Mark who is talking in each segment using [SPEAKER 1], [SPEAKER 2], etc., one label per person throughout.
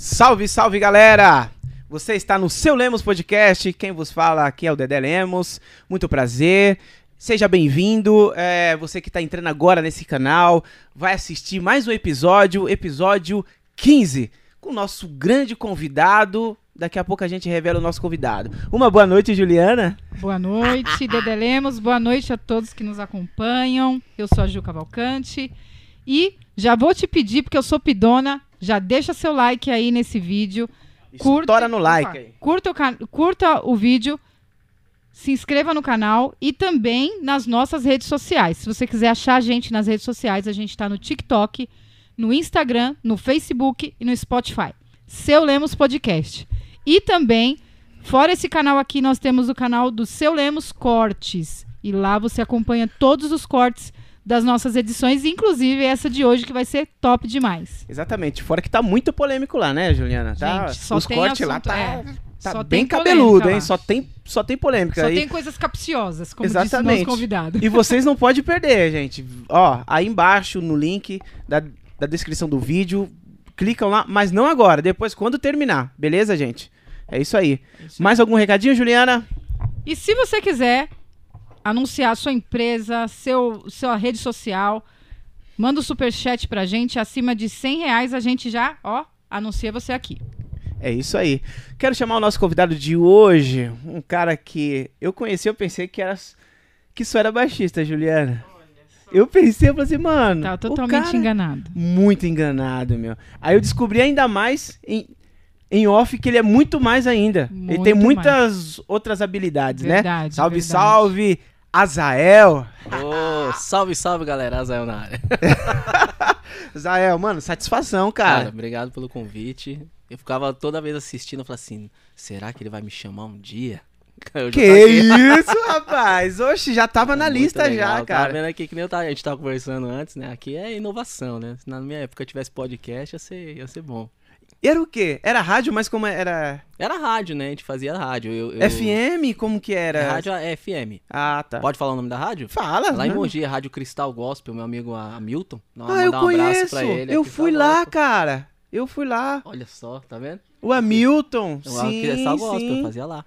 [SPEAKER 1] Salve, salve galera! Você está no seu Lemos Podcast. Quem vos fala aqui é o Dedé Lemos. Muito prazer. Seja bem-vindo. É, você que está entrando agora nesse canal, vai assistir mais um episódio, episódio 15, com o nosso grande convidado. Daqui a pouco a gente revela o nosso convidado. Uma boa noite, Juliana.
[SPEAKER 2] Boa noite, Dedé Lemos. Boa noite a todos que nos acompanham. Eu sou a Ju Cavalcante. E já vou te pedir, porque eu sou pidona, já deixa seu like aí nesse vídeo.
[SPEAKER 1] Curta no like aí.
[SPEAKER 2] Curta o, curta o vídeo, se inscreva no canal e também nas nossas redes sociais. Se você quiser achar a gente nas redes sociais, a gente está no TikTok, no Instagram, no Facebook e no Spotify. Seu Lemos Podcast. E também, fora esse canal aqui, nós temos o canal do Seu Lemos Cortes. E lá você acompanha todos os cortes das nossas edições, inclusive essa de hoje, que vai ser top demais.
[SPEAKER 1] Exatamente. Fora que tá muito polêmico lá, né, Juliana? Tá,
[SPEAKER 2] Gente, só
[SPEAKER 1] os
[SPEAKER 2] tem
[SPEAKER 1] cortes lá
[SPEAKER 2] assunto,
[SPEAKER 1] tá,
[SPEAKER 2] é.
[SPEAKER 1] tá
[SPEAKER 2] Só
[SPEAKER 1] bem
[SPEAKER 2] tem
[SPEAKER 1] cabeludo,
[SPEAKER 2] polêmica
[SPEAKER 1] hein?
[SPEAKER 2] lá.
[SPEAKER 1] Só tem, só tem polêmica.
[SPEAKER 2] Só
[SPEAKER 1] aí.
[SPEAKER 2] tem coisas capciosas, como disse o
[SPEAKER 1] Exatamente.
[SPEAKER 2] nosso convidado.
[SPEAKER 1] E vocês não podem perder, gente. Ó, aí embaixo no link da, da descrição do vídeo, clicam lá, mas não agora, depois quando terminar, beleza, gente? É isso aí. Mais algum recadinho, Juliana?
[SPEAKER 2] E se você quiser anunciar sua empresa, seu, sua rede social, manda o um superchat pra gente. Acima de 100 reais a gente já, ó, anuncia você aqui.
[SPEAKER 1] É isso aí. Quero chamar o nosso convidado de hoje, um cara que eu conheci, eu pensei que era que só era baixista, Juliana. Eu pensei, eu falei assim, mano.
[SPEAKER 2] Tá
[SPEAKER 1] o
[SPEAKER 2] totalmente
[SPEAKER 1] cara-
[SPEAKER 2] enganado.
[SPEAKER 1] Muito enganado, meu. Aí eu descobri ainda mais em, em off que ele é muito mais ainda. ele
[SPEAKER 2] Muito
[SPEAKER 1] tem muitas outras habilidades, né?
[SPEAKER 2] Verdade,
[SPEAKER 1] Salve,
[SPEAKER 2] verdade.
[SPEAKER 1] salve, Azael.
[SPEAKER 3] Ô, salve, salve, galera. Azael na área.
[SPEAKER 1] Azael, mano, satisfação,
[SPEAKER 3] Cara,
[SPEAKER 1] cara.
[SPEAKER 3] obrigado pelo convite. Eu ficava toda vez assistindo, eu falava assim, será que ele vai me chamar um dia? Eu
[SPEAKER 1] que isso, rapaz? Oxe, já tava na
[SPEAKER 3] Muito
[SPEAKER 1] lista
[SPEAKER 3] legal.
[SPEAKER 1] já, cara.
[SPEAKER 3] vendo aqui que nem eu tava- a gente tava conversando antes, né? Aqui é inovação, né? Se na minha época tivesse podcast, ia ser, ia ser bom.
[SPEAKER 1] E era o quê? Era rádio, mas como era?
[SPEAKER 3] Era rádio, né? A gente fazia rádio. Eu, eu-
[SPEAKER 1] FM? Como que era?
[SPEAKER 3] Rádio é FM.
[SPEAKER 1] Ah, tá.
[SPEAKER 3] Pode falar o nome da rádio?
[SPEAKER 1] Fala.
[SPEAKER 3] Lá em
[SPEAKER 1] né?
[SPEAKER 3] Mogi, é Rádio Cristal Gospel, meu amigo ah, Hamilton.
[SPEAKER 1] Ah, eu
[SPEAKER 3] mandar um abraço
[SPEAKER 1] conheço.
[SPEAKER 3] pra ele.
[SPEAKER 1] eu
[SPEAKER 3] é
[SPEAKER 1] fui lá,
[SPEAKER 3] Gospel.
[SPEAKER 1] cara. Eu fui lá.
[SPEAKER 3] Olha só, tá vendo?
[SPEAKER 1] O Hamilton.
[SPEAKER 3] Eu
[SPEAKER 1] sim,
[SPEAKER 3] Cristal Gospel, eu
[SPEAKER 1] sim.
[SPEAKER 3] fazia lá.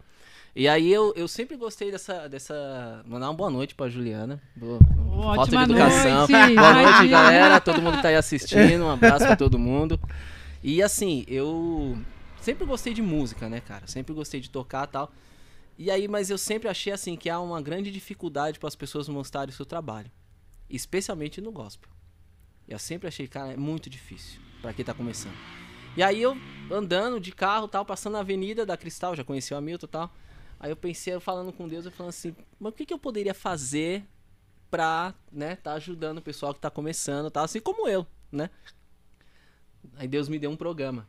[SPEAKER 3] E aí eu, eu sempre gostei dessa, dessa. Mandar uma boa noite pra Juliana. Boa, falta de
[SPEAKER 2] Ótima
[SPEAKER 3] educação.
[SPEAKER 2] noite,
[SPEAKER 3] boa noite, galera. Todo mundo que tá aí assistindo. Um abraço pra todo mundo. E assim, eu sempre gostei de música, né, cara? Sempre gostei de tocar tal. E aí, mas eu sempre achei assim que há uma grande dificuldade para as pessoas mostrarem o seu trabalho. Especialmente no gospel. Eu sempre achei, cara, é muito difícil pra quem tá começando. E aí eu andando de carro, tal, passando na avenida da Cristal, já conheci o Hamilton tal. Aí eu pensei, eu falando com Deus, eu falando assim, mas o que, que eu poderia fazer pra, né, tá ajudando o pessoal que tá começando, tal, assim como eu, né? Aí Deus me deu um programa.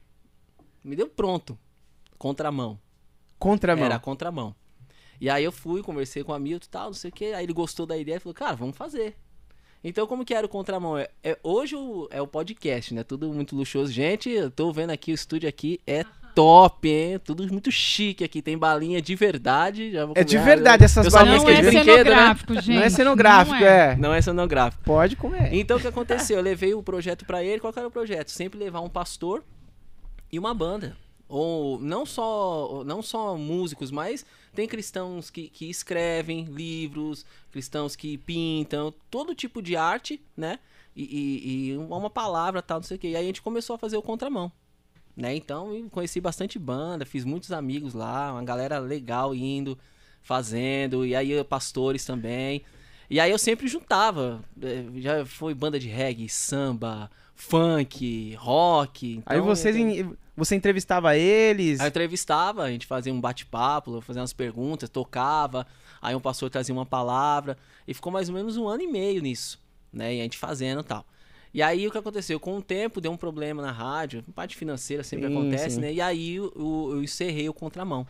[SPEAKER 3] Me deu pronto. Contramão.
[SPEAKER 1] Contramão.
[SPEAKER 3] Era contramão. E aí eu fui, conversei com o Hamilton e tal, não sei o que. Aí ele gostou da ideia e falou, cara, vamos fazer. Então, como que era o contramão? É, é- hoje o- é o podcast, né? Tudo muito luxuoso. Gente, eu tô vendo aqui, o estúdio aqui é top, hein? Tudo muito chique aqui. Tem balinha de verdade. Já vou
[SPEAKER 1] É de verdade essas
[SPEAKER 3] Eu
[SPEAKER 1] balinhas
[SPEAKER 2] Não
[SPEAKER 1] que
[SPEAKER 2] é
[SPEAKER 3] é brinquedo, né?
[SPEAKER 2] cenográfico, gente.
[SPEAKER 1] não é cenográfico,
[SPEAKER 2] não
[SPEAKER 1] é.
[SPEAKER 3] Não é cenográfico.
[SPEAKER 1] Pode comer.
[SPEAKER 3] Então o que aconteceu? Eu levei o projeto pra ele. Qual que era o projeto? Sempre levar um pastor e uma banda. Ou não só, não só músicos, mas tem cristãos que, que escrevem livros, cristãos que pintam, todo tipo de arte, né? E, e- e uma palavra, tal, não sei o quê. E aí a gente começou a fazer o contramão. Né? Então eu conheci bastante banda, fiz muitos amigos lá, uma galera legal indo, fazendo, e aí pastores também. E aí eu sempre juntava. eh, Já foi banda de reggae, samba, funk, rock.
[SPEAKER 1] Aí
[SPEAKER 3] então,
[SPEAKER 1] vocês,
[SPEAKER 3] eu-
[SPEAKER 1] você entrevistava eles.
[SPEAKER 3] Aí eu entrevistava, a gente fazia um bate-papo, fazia umas perguntas, tocava, aí um pastor trazia uma palavra, e ficou mais ou menos um ano e meio nisso, né? E a gente fazendo e tal. E aí o que aconteceu? Com o tempo deu um problema na rádio, parte financeira sempre
[SPEAKER 1] Sim,
[SPEAKER 3] acontece,
[SPEAKER 1] sim.
[SPEAKER 3] né? E aí o- eu encerrei o contramão.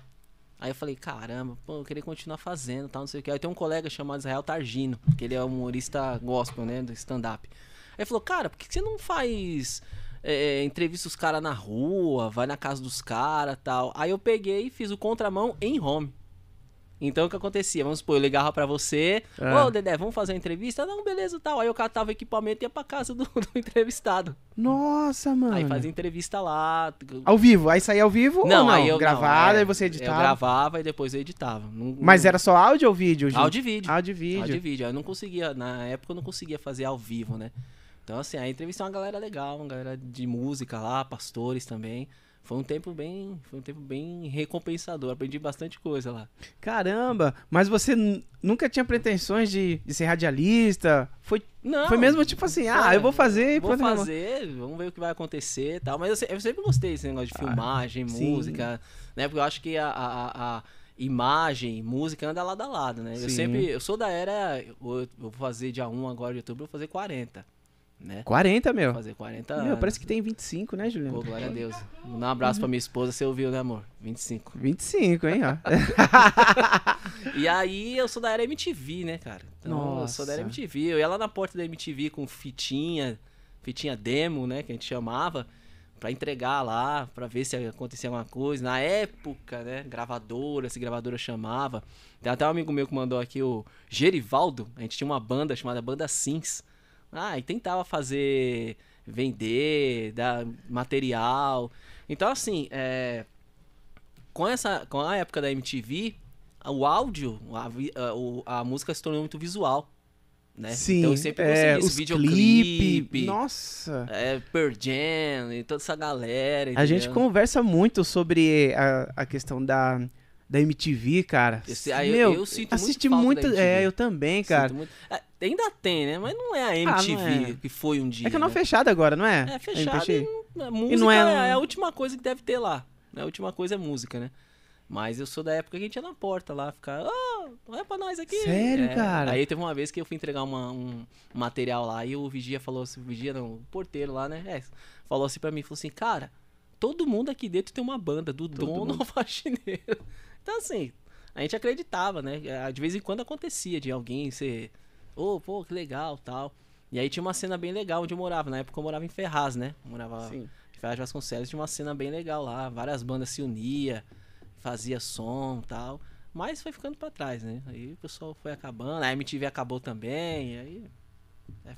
[SPEAKER 3] Aí eu falei, caramba, pô, eu queria continuar fazendo, tal, não sei o que. Aí tem um colega chamado Israel Targino, que ele é um humorista gospel, né, do stand-up. Aí ele falou, cara, por que que você não faz é, entrevista os caras na rua, vai na casa dos caras tal? Aí eu peguei e fiz o contramão em home. Então o que acontecia? Vamos supor, eu ligava pra você,
[SPEAKER 1] Ah.
[SPEAKER 3] ô Dedé, vamos fazer uma entrevista? Não, beleza, tal. Aí eu catava o equipamento e ia pra casa do, do entrevistado.
[SPEAKER 1] Nossa, mano.
[SPEAKER 3] Aí fazia entrevista lá.
[SPEAKER 1] Ao vivo, aí saía ao vivo ou não?
[SPEAKER 3] aí eu
[SPEAKER 1] Gravado,
[SPEAKER 3] não, é,
[SPEAKER 1] aí você editava.
[SPEAKER 3] Eu gravava e depois eu editava. Não-
[SPEAKER 1] Mas
[SPEAKER 3] não-
[SPEAKER 1] era só áudio ou vídeo? gente?
[SPEAKER 3] áudio e vídeo.
[SPEAKER 1] Áudio e vídeo.
[SPEAKER 3] Áudio e vídeo. Eu não conseguia, na época eu não conseguia fazer ao vivo, né? Então, assim, a entrevista é uma galera legal, uma galera de música lá, pastores também. Foi um tempo bem, foi um tempo bem recompensador. Aprendi bastante coisa lá.
[SPEAKER 1] Caramba, mas você nunca tinha pretensões de, de ser radialista? Foi,
[SPEAKER 3] Não.
[SPEAKER 1] foi mesmo tipo assim, ah,
[SPEAKER 3] foi,
[SPEAKER 1] eu vou fazer e
[SPEAKER 3] Vou fazer, vamos ver o que vai acontecer e tal. Mas eu, eu sempre gostei desse negócio de filmagem,
[SPEAKER 1] Ah, sim.
[SPEAKER 3] música, né? Porque eu acho que a, a, a- imagem, música anda lado a lado, né? Eu
[SPEAKER 1] Sim.
[SPEAKER 3] sempre, eu sou da era, eu, eu vou fazer dia 1 agora de outubro, eu vou fazer 40, né?
[SPEAKER 1] 40, meu.
[SPEAKER 3] Fazer 40 anos.
[SPEAKER 1] Meu, parece que tem 25, né, Juliano?
[SPEAKER 3] Pô, glória a Deus. Um abraço pra minha esposa, você ouviu, né, amor? 25.
[SPEAKER 1] 25, hein, ó.
[SPEAKER 3] E aí eu sou da era MTV, né, cara? Então, eu sou da era
[SPEAKER 1] Nossa.
[SPEAKER 3] MTV. Eu ia lá na porta da MTV com fitinha, fitinha demo, né, que a gente chamava, pra entregar lá, pra ver se acontecia alguma coisa. Na época, né, gravadora, se gravadora chamava. Tem até um amigo meu que mandou aqui, o Gerivaldo. A gente tinha uma banda chamada Banda Sims. Ah, e tentava fazer, vender, dar material. Então, assim, é, com, essa, com a época da MTV, o áudio, a, a, a música se tornou muito visual. Né?
[SPEAKER 1] Sim,
[SPEAKER 3] então eu sempre gostei
[SPEAKER 1] é,
[SPEAKER 3] disso. Videoclipe,
[SPEAKER 1] clipe. Nossa.
[SPEAKER 3] é, Pearl Jam e toda essa galera.
[SPEAKER 1] A gente
[SPEAKER 3] entendeu?
[SPEAKER 1] conversa muito sobre a, a questão da, da MTV, cara.
[SPEAKER 3] Esse- aí eu-
[SPEAKER 1] Meu,
[SPEAKER 3] eu sinto
[SPEAKER 1] assisti
[SPEAKER 3] muito
[SPEAKER 1] muito. É, eu também,
[SPEAKER 3] Sinto
[SPEAKER 1] cara.
[SPEAKER 3] muito- é, ainda tem, né? Mas não é a
[SPEAKER 1] Ah,
[SPEAKER 3] MTV
[SPEAKER 1] é.
[SPEAKER 3] que foi um dia.
[SPEAKER 1] É canal
[SPEAKER 3] né?
[SPEAKER 1] fechado agora, não é?
[SPEAKER 3] É fechado e a música
[SPEAKER 1] não é
[SPEAKER 3] é,
[SPEAKER 1] um-
[SPEAKER 3] a última coisa que deve ter lá. né? A última coisa é música, né? Mas eu sou da época que a gente ia na porta lá, ficar, oh, é pra nós aqui.
[SPEAKER 1] Sério,
[SPEAKER 3] É,
[SPEAKER 1] cara?
[SPEAKER 3] Aí teve uma vez que eu fui entregar uma- um material lá e o vigia falou assim, o vigia não, o porteiro lá, né? É, falou assim pra mim, falou assim, cara, todo mundo aqui dentro tem uma banda, do
[SPEAKER 1] Todo
[SPEAKER 3] dono
[SPEAKER 1] mundo.
[SPEAKER 3] ao faxineiro. Então assim, a gente acreditava, né? De vez em quando acontecia de alguém ser, ô, pô, que legal, tal. E aí tinha uma cena bem legal onde eu morava. Na época eu morava em Ferraz, né? Eu morava
[SPEAKER 1] Sim.
[SPEAKER 3] em Ferraz de Vasconcelos. Tinha uma cena bem legal lá. Várias bandas se uniam, fazia som tal. Mas foi ficando pra trás, né? Aí o pessoal foi acabando. A MTV acabou também. Aí,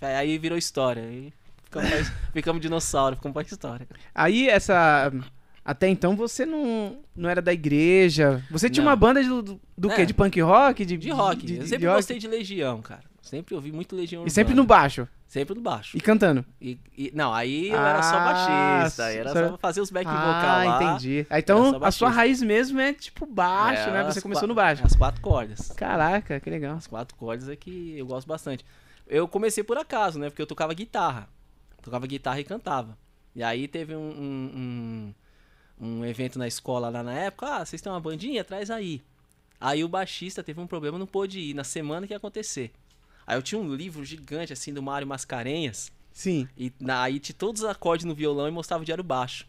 [SPEAKER 3] aí virou história. Aí ficamos, pra- ficamos dinossauro, ficamos pra história.
[SPEAKER 1] Aí essa. Até então você não, não era da igreja. Você tinha
[SPEAKER 3] Não.
[SPEAKER 1] uma banda de, do, do
[SPEAKER 3] É.
[SPEAKER 1] quê? De punk rock? De,
[SPEAKER 3] De rock.
[SPEAKER 1] de-
[SPEAKER 3] eu sempre
[SPEAKER 1] rock?
[SPEAKER 3] gostei de Legião, cara. Sempre ouvi muito Legião
[SPEAKER 1] E sempre no baixo.
[SPEAKER 3] Sempre no baixo.
[SPEAKER 1] E cantando.
[SPEAKER 3] E, e- não, aí eu era só
[SPEAKER 1] Ah,
[SPEAKER 3] baixista. Era
[SPEAKER 1] só-
[SPEAKER 3] só fazer os back vocal
[SPEAKER 1] ah,
[SPEAKER 3] lá.
[SPEAKER 1] entendi. Ah,
[SPEAKER 3] Era
[SPEAKER 1] Então a sua raiz mesmo é tipo baixo,
[SPEAKER 3] É,
[SPEAKER 1] né? Você começou no baixo.
[SPEAKER 3] As quatro cordas.
[SPEAKER 1] Caraca, que legal.
[SPEAKER 3] As quatro cordas é que eu gosto bastante. Eu comecei por acaso, né? Porque eu tocava guitarra. Tocava guitarra e cantava. E aí teve um, um, um, um evento na escola lá na época. Ah, vocês têm uma bandinha? Traz aí. Aí o baixista teve um problema, não pôde ir na semana que ia acontecer. Aí eu tinha um livro gigante assim do Mário Mascarenhas.
[SPEAKER 1] Sim.
[SPEAKER 3] E na, aí tinha todos os acordes no violão e mostrava o diário baixo.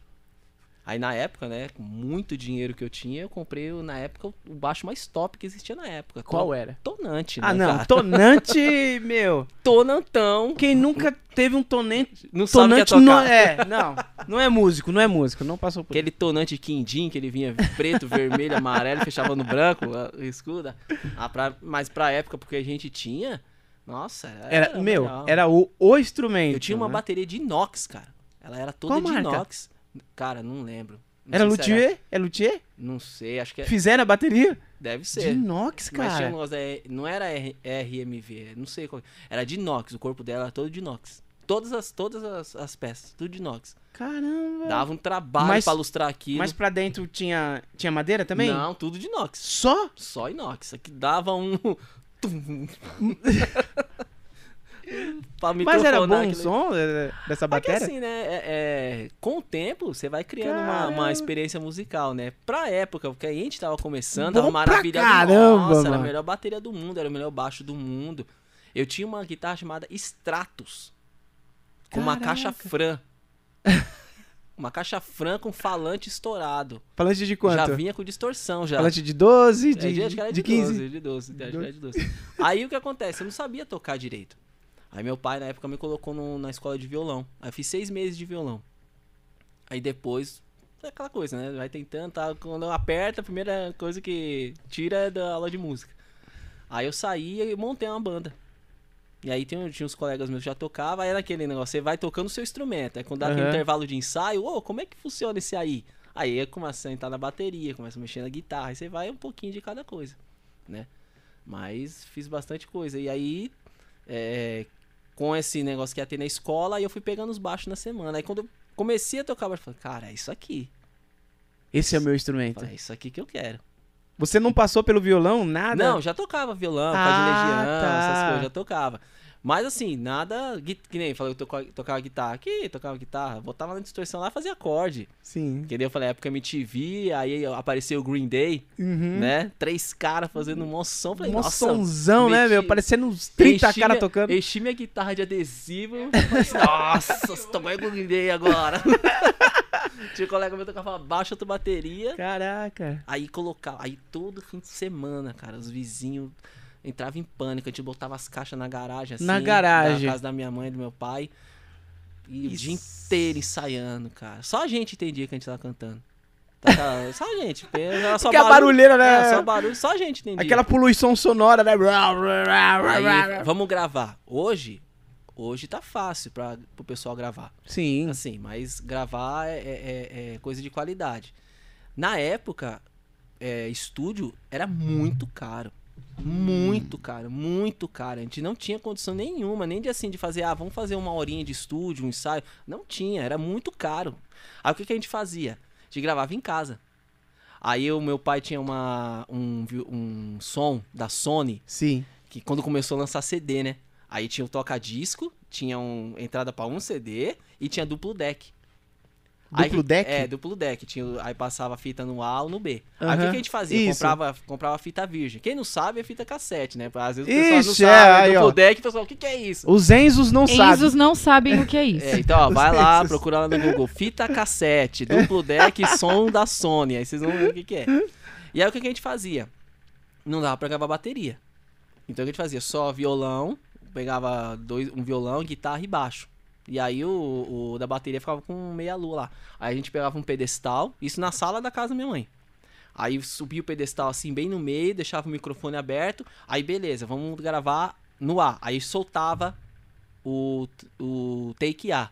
[SPEAKER 3] Aí na época, né, com muito dinheiro que eu tinha, eu comprei na época o baixo mais top que existia na época.
[SPEAKER 1] Qual era?
[SPEAKER 3] Tonante, né?
[SPEAKER 1] Ah, não.
[SPEAKER 3] cara?
[SPEAKER 1] Tonante, meu.
[SPEAKER 3] Tonantão.
[SPEAKER 1] Quem nunca teve um tonante.
[SPEAKER 3] Não sabe é
[SPEAKER 1] Tonante não
[SPEAKER 3] tocar.
[SPEAKER 1] é. Não. Não é músico, não é músico. Não passou por.
[SPEAKER 3] Aquele tonante quindim que ele vinha preto, vermelho, amarelo, fechava no branco, escuda. Ah, pra, mas pra época, porque a gente tinha, nossa, era,
[SPEAKER 1] Era, meu,
[SPEAKER 3] legal.
[SPEAKER 1] era o, o instrumento.
[SPEAKER 3] Eu tinha uma
[SPEAKER 1] né?
[SPEAKER 3] bateria de inox, cara. Ela era toda
[SPEAKER 1] Qual
[SPEAKER 3] de
[SPEAKER 1] marca?
[SPEAKER 3] inox. Cara, não lembro. Não
[SPEAKER 1] Era luthier? É luthier?
[SPEAKER 3] Não sei, acho que é-
[SPEAKER 1] Fizeram a bateria?
[SPEAKER 3] deve
[SPEAKER 1] De
[SPEAKER 3] ser.
[SPEAKER 1] inox,
[SPEAKER 3] Mas tinha
[SPEAKER 1] cara.
[SPEAKER 3] um negócio, é, não era R- RMV, não sei qual. Era de inox, o corpo dela era todo de inox. Todas as, todas as, as peças, tudo de inox.
[SPEAKER 1] Caramba.
[SPEAKER 3] Dava um trabalho
[SPEAKER 1] Mas-
[SPEAKER 3] pra lustrar aquilo.
[SPEAKER 1] Mas pra dentro tinha, tinha madeira também?
[SPEAKER 3] Não, tudo de inox.
[SPEAKER 1] Só?
[SPEAKER 3] Só inox. Aqui dava um.
[SPEAKER 1] Mas era bom o
[SPEAKER 3] aquilo.
[SPEAKER 1] som dessa
[SPEAKER 3] É que
[SPEAKER 1] bateria?
[SPEAKER 3] assim, né? é- é, com o tempo, você vai criando uma, uma experiência musical, né? Pra época, porque a gente tava começando,
[SPEAKER 1] Bom
[SPEAKER 3] era uma
[SPEAKER 1] pra
[SPEAKER 3] maravilha.
[SPEAKER 1] caramba,
[SPEAKER 3] Nossa, era a
[SPEAKER 1] mano.
[SPEAKER 3] melhor bateria do mundo, era o melhor baixo do mundo. Eu tinha uma guitarra chamada Stratus. Com uma
[SPEAKER 1] Caraca.
[SPEAKER 3] caixa Fran. uma caixa Fran com falante estourado.
[SPEAKER 1] Falante de quanto?
[SPEAKER 3] Já vinha com distorção já.
[SPEAKER 1] Falante de 12,
[SPEAKER 3] É,
[SPEAKER 1] de,
[SPEAKER 3] que era
[SPEAKER 1] de
[SPEAKER 3] de
[SPEAKER 1] 15?
[SPEAKER 3] 12, de 12, acho que era de 12. Aí o que acontece? Eu não sabia tocar direito. Aí meu pai, na época, me colocou no- na escola de violão. Aí eu fiz seis meses de violão. Aí depois, é aquela coisa, né? Vai tentando, tá? Quando aperta, a primeira coisa que tira é da aula de música. Aí eu saí e montei uma banda. E aí tinha, tinha uns colegas meus que já tocavam, aí era aquele negócio, você vai tocando o seu instrumento. Aí quando dá aquele
[SPEAKER 1] Aham.
[SPEAKER 3] intervalo de ensaio, ô, como é que funciona esse aí? Aí eu começo a entrar na bateria, começo a mexer na guitarra, aí você vai um pouquinho de cada coisa, né? Mas fiz bastante coisa. E aí, é, com esse negócio que ia ter na escola, aí eu fui pegando os baixos na semana. Aí quando eu comecei a tocar baixo, eu falei, cara, é isso aqui.
[SPEAKER 1] Esse é o meu
[SPEAKER 3] Eu
[SPEAKER 1] instrumento.
[SPEAKER 3] falei, é isso aqui que eu quero.
[SPEAKER 1] Você não passou pelo violão, nada?
[SPEAKER 3] Não, já tocava violão,
[SPEAKER 1] Ah,
[SPEAKER 3] de legião,
[SPEAKER 1] tá.
[SPEAKER 3] essas coisas, já tocava. Mas assim, nada. Que nem falou eu toco- tocava guitarra aqui, tocava guitarra, botava na distorção lá e fazia acorde.
[SPEAKER 1] Sim.
[SPEAKER 3] Entendeu? Eu falei, época MTV, aí apareceu o Green Day,
[SPEAKER 1] Uhum.
[SPEAKER 3] né? Três caras fazendo um som. Falei,
[SPEAKER 1] sonzão, né, meu? Parecendo uns 30
[SPEAKER 3] enchi
[SPEAKER 1] caras tocando.
[SPEAKER 3] Enchi minha guitarra de adesivo. falei assim, nossa, tomei o Green Day agora. Tinha um colega meu tocava baixo, outra bateria.
[SPEAKER 1] Caraca.
[SPEAKER 3] Aí colocava, aí todo fim de semana, cara, os vizinhos entravam em pânico, a gente botava as caixas na garagem, assim.
[SPEAKER 1] Na garagem.
[SPEAKER 3] Da casa da minha mãe e do meu pai. E o
[SPEAKER 1] Isso.
[SPEAKER 3] dia inteiro ensaiando, cara. Só a gente entendia que a gente tava cantando. Tava- Só a gente. Era só
[SPEAKER 1] Porque a barulheira, né?
[SPEAKER 3] É, só barulho, só a gente entendia.
[SPEAKER 1] Aquela poluição sonora, né?
[SPEAKER 3] Aí, vamos gravar. Hoje, hoje tá fácil para pro pessoal gravar.
[SPEAKER 1] Sim.
[SPEAKER 3] Assim, mas gravar é, é- é coisa de qualidade. Na época, é, estúdio era muito caro. Muito caro, muito caro. A gente não tinha condição nenhuma, nem de assim, de fazer, ah, vamos fazer uma horinha de estúdio, um ensaio. Não tinha, era muito caro. Aí o que, que a gente fazia? A gente gravava em casa. Aí o meu pai tinha uma, um, um som da Sony,
[SPEAKER 1] Sim.
[SPEAKER 3] que quando começou a lançar CD, né? Aí tinha o toca-disco, tinha um, entrada pra um CD e tinha duplo deck. Aí
[SPEAKER 1] Duplo
[SPEAKER 3] que-
[SPEAKER 1] deck?
[SPEAKER 3] É, duplo deck. Tinha, aí passava a fita no A ou no B. Aí o que, que a gente fazia?
[SPEAKER 1] Isso.
[SPEAKER 3] Comprava, comprava fita virgem. Quem não sabe é fita cassete, né? Às vezes o pessoal
[SPEAKER 1] Ixi,
[SPEAKER 3] não
[SPEAKER 1] é,
[SPEAKER 3] sabe.
[SPEAKER 1] aí,
[SPEAKER 3] duplo
[SPEAKER 1] ó.
[SPEAKER 3] deck, o pessoal, o que, que é isso?
[SPEAKER 1] Os Enzos não sabem.
[SPEAKER 2] Enzos não sabem o que é isso.
[SPEAKER 3] É, então, ó, vai lá,
[SPEAKER 1] Enzos.
[SPEAKER 3] procura lá no Google. Fita cassete, duplo deck, som da Sony. Aí vocês vão ver o que, que é. E aí o que, que a gente fazia? Não dava pra gravar bateria. Então o que a gente fazia? Só violão, pegava dois, um violão, guitarra e baixo. E aí o, o da bateria ficava com meia lua lá. Aí a gente pegava um pedestal, isso na sala da casa da minha mãe. Aí subia o pedestal assim bem no meio, deixava o microfone aberto. Aí beleza, vamos gravar no A. Aí soltava o, o take A.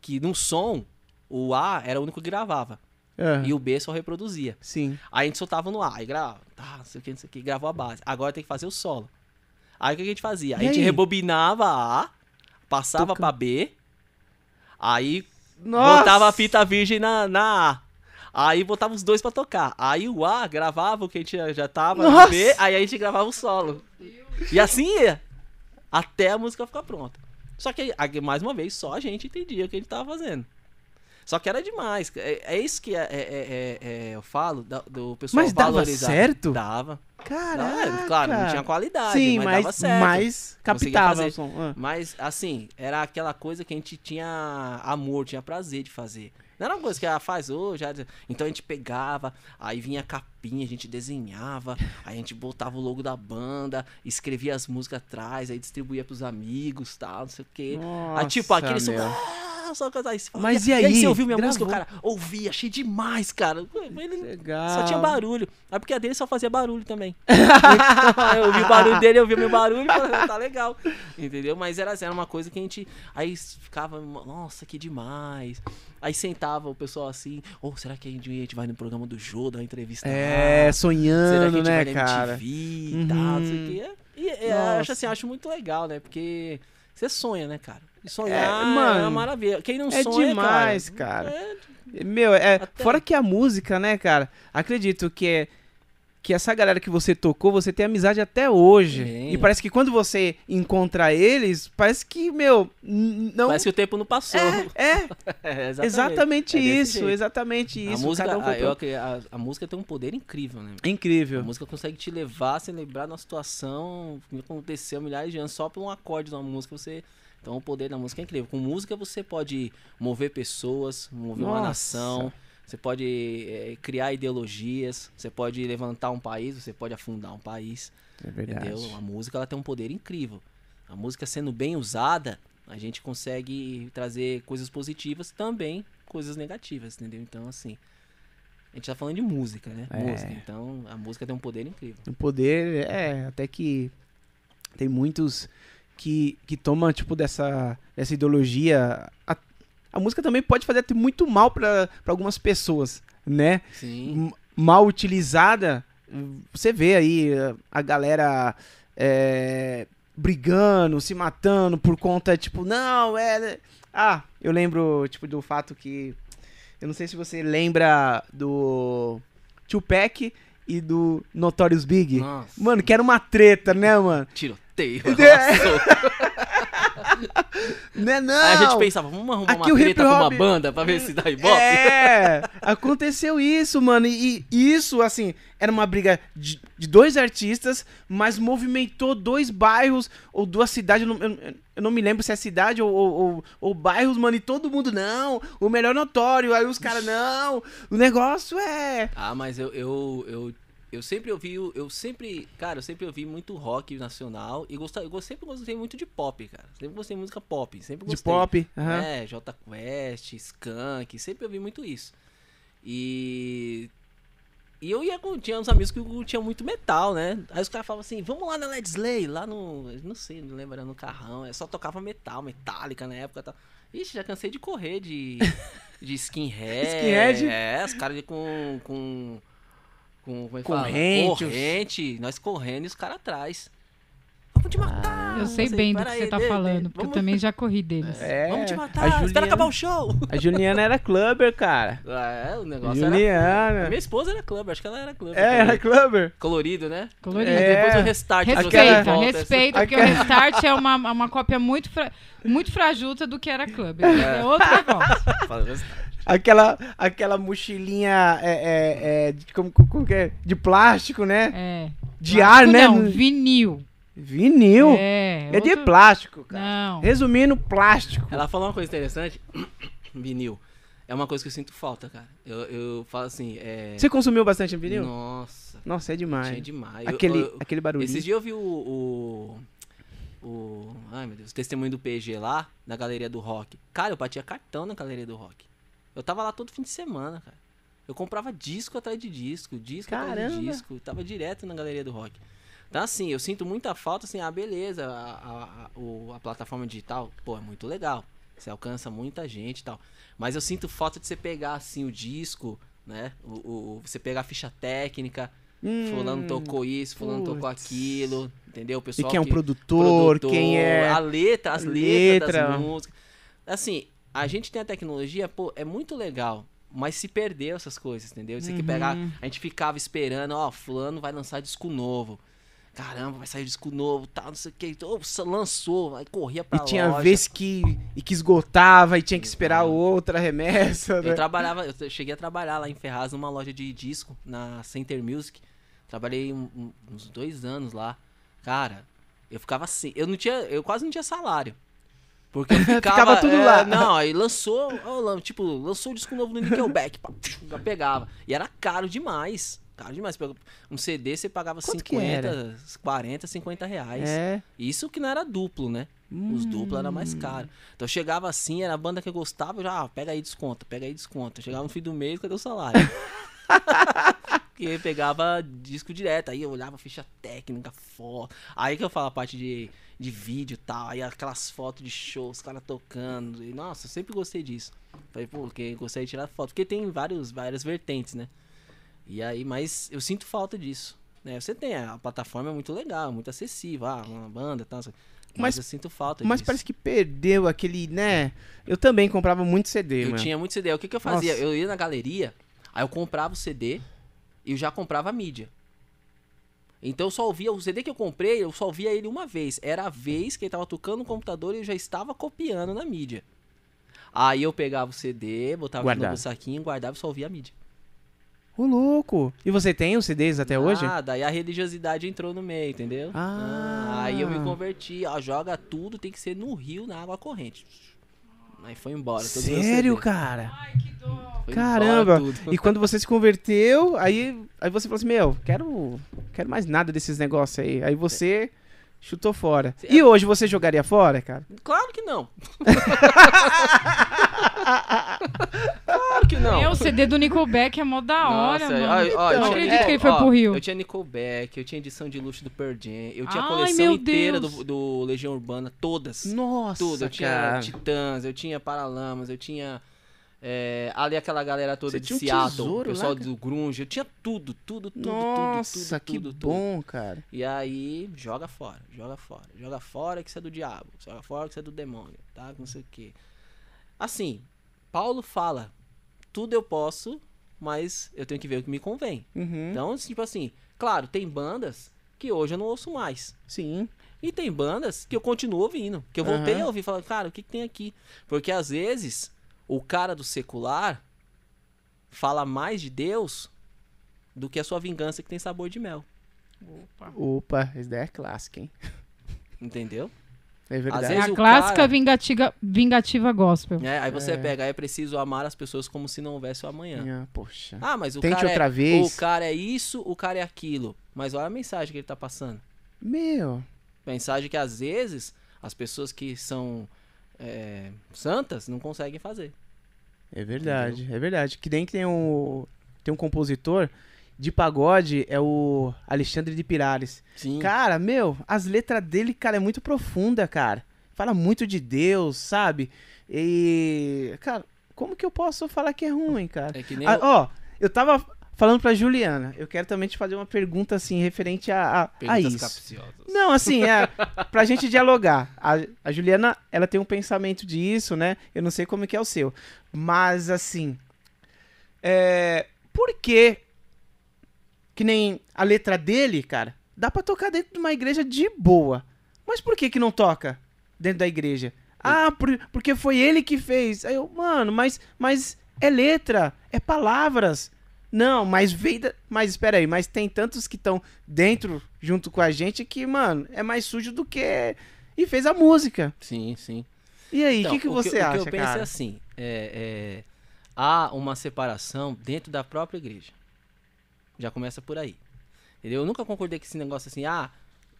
[SPEAKER 3] Que no som, o A era o único que gravava.
[SPEAKER 1] Ah,
[SPEAKER 3] E o B só reproduzia.
[SPEAKER 1] Sim.
[SPEAKER 3] Aí a gente soltava no A, aí gravava, tá, não sei o que, não sei o que, gravou a base. Agora tem que fazer o solo. Aí o que a gente fazia? A
[SPEAKER 1] E
[SPEAKER 3] gente
[SPEAKER 1] aí?
[SPEAKER 3] rebobinava a A, passava
[SPEAKER 1] Toca-
[SPEAKER 3] pra B, aí
[SPEAKER 1] Nossa!
[SPEAKER 3] botava a fita virgem na, na A. Aí botava os dois pra tocar. Aí o A gravava o que a gente já- tava
[SPEAKER 1] Nossa!
[SPEAKER 3] no B, aí a gente gravava o solo. E assim ia. Até a música ficar pronta. Só que, mais uma vez, só a gente entendia o que a gente tava fazendo. Só que era demais. É, é isso que é, é- é- é- é- eu falo da- do pessoal
[SPEAKER 1] Mas
[SPEAKER 3] valorizar.
[SPEAKER 1] certo?
[SPEAKER 3] Dava.
[SPEAKER 1] Caraca.
[SPEAKER 3] Dava, claro, não tinha qualidade,
[SPEAKER 1] Sim,
[SPEAKER 3] mas,
[SPEAKER 1] mas,
[SPEAKER 3] dava certo.
[SPEAKER 1] mas captava. Ah.
[SPEAKER 3] Mas, assim, era aquela coisa que a gente tinha amor, tinha prazer de fazer. Não era uma coisa que ela faz hoje. já- Então a gente pegava, aí vinha a capinha, a gente desenhava, aí a gente botava o logo da banda, escrevia as músicas atrás, aí distribuía pros amigos tal, não sei o quê. aí, tipo,
[SPEAKER 1] Nossa,
[SPEAKER 3] aquele som. Ah, só cantar isso.
[SPEAKER 1] Mas
[SPEAKER 3] e,
[SPEAKER 1] e
[SPEAKER 3] aí?
[SPEAKER 1] aí?
[SPEAKER 3] você ouviu minha
[SPEAKER 1] Gravou?
[SPEAKER 3] música? O cara ouvia, achei demais, cara. Ele
[SPEAKER 1] Legal.
[SPEAKER 3] só tinha barulho. É porque a dele só fazia barulho também. eu ouvi o barulho dele, eu ouvi o meu barulho, falei, tá legal. Entendeu? Mas era, era uma coisa que a gente. Aí ficava, nossa, que demais. Aí sentava o pessoal assim, ou será que a gente, vai no programa do Jô, dar uma entrevista
[SPEAKER 1] É,
[SPEAKER 3] lá? Será que a
[SPEAKER 1] sonhando,
[SPEAKER 3] gente
[SPEAKER 1] né,
[SPEAKER 3] vai
[SPEAKER 1] cara?
[SPEAKER 3] MTV e tal, não sei o
[SPEAKER 1] Uhum.
[SPEAKER 3] quê. E, e acho assim, acho muito legal, né? Porque você sonha, né, cara? E sonhar
[SPEAKER 1] É,
[SPEAKER 3] é,
[SPEAKER 1] mano,
[SPEAKER 3] uma maravilha. Quem não
[SPEAKER 1] é
[SPEAKER 3] sonha,
[SPEAKER 1] demais, cara.
[SPEAKER 3] é
[SPEAKER 1] Meu, é,
[SPEAKER 3] Até-
[SPEAKER 1] fora que a música, né, cara? Acredito que é que essa galera que você tocou, você tem amizade até hoje.
[SPEAKER 3] Tem.
[SPEAKER 1] E parece que quando você encontra eles, parece que, meu, não
[SPEAKER 3] Parece que o tempo não passou.
[SPEAKER 1] É,
[SPEAKER 3] É,
[SPEAKER 1] exatamente,
[SPEAKER 3] É desse
[SPEAKER 1] isso,
[SPEAKER 3] jeito.
[SPEAKER 1] exatamente
[SPEAKER 3] A
[SPEAKER 1] isso.
[SPEAKER 3] música,
[SPEAKER 1] um
[SPEAKER 3] a,
[SPEAKER 1] voltou.
[SPEAKER 3] eu a- a música tem um poder incrível, né?
[SPEAKER 1] É
[SPEAKER 3] A
[SPEAKER 1] Incrível.
[SPEAKER 3] música consegue te levar a se lembrar de uma situação que aconteceu milhares de anos só por um acorde de uma música. Você... Então o poder da música é incrível. Com música você pode mover pessoas, mover uma
[SPEAKER 1] Nossa.
[SPEAKER 3] nação, você pode eh, criar ideologias, você pode levantar um país, você pode afundar um país.
[SPEAKER 1] É verdade.
[SPEAKER 3] Entendeu? A música ela tem um poder incrível. A música sendo bem usada, a gente consegue trazer coisas positivas também, coisas negativas, entendeu? Então, assim, A gente tá falando de música, né?
[SPEAKER 1] É.
[SPEAKER 3] Música. Então, a música tem um poder incrível.
[SPEAKER 1] O poder, é, até que tem muitos que, que tomam, tipo, dessa, dessa ideologia. A, a música também pode fazer até muito mal pra pra algumas pessoas, né?
[SPEAKER 3] Sim.
[SPEAKER 1] Mal utilizada, você vê aí a galera é, brigando, se matando por conta, tipo, não, é. Ah, eu lembro, tipo, do fato que. Eu não sei se você lembra do Tupac e do Notorious Big.
[SPEAKER 3] Nossa.
[SPEAKER 1] Mano, que era uma treta, né, mano? É.
[SPEAKER 3] Nossa.
[SPEAKER 1] Né, não?
[SPEAKER 3] Aí a gente pensava, vamos arrumar
[SPEAKER 1] Aqui
[SPEAKER 3] uma treta com uma banda pra ver se dá ibope?
[SPEAKER 1] É, aconteceu isso, mano. E, e isso, assim, era uma briga de, de dois artistas, mas movimentou dois bairros ou duas cidades. Eu não, eu- eu não me lembro se é cidade ou, ou, ou- ou bairros, mano. E todo mundo, não, o melhor notório. Aí os caras, não, o negócio é.
[SPEAKER 3] Ah, mas eu, eu, eu, eu sempre ouvi, eu sempre, cara, eu sempre ouvi muito rock nacional e gostava, eu sempre gostei muito de pop, cara. Sempre gostei de música pop, sempre
[SPEAKER 1] De
[SPEAKER 3] gostei.
[SPEAKER 1] pop. aham.
[SPEAKER 3] É, J Quest, Skank, sempre ouvi muito isso. E e eu ia com tinha uns amigos que tinham muito metal, né? Aí os caras falavam assim: "Vamos lá na Led Slay, lá no, não sei, não lembro, era no carrão, é só tocava metal, metálica na época, e tal. Ixi, já cansei de correr de de skinhead.
[SPEAKER 1] Skinhead?
[SPEAKER 3] É, os caras com com com como é?
[SPEAKER 1] Corrente,
[SPEAKER 3] Corrente, nós correndo e os caras atrás. Vamos te matar.
[SPEAKER 2] Eu sei bem do que
[SPEAKER 3] "Pera
[SPEAKER 2] você tá
[SPEAKER 3] de- de-
[SPEAKER 2] falando, porque eu
[SPEAKER 3] vamos-
[SPEAKER 2] também já corri deles.
[SPEAKER 1] É,
[SPEAKER 3] Vamos te
[SPEAKER 1] a
[SPEAKER 3] matar, espera
[SPEAKER 1] Juliana-
[SPEAKER 3] acabar o show.
[SPEAKER 1] A Juliana era clubber, cara.
[SPEAKER 3] É, o negócio era.
[SPEAKER 1] Juliana.
[SPEAKER 3] Minha esposa era clube, acho que ela era clube.
[SPEAKER 1] É, era clubber.
[SPEAKER 3] Colorido, né?
[SPEAKER 2] Colorido.
[SPEAKER 1] É.
[SPEAKER 3] Depois o restart trouxe de
[SPEAKER 2] Respeita,
[SPEAKER 3] volta.
[SPEAKER 2] respeita, porque o Restart é uma, uma cópia muito, fra- muito frajuta do que era Club. É outro negócio.
[SPEAKER 1] Aquela, aquela mochilinha é, é, é, de, como, como que é? de plástico, né?
[SPEAKER 2] É.
[SPEAKER 1] De
[SPEAKER 2] Plástico
[SPEAKER 1] ar, né?
[SPEAKER 2] Não, vinil.
[SPEAKER 1] Vinil.
[SPEAKER 2] É,
[SPEAKER 1] É, de plástico, cara.
[SPEAKER 2] Não.
[SPEAKER 1] Resumindo, plástico.
[SPEAKER 3] Ela falou uma coisa interessante. Vinil. É uma coisa que eu sinto falta, cara. Eu, eu falo assim, é.
[SPEAKER 1] Você consumiu bastante vinil?
[SPEAKER 3] Nossa,
[SPEAKER 1] Nossa, é demais.
[SPEAKER 3] tinha demais. Eu-
[SPEAKER 1] Aquele,
[SPEAKER 3] eu-
[SPEAKER 1] aquele barulhinho.
[SPEAKER 3] Esses dias eu vi o, o. o- Ai meu Deus, o testemunho do PG lá, na galeria do rock. Cara, eu batia cartão na galeria do rock. Eu tava lá todo fim de semana, cara. Eu comprava disco atrás de disco, disco atrás
[SPEAKER 1] Caramba.
[SPEAKER 3] de disco. Tava direto na galeria do rock. Então, assim, eu sinto muita falta, assim, ah, beleza, a, a, a- a plataforma digital, pô, é muito legal. Você alcança muita gente e tal. Mas eu sinto falta de você pegar, assim, o disco, né? O, o- você pegar a ficha técnica,
[SPEAKER 1] Hum,
[SPEAKER 3] fulano tocou isso, fulano tocou
[SPEAKER 1] putz.
[SPEAKER 3] aquilo, entendeu? O
[SPEAKER 1] E
[SPEAKER 3] pessoal
[SPEAKER 1] quem é um
[SPEAKER 3] que-
[SPEAKER 1] produtor,
[SPEAKER 3] produtor,
[SPEAKER 1] quem é.
[SPEAKER 3] a letra, as letras
[SPEAKER 1] letra.
[SPEAKER 3] das músicas. Assim, a gente tem a tecnologia, pô, é muito legal, mas se perdeu essas coisas, entendeu? Que
[SPEAKER 1] Uhum.
[SPEAKER 3] pegar, a gente ficava esperando, ó, fulano vai lançar disco novo. Caramba, vai sair disco novo, tal, não sei o que. Oh, lançou, aí corria pra
[SPEAKER 1] E tinha
[SPEAKER 3] loja.
[SPEAKER 1] vez que, e que esgotava e tinha que esperar outra remessa. né?
[SPEAKER 3] Eu trabalhava, eu cheguei a trabalhar lá em Ferraz numa loja de disco, na Center Music. Trabalhei um- uns dois anos lá. Cara, eu ficava assim, eu não tinha, eu quase não tinha salário. Porque eu ficava,
[SPEAKER 1] Ficava tudo
[SPEAKER 3] é,
[SPEAKER 1] lá.
[SPEAKER 3] Não, aí lançou, ó, tipo, lançou o disco novo do Nickelback, pá, já pegava. E era caro demais. Caro demais. Um CD você pagava
[SPEAKER 1] Quanto que
[SPEAKER 3] 50, 40, 50 reais.
[SPEAKER 1] É.
[SPEAKER 3] Isso que não era duplo, né? Os duplos era
[SPEAKER 1] Hum.
[SPEAKER 3] mais caro. Então eu chegava assim, era a banda que eu gostava, eu já, ah, pega aí desconto, pega aí desconto. Chegava no fim do mês, cadê o salário? Porque pegava disco direto, aí eu olhava ficha técnica, foto. Aí que eu falo a parte de, de vídeo e tal, aí aquelas fotos de show, os caras tocando. E, nossa, eu sempre gostei disso. Falei, pô, porque gostei de tirar foto. Porque tem vários, várias vertentes, né? E aí, mas eu sinto falta disso. Né? Você tem, a plataforma é muito legal, muito acessível, ah, uma banda e tal. Mas,
[SPEAKER 1] Mas-
[SPEAKER 3] eu sinto falta
[SPEAKER 1] Mas
[SPEAKER 3] disso.
[SPEAKER 1] parece que perdeu aquele, né? Eu também comprava muito CD,
[SPEAKER 3] Eu
[SPEAKER 1] mano.
[SPEAKER 3] tinha muito CD. O que, que eu fazia?
[SPEAKER 1] Nossa.
[SPEAKER 3] Eu ia na galeria, aí eu comprava o CD eu já comprava a mídia. Então eu só ouvia, o CD que eu comprei, eu só ouvia ele uma vez. Era a vez que ele tava tocando no computador e eu já estava copiando na mídia. Aí eu pegava o CD, botava
[SPEAKER 1] Guardava.
[SPEAKER 3] no saquinho, guardava e só ouvia a mídia.
[SPEAKER 1] Ô, louco. E você tem os CDs até hoje?
[SPEAKER 3] Ah, daí a religiosidade entrou no meio, entendeu?
[SPEAKER 1] Ah.
[SPEAKER 3] aí eu me converti, ó, joga tudo, tem que ser no rio, na água corrente. Aí foi embora.
[SPEAKER 1] Sério, cara?
[SPEAKER 2] Ai, que dó.
[SPEAKER 3] Foi
[SPEAKER 1] Caramba. E quando você se converteu, aí, aí você falou assim, meu, quero, quero mais nada desses negócios aí. Aí você chutou fora. E
[SPEAKER 3] é-
[SPEAKER 1] hoje você jogaria fora, cara?
[SPEAKER 3] Claro que não. Claro que não.
[SPEAKER 2] Meu, o CD do Nickelback é mó da hora,
[SPEAKER 3] Nossa,
[SPEAKER 2] mano.
[SPEAKER 3] ó, ó, eu
[SPEAKER 2] não
[SPEAKER 3] tinha-
[SPEAKER 2] acredito
[SPEAKER 3] é,
[SPEAKER 2] que ele foi
[SPEAKER 3] ó,
[SPEAKER 2] pro Rio.
[SPEAKER 3] Eu tinha Nickelback, eu tinha edição de luxo do Pearl Jam, eu tinha a
[SPEAKER 2] Ai,
[SPEAKER 3] coleção inteira do, do Legião Urbana, todas.
[SPEAKER 1] Nossa,
[SPEAKER 3] tudo. Eu tinha
[SPEAKER 1] cara.
[SPEAKER 3] Titãs, eu tinha Paralamas, eu tinha é, ali aquela galera toda
[SPEAKER 1] Você
[SPEAKER 3] de
[SPEAKER 1] tinha um
[SPEAKER 3] Seattle,
[SPEAKER 1] tesouro
[SPEAKER 3] o pessoal
[SPEAKER 1] lá,
[SPEAKER 3] do Grunge, eu tinha tudo, tudo, tudo,
[SPEAKER 1] Nossa,
[SPEAKER 3] tudo, tudo,
[SPEAKER 1] que
[SPEAKER 3] tudo, tudo.
[SPEAKER 1] bom, cara.
[SPEAKER 3] E aí, joga fora, joga fora. Joga fora que isso é do diabo. Joga fora que isso é do demônio, tá? Não sei o quê. Assim, Paulo fala, tudo eu posso, mas eu tenho que ver o que me convém.
[SPEAKER 1] Uhum.
[SPEAKER 3] Então, tipo assim, claro, tem bandas que hoje eu não ouço mais.
[SPEAKER 1] Sim.
[SPEAKER 3] E tem bandas que eu continuo ouvindo. Que eu voltei
[SPEAKER 1] Aham.
[SPEAKER 3] a ouvir, falando, cara, o que, que tem aqui? Porque às vezes, o cara do secular fala mais de Deus do que a sua vingança que tem sabor de mel.
[SPEAKER 2] Opa.
[SPEAKER 1] Opa, essa daí é clássica, hein?
[SPEAKER 3] Entendeu?
[SPEAKER 1] É verdade.
[SPEAKER 2] É
[SPEAKER 3] vezes
[SPEAKER 2] a clássica
[SPEAKER 3] cara-
[SPEAKER 2] vingativa, vingativa gospel.
[SPEAKER 3] É, aí você
[SPEAKER 1] É.
[SPEAKER 3] pega, aí é preciso amar as pessoas como se não houvesse o amanhã.
[SPEAKER 1] Ah, poxa.
[SPEAKER 3] Ah, mas o
[SPEAKER 1] Tente
[SPEAKER 3] cara
[SPEAKER 1] outra
[SPEAKER 3] é,
[SPEAKER 1] vez.
[SPEAKER 3] o cara é isso, o cara é aquilo. Mas olha a mensagem que ele tá passando.
[SPEAKER 1] Meu.
[SPEAKER 3] Mensagem que às vezes as pessoas que são é, santas não conseguem fazer.
[SPEAKER 1] É verdade, é verdade. Que nem que tem um, tem um compositor de pagode, é o Alexandre de Pirares.
[SPEAKER 3] Sim.
[SPEAKER 1] Cara, meu, as letras dele, cara, é muito profunda, cara. Fala muito de Deus, sabe? E, cara, como que eu posso falar que é ruim, cara?
[SPEAKER 3] É que nem
[SPEAKER 1] Ah, ó, eu tava falando pra Juliana, eu quero também te fazer uma pergunta, assim, referente a, a, a isso.
[SPEAKER 3] capciosas.
[SPEAKER 1] Não, assim, é pra gente dialogar. A, a Juliana, ela tem um pensamento disso, né? Eu não sei como que é o seu. Mas, assim, é, por que que nem a letra dele, cara, dá pra tocar dentro de uma igreja de boa. Mas por que que não toca dentro da igreja? Ah, por- porque foi ele que fez. Aí eu, mano, mas, mas é letra, é palavras. Não, mas veio da... Mas espera aí, mas tem tantos que estão dentro, junto com a gente, que, mano, é mais sujo do que... E fez a música.
[SPEAKER 3] Sim, sim.
[SPEAKER 1] E aí, o
[SPEAKER 3] Então,
[SPEAKER 1] que, que
[SPEAKER 3] o
[SPEAKER 1] você
[SPEAKER 3] o
[SPEAKER 1] acha,
[SPEAKER 3] que eu penso
[SPEAKER 1] cara?
[SPEAKER 3] é assim, é, é, há uma separação dentro da própria igreja. Já começa por aí. Entendeu? Eu nunca concordei com esse negócio assim, ah,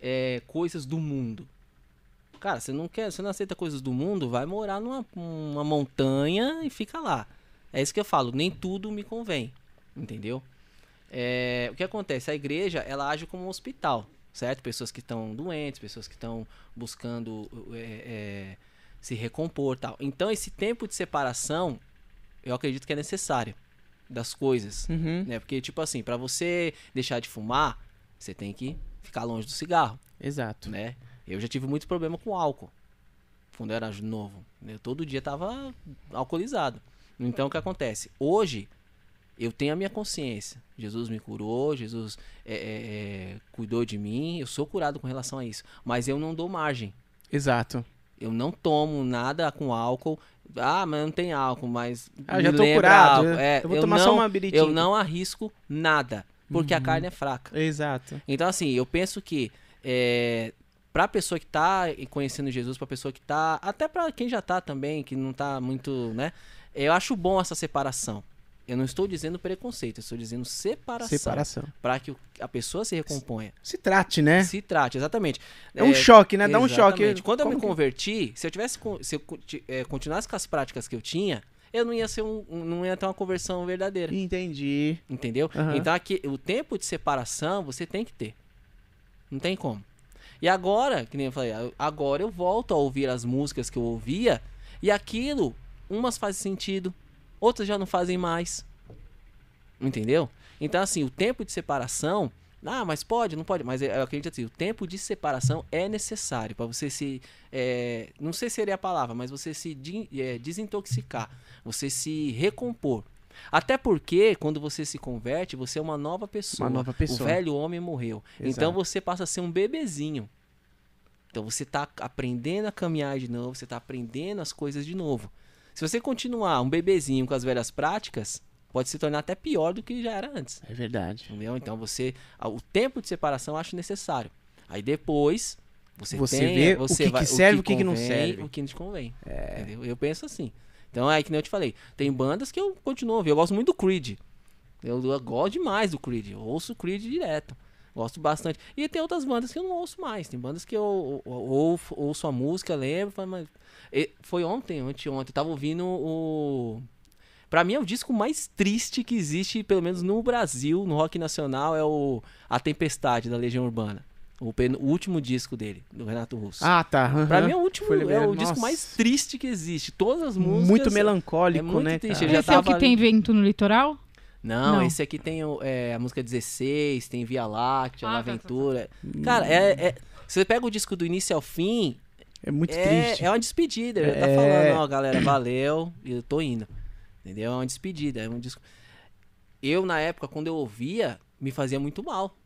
[SPEAKER 3] é, coisas do mundo. Cara, você não quer, você não aceita coisas do mundo, vai morar numa uma montanha e fica lá. É isso que eu falo, nem tudo me convém. Entendeu? É, o que acontece? A igreja, ela age como um hospital, certo? Pessoas que estão doentes, pessoas que estão buscando é, é, se recompor tal. Então, esse tempo de separação, eu acredito que é necessário das coisas,
[SPEAKER 1] Uhum,
[SPEAKER 3] né? Porque, tipo assim, pra você deixar de fumar, você tem que ficar longe do cigarro,
[SPEAKER 1] exato.
[SPEAKER 3] né? Eu já tive muito problema com álcool quando eu era novo. Eu todo dia tava alcoolizado. Então, o que acontece? Hoje, eu tenho a minha consciência. Jesus me curou, Jesus é, é, é, cuidou de mim, eu sou curado com relação a isso. Mas eu não dou margem.
[SPEAKER 1] Exato.
[SPEAKER 3] Eu não tomo nada com álcool. Ah, mas não tem álcool, mas.
[SPEAKER 1] Ah, já tô curado.
[SPEAKER 3] É,
[SPEAKER 1] eu vou
[SPEAKER 3] eu
[SPEAKER 1] tomar
[SPEAKER 3] não,
[SPEAKER 1] só uma biritinha.
[SPEAKER 3] Eu não arrisco nada, porque a carne é fraca.
[SPEAKER 1] Exato.
[SPEAKER 3] Então, assim, eu penso que é, pra pessoa que tá conhecendo Jesus, pra pessoa que tá. Até pra quem já tá também, que não tá muito, né? Eu acho bom essa separação. Eu não estou dizendo preconceito, eu estou dizendo separação.
[SPEAKER 1] Separação.
[SPEAKER 3] Pra que a pessoa se recomponha.
[SPEAKER 1] Se trate, né?
[SPEAKER 3] Se trate, exatamente.
[SPEAKER 1] É um choque, né? Dá um choque.
[SPEAKER 3] Quando eu me
[SPEAKER 1] Como que-
[SPEAKER 3] converti, se eu tivesse se eu eh, continuasse com as práticas que eu tinha, eu não ia ser um, não ia ter uma conversão verdadeira,
[SPEAKER 1] Entendi.
[SPEAKER 3] entendeu?
[SPEAKER 1] Aham.
[SPEAKER 3] Então aqui o tempo de separação você tem que ter. Não tem como. E agora, que nem eu falei, agora eu volto a ouvir as músicas que eu ouvia e aquilo, umas fazem sentido, outras já não fazem mais. Entendeu? Então, assim, o tempo de separação. Ah, mas pode, não pode. Mas eu acredito assim, o tempo de separação é necessário para você se. é, não sei se seria a palavra, mas você se de- é, desintoxicar, você se recompor. Até porque, quando você se converte, você é uma nova pessoa.
[SPEAKER 1] Uma nova pessoa.
[SPEAKER 3] O velho homem morreu.
[SPEAKER 1] Exato.
[SPEAKER 3] Então você passa a ser um bebezinho. Então você tá aprendendo a caminhar de novo, você tá aprendendo as coisas de novo. Se você continuar um bebezinho com as velhas práticas, pode se tornar até pior do que já era antes.
[SPEAKER 1] É verdade.
[SPEAKER 3] Entendeu? Então você. O tempo de separação eu acho necessário. Aí depois. Você,
[SPEAKER 1] Você
[SPEAKER 3] tem,
[SPEAKER 1] vê
[SPEAKER 3] você
[SPEAKER 1] o que
[SPEAKER 3] vai-
[SPEAKER 1] que serve, o que que não
[SPEAKER 3] convém,
[SPEAKER 1] serve.
[SPEAKER 3] O que não te convém. Entendeu? Eu penso assim. Então é que nem eu te falei. Tem bandas que eu continuo a ouvir. Eu gosto muito do Creed. Eu, eu gosto demais do Creed. Eu ouço o Creed direto. Gosto bastante. E tem outras bandas que eu não ouço mais. Tem bandas que eu, eu- eu ouço, ouço a música, lembro, mas. Foi ontem, anteontem, eu tava ouvindo o. Pra mim é o disco mais triste que existe, pelo menos no Brasil, no rock nacional, é o A Tempestade, da Legião Urbana. O, pen- o último disco dele, do Renato Russo.
[SPEAKER 1] Ah, tá.
[SPEAKER 3] pra
[SPEAKER 1] aham.
[SPEAKER 3] mim é o último,
[SPEAKER 1] Foi
[SPEAKER 3] é o
[SPEAKER 1] liberado.
[SPEAKER 3] disco
[SPEAKER 1] Nossa.
[SPEAKER 3] mais triste que existe. Todas as músicas.
[SPEAKER 1] Muito melancólico,
[SPEAKER 3] é muito
[SPEAKER 1] né?
[SPEAKER 3] triste,
[SPEAKER 2] Esse é o que tem vento no litoral?
[SPEAKER 3] Não,
[SPEAKER 2] Não.
[SPEAKER 3] esse aqui tem é, a música 16, tem Via Láctea,
[SPEAKER 2] Ah,
[SPEAKER 3] Na
[SPEAKER 2] tá, tá, tá.
[SPEAKER 3] Aventura. Cara, é, é- você pega o disco do início ao fim,
[SPEAKER 1] É muito
[SPEAKER 3] é,
[SPEAKER 1] triste.
[SPEAKER 3] é uma despedida. Ele tá
[SPEAKER 1] É.
[SPEAKER 3] falando, ó, galera, valeu, e eu tô indo. Entendeu? É uma despedida, é um disco. Eu, na época, quando eu ouvia, me fazia muito mal.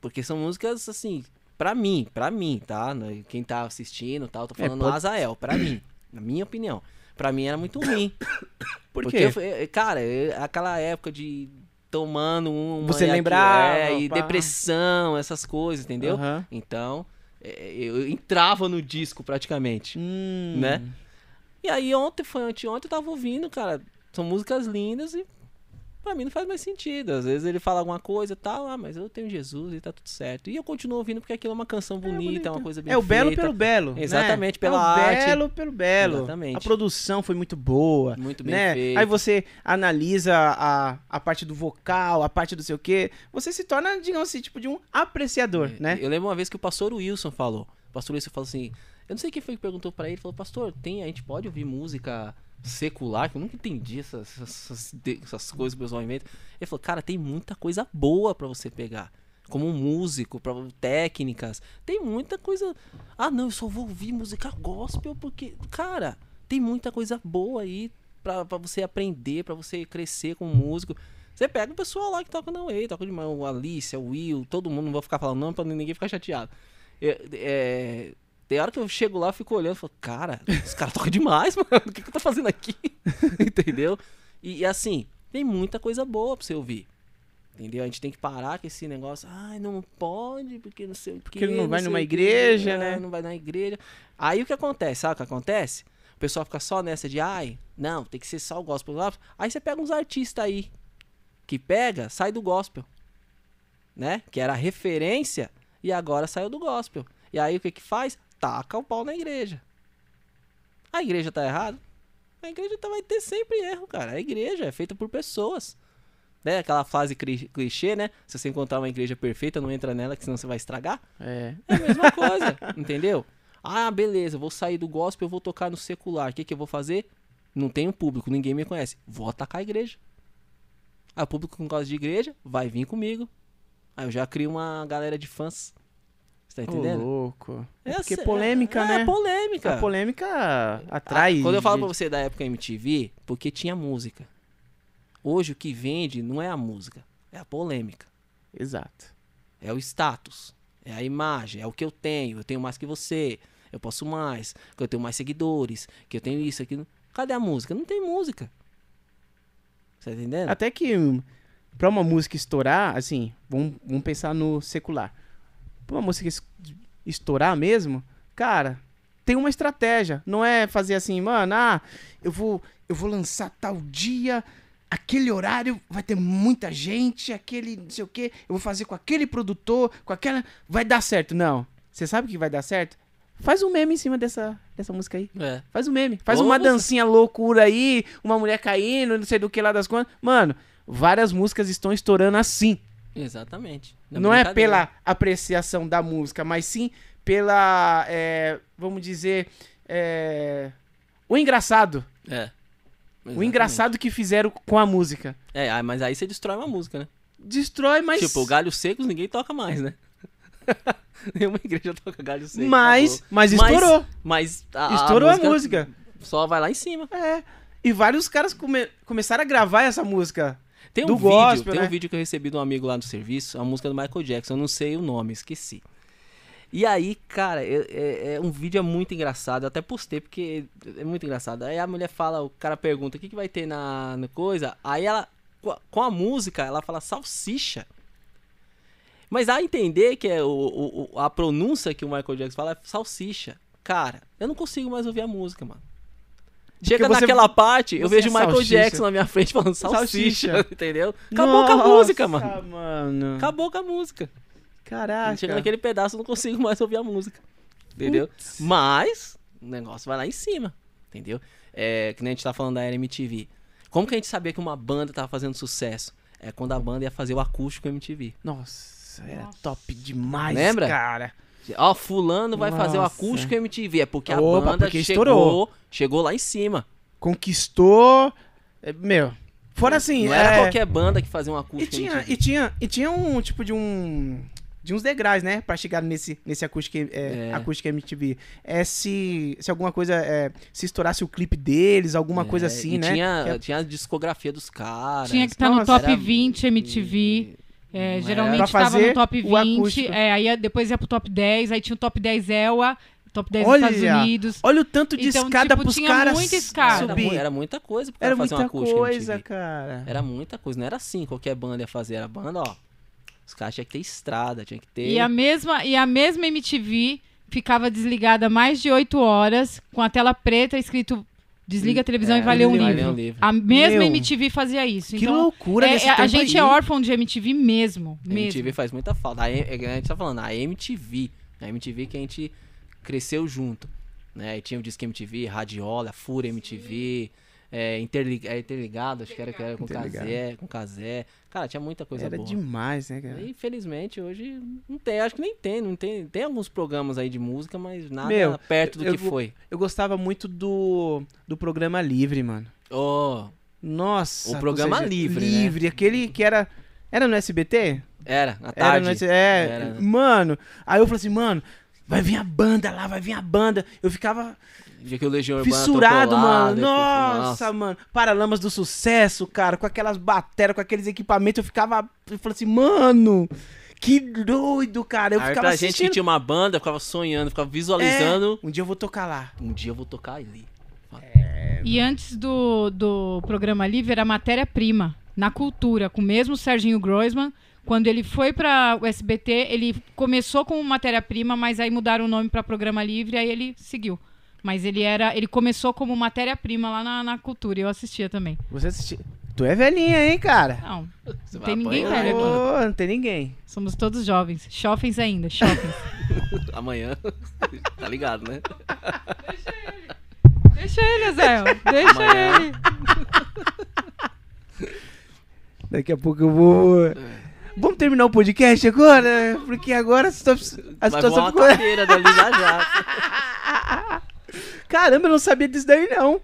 [SPEAKER 3] Porque são músicas, assim, pra mim, pra mim, tá? Quem tá assistindo e tal, tô
[SPEAKER 1] É,
[SPEAKER 3] falando
[SPEAKER 1] pode-
[SPEAKER 3] Azael, pra mim, na minha opinião. Pra mim era muito ruim.
[SPEAKER 1] Por
[SPEAKER 3] Porque,
[SPEAKER 1] quê?
[SPEAKER 3] eu fui- eh, cara, aquela época de tomando um.
[SPEAKER 1] Você lembrava,
[SPEAKER 3] É, e
[SPEAKER 1] pá.
[SPEAKER 3] depressão, essas coisas, entendeu?
[SPEAKER 1] Aham.
[SPEAKER 3] Então, eu entrava no disco praticamente.
[SPEAKER 1] Hum.
[SPEAKER 3] Né? E aí ontem, foi anteontem, eu tava ouvindo, cara. São músicas lindas e pra mim não faz mais sentido. Às vezes ele fala alguma coisa e tal, ah, mas eu tenho Jesus e tá tudo certo. E eu continuo ouvindo porque aquilo é uma canção bonita, é, uma coisa bem
[SPEAKER 1] É o belo
[SPEAKER 3] feita,
[SPEAKER 1] pelo belo. né?
[SPEAKER 3] Exatamente,
[SPEAKER 1] É
[SPEAKER 3] pela
[SPEAKER 1] o
[SPEAKER 3] arte.
[SPEAKER 1] belo pelo belo.
[SPEAKER 3] Exatamente.
[SPEAKER 1] A produção foi muito boa.
[SPEAKER 3] Muito bem
[SPEAKER 1] né?
[SPEAKER 3] feita.
[SPEAKER 1] Aí você analisa a, a parte do vocal, a parte do sei o quê. Você se torna, digamos assim, tipo de um apreciador,
[SPEAKER 3] É,
[SPEAKER 1] né?
[SPEAKER 3] Eu lembro uma vez que o pastor Wilson falou. O pastor Wilson falou assim: Eu não sei quem foi que perguntou pra ele. Falou, pastor, tem, a gente pode ouvir música secular? Que eu nunca entendi essas, essas, essas coisas que o pessoal inventa. Ele falou, cara, tem muita coisa boa pra você pegar. Como músico, pra, técnicas. Tem muita coisa. Ah, não, eu só vou ouvir música gospel porque. Cara, tem muita coisa boa aí pra, pra você aprender, pra você crescer como músico. Você pega o pessoal lá que toca na Way, toca demais, o Alicia, o Will, todo mundo, não vou ficar falando nome pra ninguém ficar chateado. É, é, tem hora que eu chego lá, eu fico olhando e falo, cara, os caras tocam demais, mano. O que, que eu tô fazendo aqui? Entendeu? E, e assim, tem muita coisa boa pra você ouvir. Entendeu? A gente tem que parar com esse negócio. Ai, não pode, porque não sei o
[SPEAKER 1] Porque
[SPEAKER 3] quê,
[SPEAKER 1] ele não vai numa igreja,
[SPEAKER 3] é,
[SPEAKER 1] né?
[SPEAKER 3] Não vai na igreja. Aí o que acontece? Sabe o que acontece? O pessoal fica só nessa de, ai, não, tem que ser só o gospel. Aí você pega uns artistas aí que pega, sai do gospel. Né? Que era referência e agora saiu do gospel. E aí o que que faz? Taca o pau na igreja. A igreja tá errada? A igreja tá- vai ter sempre erro, cara. A igreja é feita por pessoas. Né? Aquela frase cli- clichê, né? Se você encontrar uma igreja perfeita, não entra nela, que senão você vai estragar.
[SPEAKER 1] É.
[SPEAKER 3] É a mesma coisa, entendeu? Ah, beleza, vou sair do gospel, eu vou tocar no secular. O que, que eu vou fazer? Não tenho público, ninguém me conhece. Vou atacar a igreja. Aí o público com causa de igreja vai vir comigo. Aí eu já crio uma galera de fãs. Você tá
[SPEAKER 1] Ô,
[SPEAKER 3] entendendo?
[SPEAKER 1] louco. É porque polêmica,
[SPEAKER 3] é,
[SPEAKER 1] né?
[SPEAKER 3] É polêmica.
[SPEAKER 1] A polêmica atrai.
[SPEAKER 3] Ah, Quando eu falo pra você da época MTV, porque tinha música. Hoje o que vende não é a música, é a polêmica.
[SPEAKER 1] Exato.
[SPEAKER 3] É o status, é a imagem, é o que eu tenho. Eu tenho mais que você, eu posso mais, que eu tenho mais seguidores, que eu tenho isso, aquilo. Cadê a música? Não tem música. Você tá entendendo?
[SPEAKER 1] Até que hum, pra uma música estourar, assim, vamos, vamos pensar no secular. Pra uma música es- estourar mesmo, cara, tem uma estratégia. Não é fazer assim, mano, ah, eu vou, eu vou lançar tal dia, aquele horário vai ter muita gente, aquele não sei o quê, eu vou fazer com aquele produtor, com aquela. Vai dar certo. Não. Você sabe que vai dar certo? Faz um meme em cima dessa, dessa música aí.
[SPEAKER 3] É.
[SPEAKER 1] Faz um meme. Faz uma dancinha loucura aí, uma mulher caindo, não sei do que lá das contas. Mano, várias músicas estão estourando assim.
[SPEAKER 3] Exatamente. Na
[SPEAKER 1] não é pela apreciação da música, mas sim pela, é, vamos dizer, é, o engraçado.
[SPEAKER 3] É.
[SPEAKER 1] O
[SPEAKER 3] Exatamente.
[SPEAKER 1] engraçado que fizeram com a música.
[SPEAKER 3] É, ah, mas aí você destrói uma música, né?
[SPEAKER 1] Destrói, mas...
[SPEAKER 3] Tipo, galhos secos ninguém toca mais, né? Nenhuma igreja toca galhos secos.
[SPEAKER 1] mas,
[SPEAKER 3] acabou.
[SPEAKER 1] mas
[SPEAKER 3] Mas-
[SPEAKER 1] estourou.
[SPEAKER 3] Mas a,
[SPEAKER 1] Estourou a música.
[SPEAKER 3] Só vai lá em cima.
[SPEAKER 1] É. E vários caras come- começaram a gravar essa música.
[SPEAKER 3] Tem um
[SPEAKER 1] Do
[SPEAKER 3] vídeo,
[SPEAKER 1] gospel,
[SPEAKER 3] tem
[SPEAKER 1] né?
[SPEAKER 3] um vídeo que eu recebi de um amigo lá no serviço, a música do Michael Jackson, eu não sei o nome, esqueci. E aí, cara, é, é- é um vídeo é muito engraçado, eu até postei porque é muito engraçado. Aí a mulher fala, o cara pergunta o que, que vai ter na, na coisa, aí ela, com a, música, ela fala salsicha. Mas a entender que é o- o- a pronúncia que o Michael Jackson fala é salsicha. Cara, eu não consigo mais ouvir a música, mano. Chega
[SPEAKER 1] você-
[SPEAKER 3] naquela parte, eu vejo
[SPEAKER 1] é
[SPEAKER 3] Michael
[SPEAKER 1] salsicha.
[SPEAKER 3] Jackson na minha frente falando salsicha,
[SPEAKER 1] Salsicha.
[SPEAKER 3] entendeu? Acabou com a música, mano.
[SPEAKER 1] Nossa, mano.
[SPEAKER 3] Acabou com a música.
[SPEAKER 1] Caraca.
[SPEAKER 3] Chega naquele pedaço, eu não consigo mais ouvir a música. Entendeu?
[SPEAKER 1] Putz.
[SPEAKER 3] Mas, o negócio vai lá em cima. Entendeu? É, que nem a gente tá falando da era MTV. Como que a gente sabia que uma banda tava fazendo sucesso? É quando a banda ia fazer o acústico MTV.
[SPEAKER 1] Nossa, era
[SPEAKER 2] Nossa.
[SPEAKER 1] top demais,
[SPEAKER 3] Lembra?
[SPEAKER 1] cara.
[SPEAKER 3] Ó, fulano vai fazer o acústico MTV. É porque a
[SPEAKER 1] Opa,
[SPEAKER 3] banda
[SPEAKER 1] porque
[SPEAKER 3] chegou,
[SPEAKER 1] estourou.
[SPEAKER 3] chegou lá em cima.
[SPEAKER 1] Conquistou. é, Meu. Fora assim.
[SPEAKER 3] Não era
[SPEAKER 1] é,
[SPEAKER 3] qualquer banda que fazia um
[SPEAKER 1] E
[SPEAKER 3] acústico
[SPEAKER 1] tinha,
[SPEAKER 3] MTV.
[SPEAKER 1] e tinha, e tinha um tipo de um. De uns degraus, né? Pra chegar nesse, nesse acústico, é,
[SPEAKER 3] É.
[SPEAKER 1] acústico MTV. É se, se alguma coisa. É, se estourasse o clipe deles, alguma coisa
[SPEAKER 3] É,
[SPEAKER 1] assim,
[SPEAKER 3] e
[SPEAKER 1] né?
[SPEAKER 3] Tinha,
[SPEAKER 1] é-
[SPEAKER 3] tinha a discografia dos caras.
[SPEAKER 2] Tinha que estar no
[SPEAKER 1] Nossa,
[SPEAKER 2] top
[SPEAKER 3] era-
[SPEAKER 2] 20 MTV. É,
[SPEAKER 3] Não
[SPEAKER 2] geralmente
[SPEAKER 1] era. Pra
[SPEAKER 2] estava no top
[SPEAKER 1] o
[SPEAKER 2] 20,
[SPEAKER 1] acústico.
[SPEAKER 2] é, aí depois ia pro top 10, aí tinha o top 10 ELA, top 10
[SPEAKER 1] Olha,
[SPEAKER 2] dos Estados Unidos.
[SPEAKER 1] Olha o tanto de
[SPEAKER 2] Então,
[SPEAKER 1] escada
[SPEAKER 2] tipo,
[SPEAKER 1] pros
[SPEAKER 2] tinha
[SPEAKER 1] caras
[SPEAKER 2] muita escada.
[SPEAKER 3] Era,
[SPEAKER 1] subir.
[SPEAKER 3] era muita coisa pro
[SPEAKER 1] Era
[SPEAKER 3] fazer um
[SPEAKER 1] muita
[SPEAKER 3] acústico
[SPEAKER 1] coisa,
[SPEAKER 3] MTV.
[SPEAKER 1] cara.
[SPEAKER 3] Era muita coisa. Não era assim, qualquer banda ia fazer. Era banda, ó. Os caras tinham que ter estrada, tinha que ter.
[SPEAKER 2] E a mesma e a mesma MTV ficava desligada mais de 8 horas com a tela preta escrito desliga a televisão
[SPEAKER 3] É,
[SPEAKER 2] e vai ler um livro.
[SPEAKER 3] ler um livro.
[SPEAKER 2] A mesma
[SPEAKER 1] Meu.
[SPEAKER 2] MTV fazia isso.
[SPEAKER 1] Que
[SPEAKER 2] então,
[SPEAKER 1] loucura
[SPEAKER 2] é- é- a gente
[SPEAKER 1] aí.
[SPEAKER 2] é órfão de MTV mesmo,
[SPEAKER 3] A
[SPEAKER 2] mesmo.
[SPEAKER 3] MTV faz muita falta. A, é, a gente tá falando, a MTV. A MTV que a gente cresceu junto. Né? E tinha o Disque MTV, Radiola, Fúria MTV, é, interlig, é, Interligado, acho que era, que era com. Casé, com Casé. Cara, tinha muita coisa
[SPEAKER 1] Era
[SPEAKER 3] boa.
[SPEAKER 1] demais, né, cara?
[SPEAKER 3] E, Infelizmente, hoje não tem, acho que nem tem, não tem. Tem alguns programas aí de música, mas nada
[SPEAKER 1] Meu,
[SPEAKER 3] perto do
[SPEAKER 1] eu
[SPEAKER 3] que
[SPEAKER 1] vou-
[SPEAKER 3] foi.
[SPEAKER 1] Eu gostava muito do, do programa Livre, mano.
[SPEAKER 3] Oh,
[SPEAKER 1] Nossa.
[SPEAKER 3] O programa
[SPEAKER 1] seja,
[SPEAKER 3] Livre, né?
[SPEAKER 1] Livre, aquele que era. Era no SBT?
[SPEAKER 3] era, à
[SPEAKER 1] Era
[SPEAKER 3] tarde.
[SPEAKER 1] no S- é,
[SPEAKER 3] Era.
[SPEAKER 1] mano. Aí eu falei assim, mano, vai vir a banda lá, vai vir a banda. Eu ficava
[SPEAKER 3] Dia que o Legião Urbana
[SPEAKER 1] fissurado,
[SPEAKER 3] tocou lá,
[SPEAKER 1] mano.
[SPEAKER 3] depois foi-
[SPEAKER 1] Nossa, mano. Paralamas do sucesso, cara, com aquelas baterias, com aqueles equipamentos, eu ficava. Eu falei assim, mano, que doido, cara. Eu
[SPEAKER 3] Aí
[SPEAKER 1] ficava
[SPEAKER 3] pra gente que
[SPEAKER 1] assistindo.
[SPEAKER 3] tinha uma banda, eu ficava sonhando, ficava visualizando.
[SPEAKER 1] É, um dia eu vou tocar lá.
[SPEAKER 3] Um dia eu vou tocar ali.
[SPEAKER 2] E antes do, do programa Livre era matéria-prima, na cultura, com o mesmo Serginho Groisman. Quando ele foi para o SBT, ele começou como matéria-prima, mas aí mudaram o nome para Programa Livre, aí ele seguiu. Mas ele era, ele começou como matéria-prima lá na, na cultura, e eu assistia também.
[SPEAKER 1] Você assistiu. Tu é velhinha, hein, cara?
[SPEAKER 2] Não,
[SPEAKER 3] Você
[SPEAKER 2] Não tem ninguém
[SPEAKER 3] apanhar,
[SPEAKER 2] velho aqui.
[SPEAKER 1] não tem ninguém.
[SPEAKER 2] somos todos jovens. Jovens ainda, jovens.
[SPEAKER 3] Amanhã. tá ligado, né?
[SPEAKER 2] Deixa ele, Zé. Deixa
[SPEAKER 3] Amanhã.
[SPEAKER 2] ele.
[SPEAKER 1] Daqui a pouco eu vou. Vamos terminar o podcast agora? Porque agora a situação, a situação
[SPEAKER 3] uma
[SPEAKER 1] ficou.
[SPEAKER 3] cadeira dali já já.
[SPEAKER 1] Caramba, eu não sabia disso daí, não.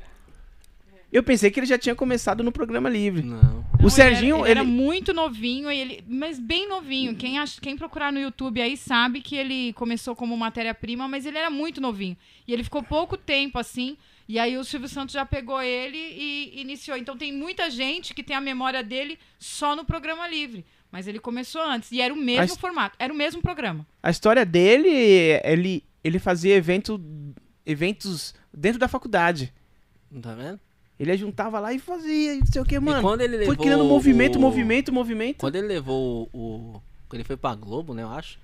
[SPEAKER 1] Eu pensei que ele já tinha começado no programa livre.
[SPEAKER 3] Não.
[SPEAKER 2] Não,
[SPEAKER 1] o
[SPEAKER 2] ele
[SPEAKER 1] Serginho,
[SPEAKER 2] era, ele era
[SPEAKER 1] ele-
[SPEAKER 2] muito novinho, ele, mas bem novinho. Quem, ach- quem procurar no YouTube aí sabe que ele começou como matéria-prima, mas ele era muito novinho. E ele ficou pouco tempo assim. E aí o Silvio Santos já pegou ele e iniciou. Então tem muita gente que tem a memória dele só no programa livre. Mas ele começou antes. E era o mesmo
[SPEAKER 1] Mas-
[SPEAKER 2] formato, era o mesmo programa.
[SPEAKER 1] A história dele, ele, ele fazia evento, eventos dentro da faculdade.
[SPEAKER 3] Tá vendo?
[SPEAKER 1] Ele juntava lá e fazia, e não sei o que,
[SPEAKER 3] e
[SPEAKER 1] mano.
[SPEAKER 3] quando ele levou
[SPEAKER 1] Foi criando movimento,
[SPEAKER 3] o-
[SPEAKER 1] movimento, movimento.
[SPEAKER 3] Quando ele levou o. Quando ele foi pra Globo, né, eu acho.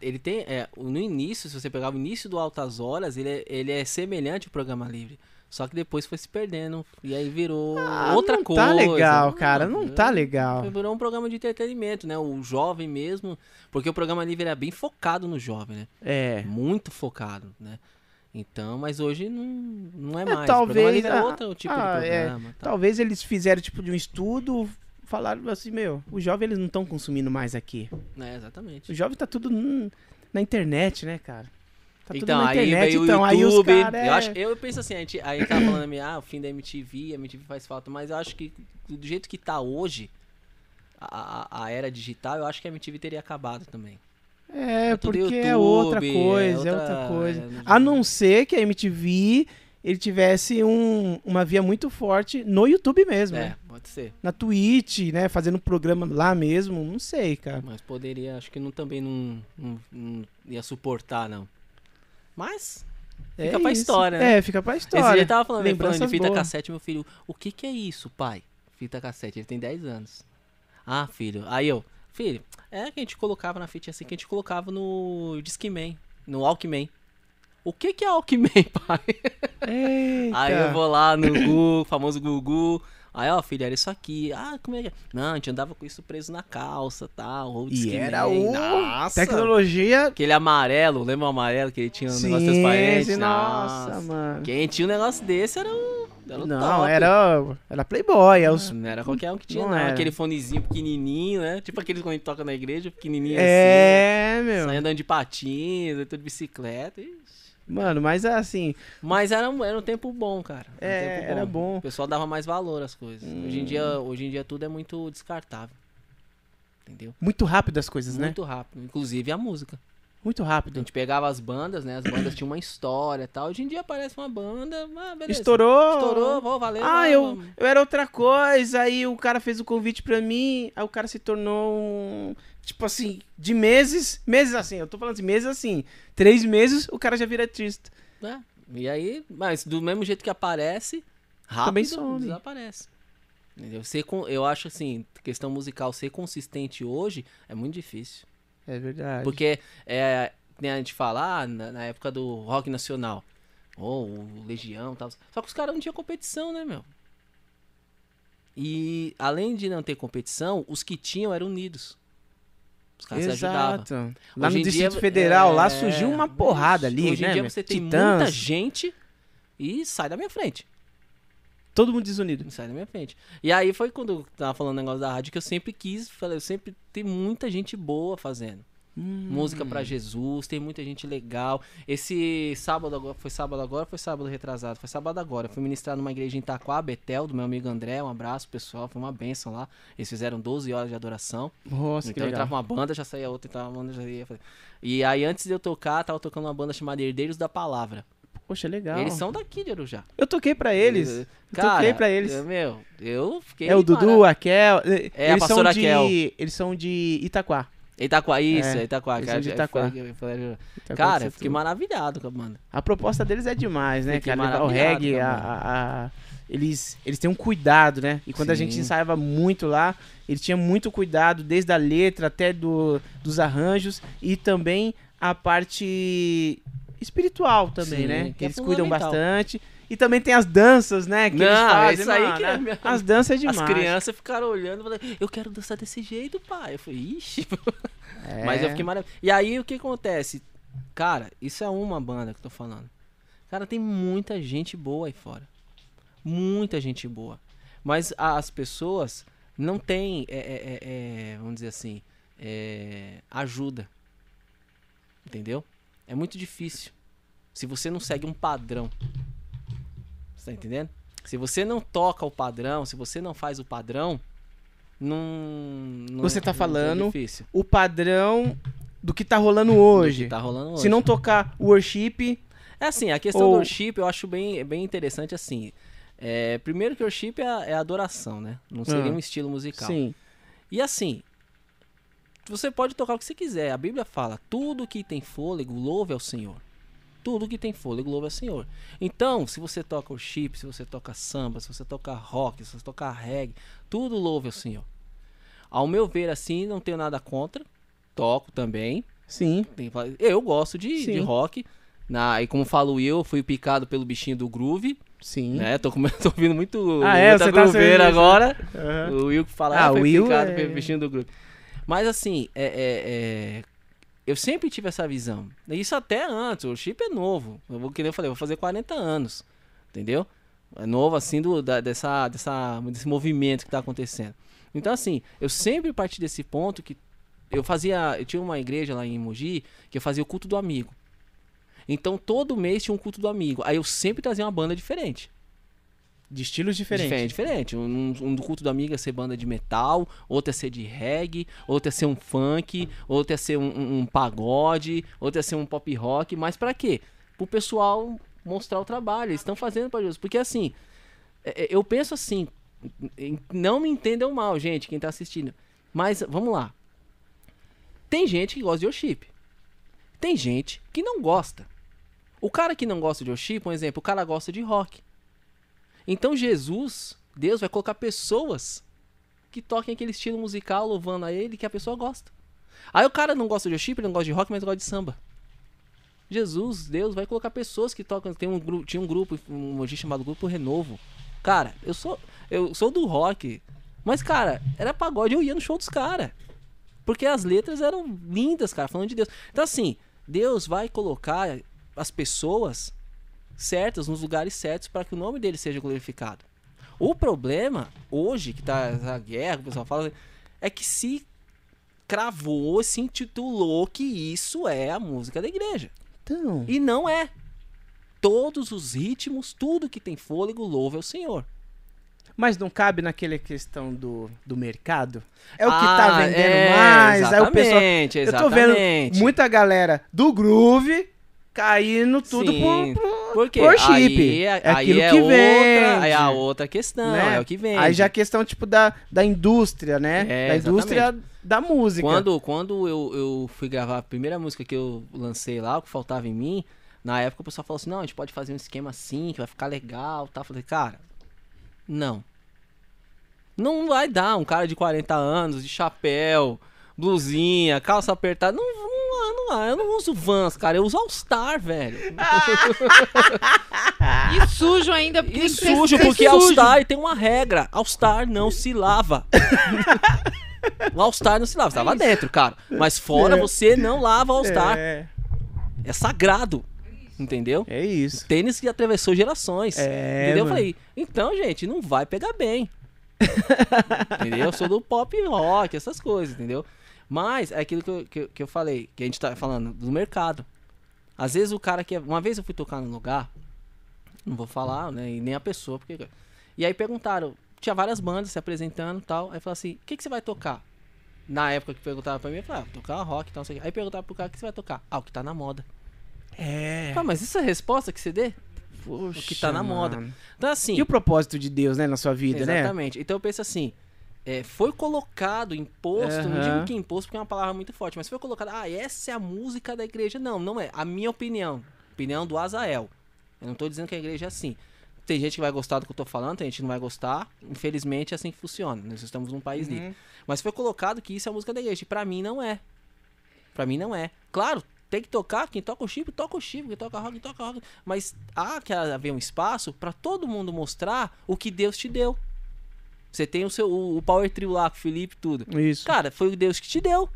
[SPEAKER 3] ele tem. É, no início, se você pegar o início do Altas Horas, ele é, ele é semelhante ao programa livre. Só que depois foi se perdendo. E aí virou
[SPEAKER 1] Ah,
[SPEAKER 3] outra
[SPEAKER 1] não
[SPEAKER 3] coisa.
[SPEAKER 1] tá legal, cara, não
[SPEAKER 3] virou-
[SPEAKER 1] tá legal.
[SPEAKER 3] Virou um programa de entretenimento, né? O jovem mesmo. Porque o programa livre era bem focado no jovem, né?
[SPEAKER 1] É.
[SPEAKER 3] Muito focado, né? Então, mas hoje não, não é
[SPEAKER 1] É,
[SPEAKER 3] mais.
[SPEAKER 1] talvez,
[SPEAKER 3] é
[SPEAKER 1] ah,
[SPEAKER 3] outro tipo
[SPEAKER 1] ah,
[SPEAKER 3] de
[SPEAKER 1] é.
[SPEAKER 3] programa. tá?
[SPEAKER 1] Talvez eles fizeram tipo de um estudo, falaram assim, meu, os jovens eles não estão consumindo mais aqui.
[SPEAKER 3] É, exatamente.
[SPEAKER 1] O jovem tá tudo hum, na internet, né, cara? Tá tudo
[SPEAKER 3] então, aí
[SPEAKER 1] internet,
[SPEAKER 3] veio
[SPEAKER 1] então
[SPEAKER 3] o
[SPEAKER 1] aí
[SPEAKER 3] YouTube.
[SPEAKER 1] cara, é...
[SPEAKER 3] eu, acho, eu penso assim, a gente, aí tava falando, ah, o fim da MTV, a MTV faz falta, mas eu acho que do jeito que tá hoje, a, a, a era digital, eu acho que a MTV teria acabado também.
[SPEAKER 1] É,
[SPEAKER 3] É
[SPEAKER 1] porque é
[SPEAKER 3] YouTube,
[SPEAKER 1] outra
[SPEAKER 3] é
[SPEAKER 1] coisa, é
[SPEAKER 3] outra-
[SPEAKER 1] outra coisa.
[SPEAKER 3] é-
[SPEAKER 1] A não ser que a MTV ele tivesse um, uma via muito forte no YouTube mesmo,
[SPEAKER 3] É,
[SPEAKER 1] né?
[SPEAKER 3] pode ser.
[SPEAKER 1] Na Twitch, né? Fazendo programa lá mesmo, não sei, cara.
[SPEAKER 3] Mas poderia, acho que não, também não, não, não ia suportar, não. Mas, Fica
[SPEAKER 1] É
[SPEAKER 3] pra
[SPEAKER 1] isso.
[SPEAKER 3] história, né?
[SPEAKER 1] É, fica pra
[SPEAKER 3] esse
[SPEAKER 1] história.
[SPEAKER 3] dia eu tava falando, falando de
[SPEAKER 1] Lembranças
[SPEAKER 3] fita
[SPEAKER 1] boas.
[SPEAKER 3] cassete, meu filho, o que que é isso, pai? Fita cassete, ele tem 10 anos. Ah, filho, aí eu, filho, é que a gente colocava na fita assim, que a gente colocava no Discman, no Walkman. o que que é Alckmin, pai?
[SPEAKER 1] Eita.
[SPEAKER 3] Aí eu vou lá no Gugu, famoso Gugu. Aí, ó, filho, era isso aqui. Ah, como é que é? Não, a gente andava com isso preso na calça, tal. Tá,
[SPEAKER 1] E era o
[SPEAKER 3] Nossa.
[SPEAKER 1] tecnologia.
[SPEAKER 3] Aquele amarelo, lembra o amarelo que ele tinha no
[SPEAKER 1] Sim,
[SPEAKER 3] negócio transparente?
[SPEAKER 1] sim, nossa, mano.
[SPEAKER 3] Quem tinha um negócio desse era o, era o
[SPEAKER 1] Não,
[SPEAKER 3] top.
[SPEAKER 1] era, era Playboy. É os...
[SPEAKER 3] Não era qualquer um que tinha,
[SPEAKER 1] Não
[SPEAKER 3] não.
[SPEAKER 1] era.
[SPEAKER 3] Aquele fonezinho pequenininho, né? Tipo aquele quando a gente toca na igreja, pequenininho assim.
[SPEAKER 1] É, meu.
[SPEAKER 3] Sai andando de patins, tudo de bicicleta. ixi.
[SPEAKER 1] Mano, mas assim,
[SPEAKER 3] Mas era, um- era um tempo bom, cara. Um
[SPEAKER 1] É,
[SPEAKER 3] tempo
[SPEAKER 1] era bom.
[SPEAKER 3] O pessoal dava mais valor às coisas. Hoje, em
[SPEAKER 1] Hum.
[SPEAKER 3] dia, hoje em dia tudo é muito descartável. Entendeu?
[SPEAKER 1] muito rápido as coisas, né?
[SPEAKER 3] Muito rápido. Inclusive a música.
[SPEAKER 1] Muito
[SPEAKER 3] A
[SPEAKER 1] rápido.
[SPEAKER 3] gente pegava as bandas, né? As bandas tinham uma história e tal. Hoje em dia aparece uma banda, ah, beleza.
[SPEAKER 1] Estourou.
[SPEAKER 3] Estourou, vou, valeu.
[SPEAKER 1] Ah,
[SPEAKER 3] vai,
[SPEAKER 1] eu,
[SPEAKER 3] vamos.
[SPEAKER 1] eu era outra coisa, aí o cara fez o convite pra mim, aí o cara se tornou um. Tipo assim, de meses, meses assim, eu tô falando de meses assim, três meses o cara já vira artista.
[SPEAKER 3] né? E aí, mas do mesmo jeito que aparece, rápido
[SPEAKER 1] Também some.
[SPEAKER 3] desaparece. Entendeu? Ser, eu acho assim, questão musical, ser consistente hoje é muito difícil.
[SPEAKER 1] É verdade.
[SPEAKER 3] Porque é, a gente fala, ah, na, na época do rock nacional, ou o Legião e tal. Só que os caras não tinham competição, né, meu? E além de não ter competição, os que tinham eram unidos. Os caras se ajudavam.
[SPEAKER 1] Exato. Lá
[SPEAKER 3] Hoje
[SPEAKER 1] no Distrito
[SPEAKER 3] dia,
[SPEAKER 1] Federal, lá
[SPEAKER 3] é,
[SPEAKER 1] surgiu uma porrada ali,
[SPEAKER 3] Hoje
[SPEAKER 1] né?
[SPEAKER 3] em dia
[SPEAKER 1] meu?
[SPEAKER 3] você tem
[SPEAKER 1] Titãs,
[SPEAKER 3] muita gente e sai da minha frente.
[SPEAKER 1] Todo mundo desunido.
[SPEAKER 3] Sai da minha frente. E aí foi quando eu tava falando o negócio da rádio que eu sempre quis, falei, eu sempre tem muita gente boa fazendo.
[SPEAKER 1] Hum.
[SPEAKER 3] Música pra Jesus, tem muita gente legal. Esse sábado agora, foi sábado agora, foi sábado retrasado, foi sábado agora. Eu fui ministrar numa igreja em Itaquá, Betel, do meu amigo André, um abraço pessoal, foi uma benção lá. Eles fizeram 12 horas de adoração.
[SPEAKER 1] Nossa, que
[SPEAKER 3] então entrava uma banda, já saía outra, entrava uma banda, já ia. E aí antes de eu tocar, tava tocando uma banda chamada Herdeiros da Palavra.
[SPEAKER 1] Poxa, legal.
[SPEAKER 3] Eles são daqui de Arujá.
[SPEAKER 1] Eu toquei pra eles. Eu
[SPEAKER 3] Cara,
[SPEAKER 1] toquei pra eles.
[SPEAKER 3] eu- Meu, eu fiquei.
[SPEAKER 1] É o Dudu, a Kel.
[SPEAKER 3] É, a
[SPEAKER 1] eles são
[SPEAKER 3] pastora
[SPEAKER 1] de,
[SPEAKER 3] Kel.
[SPEAKER 1] Eles são de Itaquá.
[SPEAKER 3] Itaquá, isso,
[SPEAKER 1] É,
[SPEAKER 3] é, Itaquá. cara,
[SPEAKER 1] de Itaquá.
[SPEAKER 3] Cara, eu fiquei maravilhado com a banda.
[SPEAKER 1] A proposta deles é demais, né,
[SPEAKER 3] Fiquei
[SPEAKER 1] cara? O reggae,
[SPEAKER 3] a
[SPEAKER 1] a, a- eles, eles têm um cuidado, né? E quando a gente
[SPEAKER 3] Sim.
[SPEAKER 1] ensaiava muito lá, eles tinham muito cuidado, desde a letra até do, dos arranjos e também a parte espiritual também,
[SPEAKER 3] Sim,
[SPEAKER 1] né?
[SPEAKER 3] que é
[SPEAKER 1] eles cuidam
[SPEAKER 3] fundamental.
[SPEAKER 1] bastante. E também tem as danças, né? Que eles
[SPEAKER 3] Não,
[SPEAKER 1] fazem,
[SPEAKER 3] isso aí
[SPEAKER 1] mano,
[SPEAKER 3] que é
[SPEAKER 1] né?
[SPEAKER 3] minha-
[SPEAKER 1] As danças é demais.
[SPEAKER 3] As crianças ficaram olhando e falaram, eu quero dançar desse jeito, pai. Eu falei, ixi.
[SPEAKER 1] É.
[SPEAKER 3] Mas eu fiquei maravilhoso. E aí o que acontece? Cara, isso é uma banda que eu tô falando. Cara, tem muita gente boa aí fora. Muita gente boa. Mas as pessoas não têm, é, é, é, é, vamos dizer assim, é, ajuda. Entendeu? É muito difícil. Se você não segue um padrão. Você tá entendendo? Se você não toca o padrão, se você não faz o padrão, não. não
[SPEAKER 1] Você tá
[SPEAKER 3] não-
[SPEAKER 1] falando
[SPEAKER 3] É.
[SPEAKER 1] O padrão do que tá rolando hoje.
[SPEAKER 3] Tá rolando hoje.
[SPEAKER 1] Se não tocar worship,
[SPEAKER 3] É assim, a questão
[SPEAKER 1] Ou-
[SPEAKER 3] do worship eu acho bem, bem interessante assim. É, primeiro que o worship é, é adoração, né? Não seria
[SPEAKER 1] Ah.
[SPEAKER 3] um estilo musical.
[SPEAKER 1] sim.
[SPEAKER 3] E assim, você pode tocar o que você quiser. A Bíblia fala: tudo que tem fôlego, louve ao Senhor. Tudo que tem fôlego, louve ao Senhor. Então, se você toca worship, se você toca samba, se você toca rock, se você toca reggae, tudo louve ao Senhor. Ao meu ver, assim, não tenho nada contra. Toco também.
[SPEAKER 1] Sim.
[SPEAKER 3] Eu gosto de, de rock. Na, e como falo eu, fui picado pelo bichinho do groove,
[SPEAKER 1] Sim.
[SPEAKER 3] né? Tô, tô ouvindo muito
[SPEAKER 1] Ah, é? Você tá isso,
[SPEAKER 3] agora.
[SPEAKER 1] Aham.
[SPEAKER 3] O Will que fala,
[SPEAKER 1] Ah,
[SPEAKER 3] ah,
[SPEAKER 1] o Will
[SPEAKER 3] picado
[SPEAKER 1] é-
[SPEAKER 3] pelo bichinho do groove. Mas assim, é, é- é- eu sempre tive essa visão. Isso até antes, o chip é novo. Eu vou, que eu falei, vou fazer 40 anos. Entendeu? É novo assim do, da- dessa, dessa, desse movimento que tá acontecendo. Então, assim, eu sempre parti desse ponto que eu fazia. Eu tinha uma igreja lá em Mogi que eu fazia o culto do amigo. Então todo mês tinha um culto do amigo. Aí eu sempre trazia uma banda diferente.
[SPEAKER 1] De estilos diferentes.
[SPEAKER 3] Diferente, diferente. Um, um do culto do amigo ia ser banda de metal, outro ia ser de reggae, outro ia ser um funk, outro ia ser um, um- um pagode, outro ia ser um pop rock. Mas pra quê? Pro pessoal mostrar o trabalho. Eles estão fazendo pra Jesus. Porque assim, é- é, eu penso assim, não me entendam mal, gente, quem tá assistindo. Mas vamos lá. Tem gente que gosta de worship. Tem gente que não gosta. O cara que não gosta de worship, por exemplo, o cara gosta de rock. Então Jesus, Deus vai colocar pessoas que toquem aquele estilo musical louvando a ele que a pessoa gosta. Aí o cara não gosta de worship, ele não gosta de rock, mas gosta de samba. Jesus, Deus vai colocar pessoas que tocam. Tem um tinha um grupo, um hoje chamado Grupo Renovo. Cara, eu sou eu sou do rock, mas cara, era pagode, eu ia no show dos caras. Porque as letras eram lindas, cara, falando de Deus. Então assim, Deus vai colocar as pessoas certas nos lugares certos para que o nome dele seja glorificado. O problema hoje que tá a guerra, o pessoal fala, é que se cravou, se intitulou que isso é a música da igreja.
[SPEAKER 1] Então.
[SPEAKER 3] E não é. Todos os ritmos, tudo que tem fôlego, louva ao Senhor.
[SPEAKER 1] Mas não cabe naquela questão do, do mercado? É o que
[SPEAKER 3] Ah,
[SPEAKER 1] tá vendendo
[SPEAKER 3] é,
[SPEAKER 1] mais. Aí o pessoal.
[SPEAKER 3] exatamente,
[SPEAKER 1] Eu tô vendo
[SPEAKER 3] exatamente.
[SPEAKER 1] muita galera do groove caindo tudo
[SPEAKER 3] Sim.
[SPEAKER 1] por, por
[SPEAKER 3] Porque
[SPEAKER 1] worship.
[SPEAKER 3] aí, é-
[SPEAKER 1] É aquilo
[SPEAKER 3] é
[SPEAKER 1] que
[SPEAKER 3] aí é a outra questão,
[SPEAKER 1] né?
[SPEAKER 3] é o que vem.
[SPEAKER 1] Aí já é questão, tipo, da, da indústria, né?
[SPEAKER 3] É,
[SPEAKER 1] da indústria da música.
[SPEAKER 3] Quando, quando eu, eu fui gravar a primeira música que eu lancei lá, o que faltava em mim, na época o pessoal falou assim, não, a gente pode fazer um esquema assim, que vai ficar legal, tá? Eu falei, cara, não. Não vai dar um cara de 40 anos, de chapéu, blusinha, calça apertada, não, eu não uso Vans, cara, eu uso All Star, velho.
[SPEAKER 2] E sujo ainda. porque
[SPEAKER 3] E sujo, porque All
[SPEAKER 2] sujo.
[SPEAKER 3] Star tem uma regra. All Star não se lava. o All Star não se lava. Você tava dentro, cara. Mas fora
[SPEAKER 1] É.
[SPEAKER 3] você não lava All Star. É,
[SPEAKER 1] É,
[SPEAKER 3] sagrado. Entendeu?
[SPEAKER 1] é isso.
[SPEAKER 3] Tênis que atravessou gerações.
[SPEAKER 1] É,
[SPEAKER 3] entendeu? Eu
[SPEAKER 1] mano.
[SPEAKER 3] falei, então, gente, não vai pegar bem. entendeu? Eu sou do pop rock, essas coisas, entendeu? Mas é aquilo que eu, que, que eu falei, que a gente tá falando do mercado. Às vezes o cara que. Uma vez eu fui tocar num lugar, não vou falar, né? E nem a pessoa, porque. E aí perguntaram, tinha várias bandas se apresentando e tal. Aí falaram assim: o que, que você vai tocar? Na época que perguntaram pra mim, eu falei, ah, tocar rock e tal, não sei o. Aí perguntaram pro cara o que você vai tocar. Ah, o que tá na moda.
[SPEAKER 1] É.
[SPEAKER 3] Ah, mas isso é a resposta que você dê?
[SPEAKER 1] Poxa,
[SPEAKER 3] que tá na moda.
[SPEAKER 1] mano.
[SPEAKER 3] Então assim.
[SPEAKER 1] E o propósito de Deus, né, na sua vida, né?
[SPEAKER 3] Exatamente. Então eu penso assim, é, foi colocado, imposto, não
[SPEAKER 1] Aham.
[SPEAKER 3] digo que imposto porque é uma palavra muito forte, mas foi colocado, ah, essa é a música da igreja. Não, não é. A minha opinião, opinião do Azael. Eu não tô dizendo que a igreja é assim. Tem gente que vai gostar do que eu tô falando, tem gente que não vai gostar. Infelizmente é assim que funciona. Nós estamos num país livre.
[SPEAKER 1] Uhum.
[SPEAKER 3] Mas foi colocado que isso é a música da igreja. E pra mim não é. Pra mim não é. Claro, tem que tocar. Quem toca o chip, toca o chip. Quem toca rock, toca rock. Mas há que haver um espaço pra todo mundo mostrar o que Deus te deu. Você tem o seu o, o Power Trio lá com o Felipe e tudo.
[SPEAKER 1] Isso.
[SPEAKER 3] Cara, foi o Deus que te deu.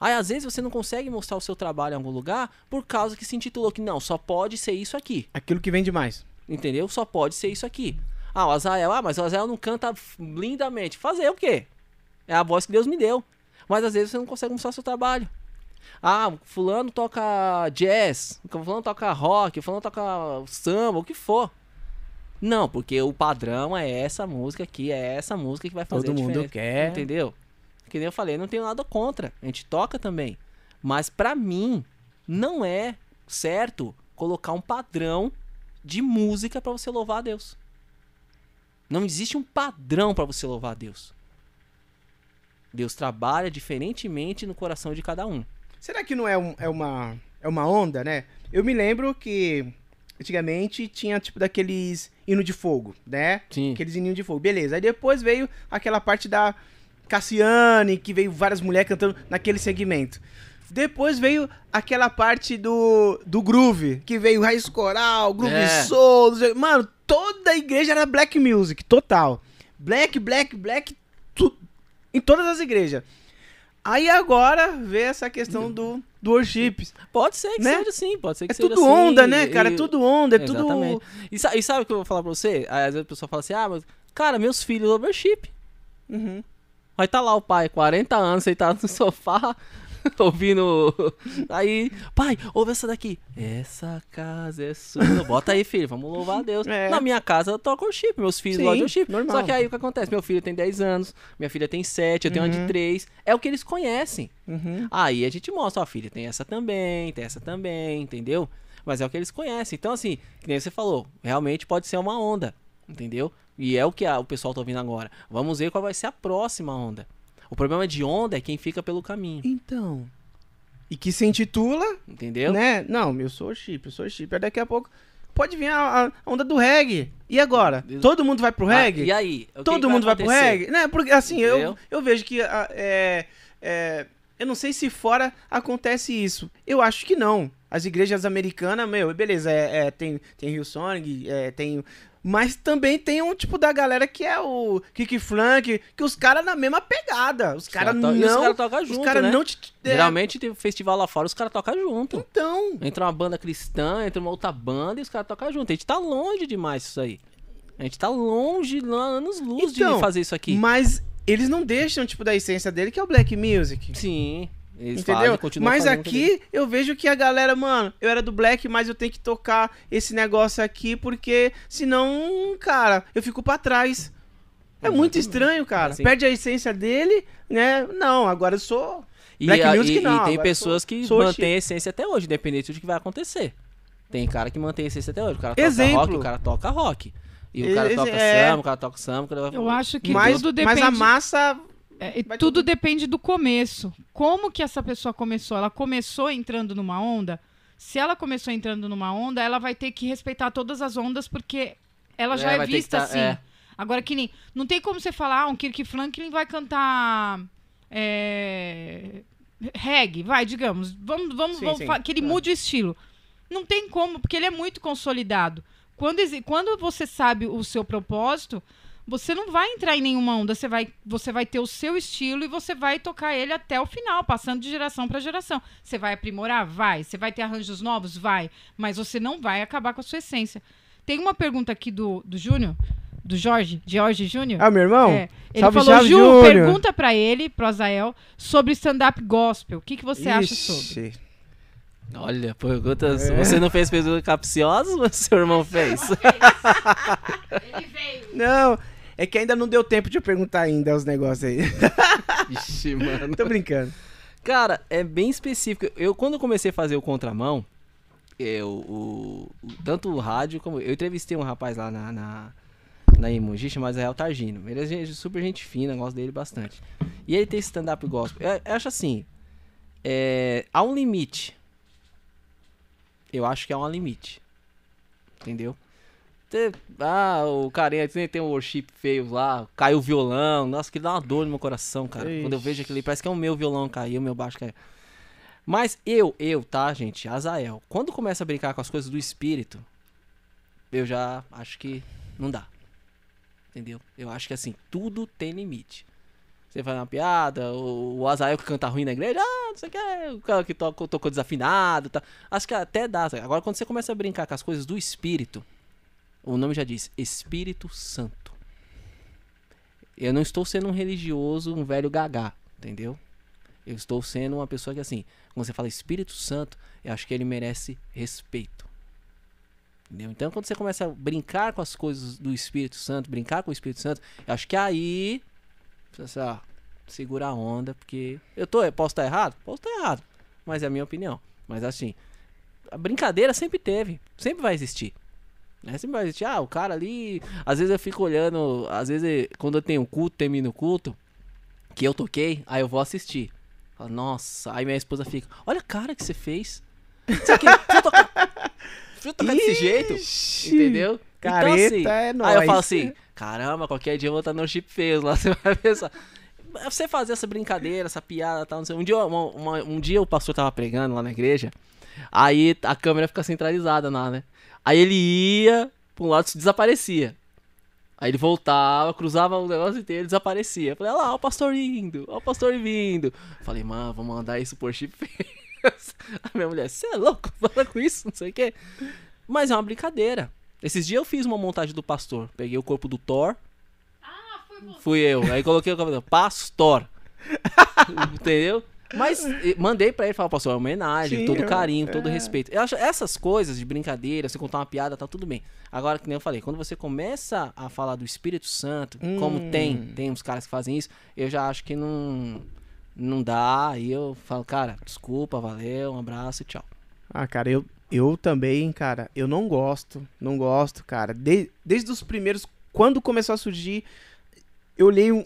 [SPEAKER 3] Aí às vezes você não consegue mostrar o seu trabalho em algum lugar por causa que se intitulou que não, só pode ser isso aqui.
[SPEAKER 1] Aquilo que vende mais.
[SPEAKER 3] Entendeu? Só pode ser isso aqui. Ah, o Azael, ah, mas o Azael não canta lindamente. Fazer o quê? É a voz que Deus me deu. Mas às vezes você não consegue mostrar seu trabalho. Ah, fulano toca jazz, fulano toca rock, fulano toca samba, o que for. Não, porque o padrão é essa música aqui, é essa música que vai fazer
[SPEAKER 1] Todo
[SPEAKER 3] a
[SPEAKER 1] mundo quer.
[SPEAKER 3] Entendeu? Que nem eu falei, não tenho nada contra. A gente toca também. Mas pra mim, não é certo colocar um padrão de música pra você louvar a Deus. Não existe um padrão pra você louvar a Deus. Deus trabalha diferentemente no coração de cada um.
[SPEAKER 1] Será que não é, um- é uma, é uma onda, né? Eu me lembro que antigamente tinha tipo daqueles hino de fogo, né?
[SPEAKER 3] Sim.
[SPEAKER 1] Aqueles hininhos de fogo. Beleza. Aí depois veio aquela parte da Cassiane, que veio várias mulheres cantando naquele segmento. Depois veio aquela parte do, do groove, que veio raiz coral, groove
[SPEAKER 3] É.
[SPEAKER 1] soul. Mano, toda a igreja era black music, total. Black, black, black, tu, em todas as igrejas. Aí agora vê essa questão do, do worship.
[SPEAKER 3] Pode ser que
[SPEAKER 1] Né?
[SPEAKER 3] seja assim, pode ser que
[SPEAKER 1] É
[SPEAKER 3] seja
[SPEAKER 1] tudo
[SPEAKER 3] assim,
[SPEAKER 1] onda, né, cara? É
[SPEAKER 3] e-
[SPEAKER 1] tudo onda, é tudo.
[SPEAKER 3] Exatamente. E, sa- e sabe o que eu vou falar pra você? Aí, Às vezes a pessoa fala assim, ah, mas, cara, meus filhos worship.
[SPEAKER 1] Uhum.
[SPEAKER 3] Vai tá lá o pai, 40 anos, sentado no sofá, ouvindo. Aí, pai, ouve essa daqui. Essa casa é sua. Bota aí, filho, vamos louvar a Deus.
[SPEAKER 1] É.
[SPEAKER 3] Na minha casa eu toco worship, meus filhos
[SPEAKER 1] Sim,
[SPEAKER 3] gostam de worship.
[SPEAKER 1] normal.
[SPEAKER 3] Só que aí o que acontece? Meu filho tem 10 anos, minha filha tem 7, eu tenho uma de
[SPEAKER 1] Uhum.
[SPEAKER 3] 3. É o que eles conhecem.
[SPEAKER 1] Uhum.
[SPEAKER 3] Aí a gente mostra, ó, filha, tem essa também, tem essa também, entendeu? Mas é o que eles conhecem. Então, assim, que nem você falou, realmente pode ser uma onda, entendeu? E é o que a- o pessoal tá ouvindo agora. Vamos ver qual vai ser a próxima onda. O problema de onda é quem fica pelo caminho,
[SPEAKER 1] Então. E que se intitula,
[SPEAKER 3] entendeu?
[SPEAKER 1] né? Não, eu sou chip, eu sou chip. Aí daqui a pouco pode vir a, a onda do reggae. E agora? Todo mundo vai pro
[SPEAKER 3] Ah,
[SPEAKER 1] reggae?
[SPEAKER 3] e aí? O
[SPEAKER 1] Todo mundo vai pro
[SPEAKER 3] acontecer?
[SPEAKER 1] reggae? Né? Porque assim, eu,
[SPEAKER 3] Entendeu?
[SPEAKER 1] eu vejo que a- é, é, Eu não sei se fora acontece isso. Eu acho que não. As igrejas americanas, meu, beleza, é, é, tem, tem Hillsong, é, tem. Mas também tem um tipo da galera que é o Kick Flank, que os caras na mesma pegada. Os caras
[SPEAKER 3] to-
[SPEAKER 1] não.
[SPEAKER 3] os caras tocam
[SPEAKER 1] os
[SPEAKER 3] junto,
[SPEAKER 1] caras
[SPEAKER 3] né?
[SPEAKER 1] não te. é,
[SPEAKER 3] Geralmente tem festival lá fora, os caras tocam junto.
[SPEAKER 1] Então.
[SPEAKER 3] Entra uma banda cristã, entra uma outra banda e os caras tocam junto. A gente tá longe demais disso aí. A gente tá longe, lá, anos luz
[SPEAKER 1] Então,
[SPEAKER 3] de fazer isso aqui.
[SPEAKER 1] Mas eles não deixam, tipo, da essência dele, que é o Black Music.
[SPEAKER 3] Sim. Eles
[SPEAKER 1] Entendeu?
[SPEAKER 3] fazem,
[SPEAKER 1] mas aqui eu vejo que a galera, mano, eu era do Black, mas eu tenho que tocar esse negócio aqui porque senão, cara, eu fico pra trás. É muito estranho, cara.
[SPEAKER 3] Assim.
[SPEAKER 1] Perde a essência dele, né? Não, agora eu sou.
[SPEAKER 3] E,
[SPEAKER 1] Black
[SPEAKER 3] a-
[SPEAKER 1] Music
[SPEAKER 3] e-
[SPEAKER 1] não,
[SPEAKER 3] e tem pessoas
[SPEAKER 1] sou-
[SPEAKER 3] que
[SPEAKER 1] sou
[SPEAKER 3] mantêm a essência até hoje, independente do que vai acontecer. Tem cara que mantém a essência até hoje. O cara toca
[SPEAKER 1] Exemplo.
[SPEAKER 3] rock, o cara toca rock. E o cara
[SPEAKER 1] Esse-
[SPEAKER 3] toca
[SPEAKER 1] é.
[SPEAKER 3] samba, o cara toca samba. o cara...
[SPEAKER 2] Eu acho que
[SPEAKER 1] mas,
[SPEAKER 2] tudo
[SPEAKER 1] mas
[SPEAKER 2] depende.
[SPEAKER 1] a massa.
[SPEAKER 2] É, e tudo
[SPEAKER 1] tudo-
[SPEAKER 2] depende do começo. Como que essa pessoa começou? Ela começou entrando numa onda? Se ela começou entrando numa onda, ela vai ter que respeitar todas as ondas, porque ela já
[SPEAKER 3] É,
[SPEAKER 2] é, vista
[SPEAKER 3] tá-
[SPEAKER 2] assim.
[SPEAKER 3] é.
[SPEAKER 2] Agora que nem. Não tem como você falar, ah, um Kirk Franklin vai cantar. É, reggae, vai, digamos. Vamos, vamos,
[SPEAKER 1] Sim,
[SPEAKER 2] vamos
[SPEAKER 1] sim.
[SPEAKER 2] que ele
[SPEAKER 1] É.
[SPEAKER 2] mude o estilo. Não tem como, porque ele é muito consolidado. Quando, quando você sabe o seu propósito, você não vai entrar em nenhuma onda. Você vai, você vai ter o seu estilo e você vai tocar ele até o final, passando de geração para geração. Você vai aprimorar? Vai. Você vai ter arranjos novos? Vai. Mas você não vai acabar com a sua essência. Tem uma pergunta aqui do, do Júnior, do Jorge, Jorge Júnior.
[SPEAKER 1] Ah, meu irmão?
[SPEAKER 2] É, ele
[SPEAKER 1] Salve,
[SPEAKER 2] falou,
[SPEAKER 1] salve,
[SPEAKER 2] Ju,
[SPEAKER 1] Júnior."
[SPEAKER 2] pergunta pra ele, pro Azael, sobre stand-up gospel. O que, que você acha sobre?
[SPEAKER 1] Ixi.
[SPEAKER 3] Olha, perguntas.
[SPEAKER 1] É.
[SPEAKER 3] Você não fez perguntas capciosas, mas seu irmão fez.
[SPEAKER 2] Ele veio.
[SPEAKER 1] Não, é que ainda não deu tempo de eu perguntar ainda os negócios aí.
[SPEAKER 3] Ixi, mano.
[SPEAKER 1] Tô brincando.
[SPEAKER 3] Cara, é bem específico. Eu, quando eu comecei a fazer o contramão, eu, o, o- tanto o rádio como. Eu entrevistei um rapaz lá na, na, na Emoji chamado Israel Targino. Ele é super gente fina, gosto dele bastante. E ele tem stand-up gospel. Eu, eu acho assim: é, há um limite. Eu acho que há um limite. Entendeu? Ah, o carinha tem, um worship feio lá, caiu o violão. Nossa, que dá uma dor no meu coração, cara. Quando eu
[SPEAKER 1] Ixi.
[SPEAKER 3] vejo ali, parece que é o meu violão caiu, o meu baixo caiu. Mas eu, eu, tá, gente? Azael, quando começa a brincar com as coisas do espírito, eu já acho que não dá. Entendeu? Eu acho que assim, tudo tem limite. Você faz uma piada, o, o Azael que canta ruim na igreja, ah, não sei o que, o cara que tocou desafinado, tá. Acho que até dá. Agora, quando você começa a brincar com as coisas do espírito, o nome já diz Espírito Santo. Eu não estou sendo um religioso, um velho gagá, entendeu? Eu estou sendo uma pessoa que, assim, quando você fala Espírito Santo, eu acho que ele merece respeito. Entendeu? Então, quando você começa a brincar com as coisas do Espírito Santo, brincar com o Espírito Santo, eu acho que aí. Você, segura a onda, porque. Eu tô, eu posso estar errado? Posso estar errado. Mas é a minha opinião. Mas assim, a brincadeira sempre teve, sempre vai existir. Né? Sempre vai existir. Ah, o cara ali. Às vezes eu fico olhando. Às vezes, quando eu tenho um culto, termino o culto, que eu toquei, aí eu vou assistir. Falo, Nossa, aí minha esposa fica, olha a cara que você fez. Você, que, você toca, você tocar desse jeito, entendeu?
[SPEAKER 1] Careta
[SPEAKER 3] então,
[SPEAKER 1] é
[SPEAKER 3] Aí eu
[SPEAKER 1] nóis.
[SPEAKER 3] falo assim, caramba, qualquer dia eu vou estar no chip feio lá, você vai pensar. Você fazer essa brincadeira, essa piada e tal, não sei. Um dia, uma- uma- um dia o pastor tava pregando lá na igreja, aí a câmera fica centralizada lá, né? Aí ele ia pra um lado e desaparecia. Aí ele voltava, cruzava o negócio inteiro e desaparecia. Eu Falei, olha lá, o pastor indo, ó o pastor vindo. Eu Falei, mano, vamos mandar isso por chip. A minha mulher, você é louco? Fala com isso, não sei o quê. Mas é uma brincadeira. Esses dias eu fiz uma montagem do pastor. Peguei o corpo do Thor.
[SPEAKER 2] Ah, foi você.
[SPEAKER 3] Fui eu. Aí coloquei o cabelo. Pastor. Entendeu? Mas mandei pra ele falar, pastor, é uma homenagem,
[SPEAKER 1] Sim,
[SPEAKER 3] todo
[SPEAKER 1] é,
[SPEAKER 3] carinho, todo
[SPEAKER 1] é.
[SPEAKER 3] respeito. Eu acho essas coisas de brincadeira, você contar uma piada, tá tudo bem. Agora, que nem eu falei, quando você começa a falar do Espírito Santo, como
[SPEAKER 1] Hum.
[SPEAKER 3] tem, tem uns caras que fazem isso, eu já acho que não, não dá. Aí eu falo, cara, desculpa, valeu, um abraço e tchau.
[SPEAKER 1] Ah, cara, eu, eu também, cara, eu não gosto, não gosto, cara. De- desde os primeiros, quando começou a surgir, eu olhei um,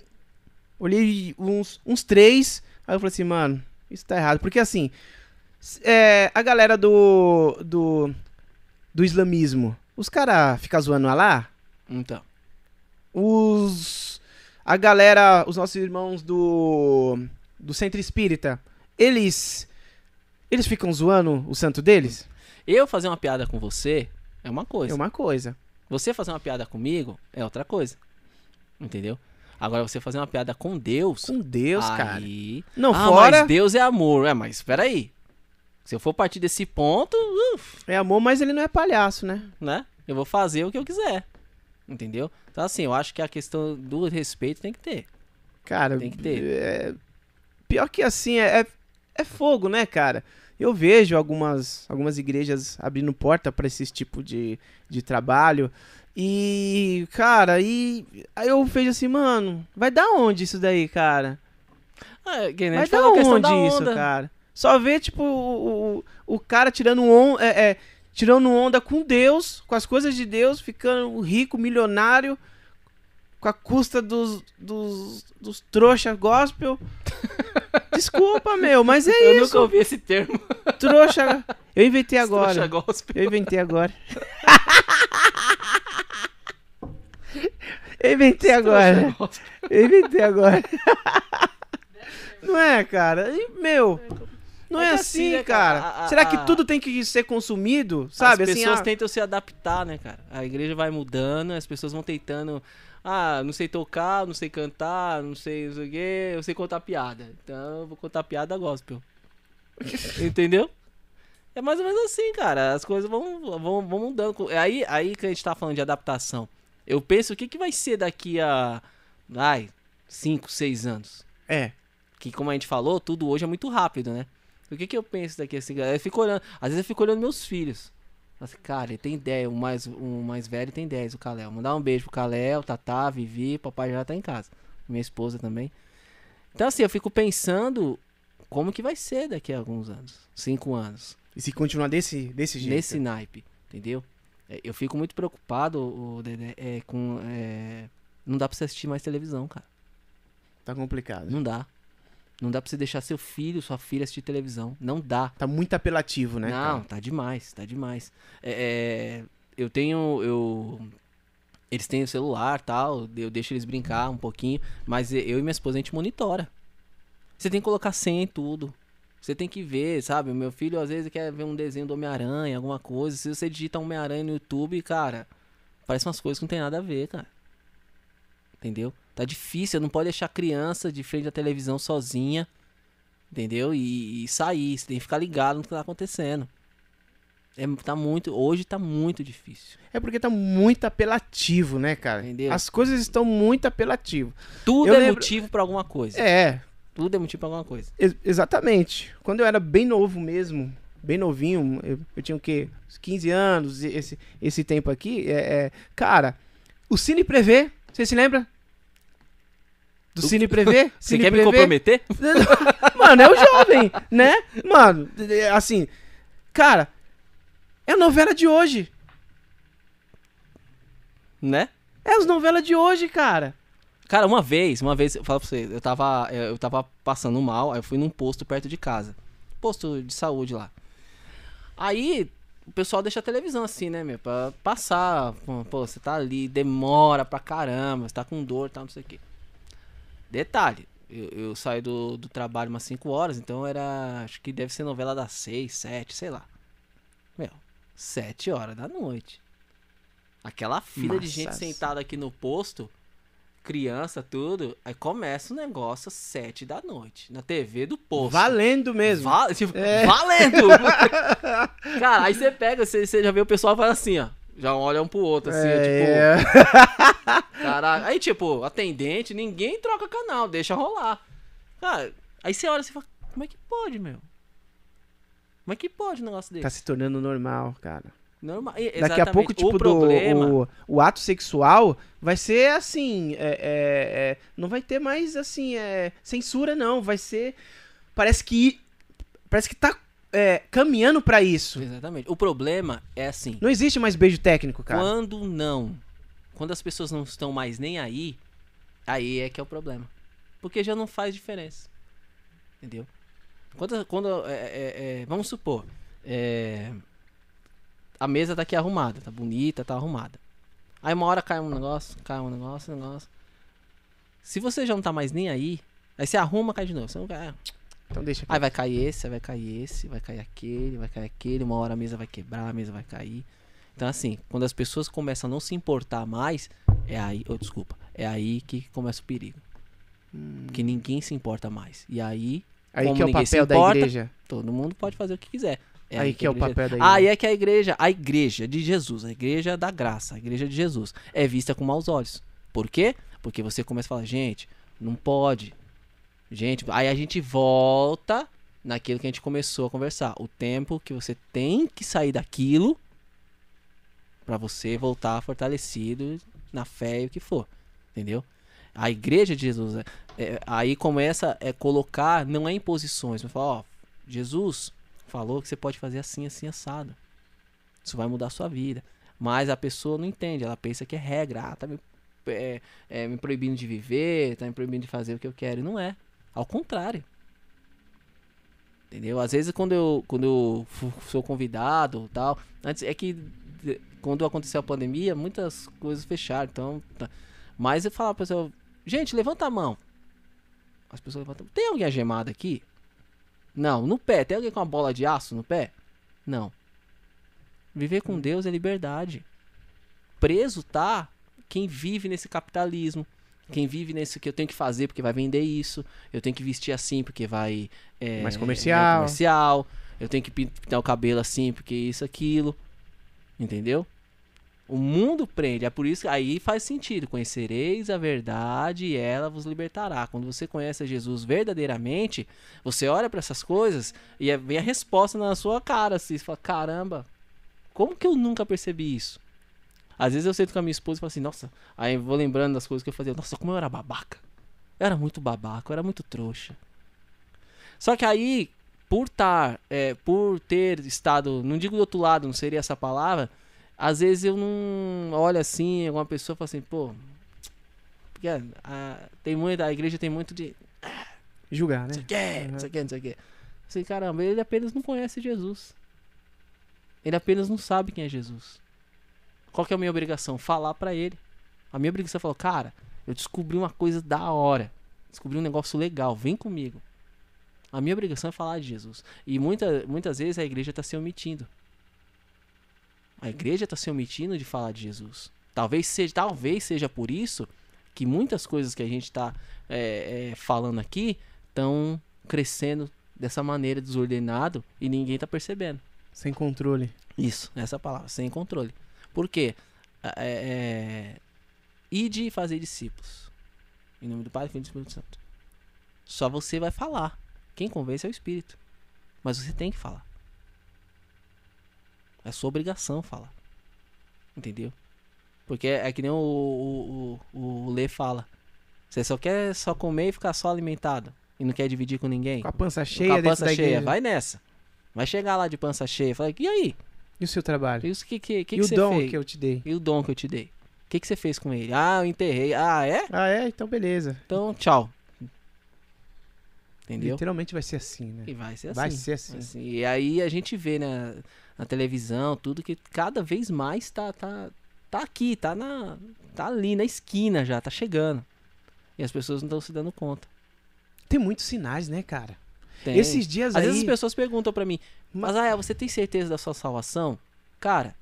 [SPEAKER 1] olhei uns, uns três, aí eu falei assim, mano, isso tá errado. Porque assim, é, a galera do, do, do islamismo, os caras ficam zoando lá,
[SPEAKER 3] Então.
[SPEAKER 1] os, a galera, os nossos irmãos do, do centro espírita, eles. Eles ficam zoando o santo deles?
[SPEAKER 3] Eu fazer uma piada com você é uma
[SPEAKER 1] É
[SPEAKER 3] coisa.
[SPEAKER 1] uma coisa.
[SPEAKER 3] Você fazer uma piada comigo é outra coisa. Entendeu? Agora você fazer uma piada com Deus.
[SPEAKER 1] Com Deus, cara.
[SPEAKER 3] aí...
[SPEAKER 1] Não,
[SPEAKER 3] ah,
[SPEAKER 1] fora.
[SPEAKER 3] mas Deus é amor. É, mas espera aí. Se eu for partir desse ponto, uf,
[SPEAKER 1] É amor, mas ele não é palhaço, né?
[SPEAKER 3] né? Eu vou fazer o que eu quiser. Entendeu? Então, assim, eu acho que a questão do respeito tem que ter.
[SPEAKER 1] Cara,
[SPEAKER 3] Tem que ter.
[SPEAKER 1] é- pior que assim, é, é, é fogo, né, cara? Eu vejo algumas, algumas igrejas abrindo porta pra esse tipo de, de trabalho. E, cara, e aí eu vejo assim, mano, vai dar onde isso daí, cara?
[SPEAKER 3] Ah, que nem a
[SPEAKER 1] Vai dar onde isso, cara? Só vê, tipo, o, o, o cara tirando, on, é, é, tirando onda com Deus, com as coisas de Deus, ficando rico, milionário, com a custa dos, dos, dos trouxa gospel. Desculpa, meu, mas é
[SPEAKER 3] Eu
[SPEAKER 1] isso.
[SPEAKER 3] nunca ouvi esse termo.
[SPEAKER 1] Trouxa. Eu inventei agora.
[SPEAKER 3] Trouxa gospel.
[SPEAKER 1] Eu inventei agora. Eu inventei agora. Eu inventei agora. Não é, cara? Meu, não é,
[SPEAKER 3] É
[SPEAKER 1] assim,
[SPEAKER 3] assim, né,
[SPEAKER 1] cara.
[SPEAKER 3] cara? A- a-
[SPEAKER 1] Será que
[SPEAKER 3] a-
[SPEAKER 1] tudo tem que ser consumido? Sabe?
[SPEAKER 3] As
[SPEAKER 1] assim,
[SPEAKER 3] pessoas
[SPEAKER 1] ah,
[SPEAKER 3] tentam se adaptar, né, cara? A igreja vai mudando, as pessoas vão tentando. Ah, não sei tocar, não sei cantar, não sei não sei o quê, eu sei contar piada. Então eu vou contar piada gospel. Entendeu? É mais ou menos assim, cara. As coisas vão, vão, vão mudando. É Aí, aí que a gente tá falando de adaptação. Eu penso o que, que vai ser daqui a. Ai, 5, 6 anos.
[SPEAKER 1] É.
[SPEAKER 3] Que como a gente falou, tudo hoje é muito rápido, né? O que que eu penso daqui assim? Eu fico olhando, às vezes eu fico olhando meus filhos. Assim, cara, ele tem 10, o mais, o mais velho tem 10, o Caléu. Mandar um beijo pro Caléu, Tatá, Vivi, papai já tá em casa. Minha esposa também. Então assim, eu fico pensando como que vai ser daqui a alguns anos. Cinco anos.
[SPEAKER 1] E se continuar desse, desse jeito?
[SPEAKER 3] Nesse naipe, entendeu? É, Eu fico muito preocupado, o Dedé, é, com. é, não dá pra você assistir mais televisão, cara.
[SPEAKER 1] Tá complicado.
[SPEAKER 3] Não dá. Não dá pra você deixar seu filho, sua filha assistir televisão. Não dá.
[SPEAKER 1] Tá muito apelativo, né?
[SPEAKER 3] Não,
[SPEAKER 1] cara?
[SPEAKER 3] tá demais, tá demais. É, é, eu tenho. Eu, eles têm o celular tal, eu deixo eles brincar um pouquinho, mas eu e minha esposa a gente monitora. Você tem que colocar senha em tudo. Você tem que ver, sabe? O meu filho às vezes quer ver um desenho do Homem-Aranha, alguma coisa. Se você digita Homem-Aranha no YouTube, cara, parece umas coisas que não tem nada a ver, cara. Entendeu? Tá difícil, não pode deixar criança de frente à televisão sozinha. Entendeu? E, e sair, você tem que ficar ligado no que tá acontecendo. É, tá muito, hoje tá muito difícil.
[SPEAKER 1] É porque tá muito apelativo, né, cara?
[SPEAKER 3] Entendeu?
[SPEAKER 1] As coisas estão muito apelativas.
[SPEAKER 3] Tudo
[SPEAKER 1] Eu
[SPEAKER 3] é
[SPEAKER 1] lembro-
[SPEAKER 3] motivo pra alguma coisa.
[SPEAKER 1] É,
[SPEAKER 3] Tudo é motivo pra alguma coisa.
[SPEAKER 1] ex- exatamente. Quando eu era bem novo mesmo, bem novinho, eu, eu tinha o quê? Uns 15 anos, esse, esse tempo aqui, é, é- cara, o Cine Prevê, você se lembra? Do Cine Prevê?
[SPEAKER 3] Você quer me
[SPEAKER 1] Prevê?
[SPEAKER 3] comprometer?
[SPEAKER 1] Mano, é o jovem, né? Mano, é, assim, cara, é a novela de hoje.
[SPEAKER 3] Né?
[SPEAKER 1] É as novelas de hoje, cara.
[SPEAKER 3] Cara, uma vez, uma vez, eu falo pra você, eu tava, eu tava passando mal, aí eu fui num posto perto de casa. Posto de saúde lá. Aí, o pessoal deixa a televisão assim, né, meu? Pra passar. Pô, você tá ali, demora pra caramba, você tá com dor e tal, não sei o quê. Detalhe, eu, eu saio do, do trabalho umas 5 horas, então era. Acho que deve ser novela das 6, 7, sei lá. Meu, 7 horas da noite. Aquela fila de gente sentada aqui no posto, criança, tudo. Aí começa o negócio às 7 da noite, na TV do posto.
[SPEAKER 1] Valendo mesmo.
[SPEAKER 3] Va- tipo,
[SPEAKER 1] É.
[SPEAKER 3] Valendo! Cara, aí você pega, você, você já vê o pessoal faz assim, ó. Já olha um pro outro, assim,
[SPEAKER 1] É,
[SPEAKER 3] tipo, caralho. Aí, tipo, atendente, ninguém troca canal, deixa rolar. Cara, aí você olha e você fala, como é que pode, meu? Como é que pode um negócio desse?
[SPEAKER 1] Tá se tornando normal, cara.
[SPEAKER 3] Normal.
[SPEAKER 1] Daqui a pouco,
[SPEAKER 3] exatamente.
[SPEAKER 1] tipo,
[SPEAKER 3] o problema,
[SPEAKER 1] do, o, o ato sexual vai ser assim. é, é, é, não vai ter mais assim. É, censura, não. Vai ser. Parece que. Parece que tá é, caminhando pra isso.
[SPEAKER 3] Exatamente. O problema é assim,
[SPEAKER 1] Não existe mais beijo técnico, cara.
[SPEAKER 3] quando não, quando as pessoas não estão mais nem aí, aí é que é o problema. Porque já não faz diferença. Entendeu? Quando, quando é, vamos supor, é, a mesa tá aqui arrumada, tá bonita, tá arrumada. Aí uma hora cai um negócio, cai um negócio, um negócio. Se você já não tá mais nem aí, aí você arruma, cai de novo. Você não quer,
[SPEAKER 1] Então deixa
[SPEAKER 3] Aí vai cair esse, vai cair esse, vai cair aquele, vai cair aquele, uma hora a mesa vai quebrar, a mesa vai cair. Então, assim, quando as pessoas começam a não se importar mais, é aí, oh, desculpa, é aí que começa o perigo. Porque ninguém se importa mais. E aí,
[SPEAKER 1] Aí que é o papel da
[SPEAKER 3] importa,
[SPEAKER 1] igreja.
[SPEAKER 3] todo mundo pode fazer o que quiser.
[SPEAKER 1] Aí que é o
[SPEAKER 3] igreja-
[SPEAKER 1] papel da igreja.
[SPEAKER 3] Aí é que a igreja, a igreja de Jesus, a igreja da graça, a igreja de Jesus, é vista com maus olhos. Por quê? Porque você começa a falar, gente, não pode. Gente, aí a gente volta naquilo que a gente começou a conversar. O tempo que você tem que sair daquilo pra você voltar fortalecido na fé e o que for. Entendeu? A igreja de Jesus, é- é- aí começa a colocar, não é imposições, mas fala, ó, Jesus falou que você pode fazer assim, assim, assado. Isso vai mudar a sua vida. Mas a pessoa não entende, ela pensa que é regra. Ah, tá me, é, é, me proibindo de viver, tá me proibindo de fazer o que eu quero. E não é. Ao contrário. Entendeu? Às vezes quando eu, quando eu sou convidado tal. Antes é que quando aconteceu a pandemia, muitas coisas fecharam. Então. tá. Mas eu falava pra pessoa, gente, levanta a mão. As pessoas levantam. Tem alguém agemado aqui? Não, no pé. Tem alguém com uma bola de aço no pé? Não. Viver com Deus é liberdade. Preso tá quem vive nesse capitalismo. Quem vive nesse que eu tenho que fazer porque vai vender isso. Eu tenho que vestir assim porque vai. é,
[SPEAKER 1] Mais
[SPEAKER 3] é
[SPEAKER 1] comercial.
[SPEAKER 3] comercial. Eu tenho que pin- pintar o cabelo assim porque isso, aquilo. Entendeu? O mundo prende. É por isso que aí faz sentido. Conhecereis a verdade e ela vos libertará. Quando você conhece Jesus verdadeiramente, você olha para essas coisas e é- vem a resposta na sua cara. Assim, você fala: caramba, como que eu nunca percebi isso? Às vezes eu sento com a minha esposa e falo assim: nossa, aí vou lembrando das coisas que eu fazia. Nossa, como eu era babaca. Eu era muito babaca, eu era muito trouxa. Só que aí, por estar, é, por ter estado, não digo do outro lado, não seria essa palavra, às vezes eu não olho assim, alguma pessoa fala assim, pô, porque a, a- tem muito, a igreja tem muito de
[SPEAKER 1] Julgar,
[SPEAKER 3] não
[SPEAKER 1] né?
[SPEAKER 3] sei o que, não sei o que, não sei o que. Assim, caramba, ele apenas não conhece Jesus. Ele apenas não sabe quem é Jesus. Qual que é a minha obrigação? Falar pra ele. A minha obrigação é falar, cara, eu descobri uma coisa da hora. Descobri um negócio legal, vem comigo. A minha obrigação é falar de Jesus. E muita, muitas vezes a igreja está se omitindo. A igreja está se omitindo de falar de Jesus. Talvez seja, talvez seja por isso que muitas coisas que a gente está falando aqui estão crescendo dessa maneira desordenado e ninguém está percebendo.
[SPEAKER 1] Sem controle.
[SPEAKER 3] Isso, essa palavra, sem controle. Por quê? É, é, ide fazer discípulos. Em nome do Pai, Filho e do Espírito Santo. Só você vai falar. Quem convence é o Espírito. Mas você tem que falar. É sua obrigação falar. Entendeu? Porque é que nem o, o, o, o Lê fala. Você só quer só comer e ficar só alimentado. E não quer dividir com ninguém.
[SPEAKER 1] Com a pança
[SPEAKER 3] Com
[SPEAKER 1] cheia
[SPEAKER 3] a
[SPEAKER 1] dentro
[SPEAKER 3] pança cheia.
[SPEAKER 1] igreja.
[SPEAKER 3] Vai nessa. Vai chegar lá de pança cheia. Fala, e aí?
[SPEAKER 1] E o seu trabalho?
[SPEAKER 3] Isso que, que, que,
[SPEAKER 1] e
[SPEAKER 3] que
[SPEAKER 1] o dom
[SPEAKER 3] fez?
[SPEAKER 1] que eu te dei?
[SPEAKER 3] E o dom que eu te dei? O que, que você fez com ele? Ah, eu enterrei. Ah, é?
[SPEAKER 1] Ah, é? Então beleza.
[SPEAKER 3] Então, tchau. Entendeu?
[SPEAKER 1] Literalmente vai ser assim, né?
[SPEAKER 3] E vai ser assim.
[SPEAKER 1] Vai ser assim.
[SPEAKER 3] Assim, E aí a gente vê na, na televisão, tudo que cada vez mais tá, tá, tá aqui, tá, na, tá ali na esquina já, tá chegando. E as pessoas não estão se dando conta.
[SPEAKER 1] Tem muitos sinais, né, cara?
[SPEAKER 3] Tem.
[SPEAKER 1] Esses dias
[SPEAKER 3] Às
[SPEAKER 1] aí...
[SPEAKER 3] vezes as pessoas perguntam pra mim,
[SPEAKER 1] Ma-
[SPEAKER 3] mas ah, você tem certeza da sua salvação? Cara,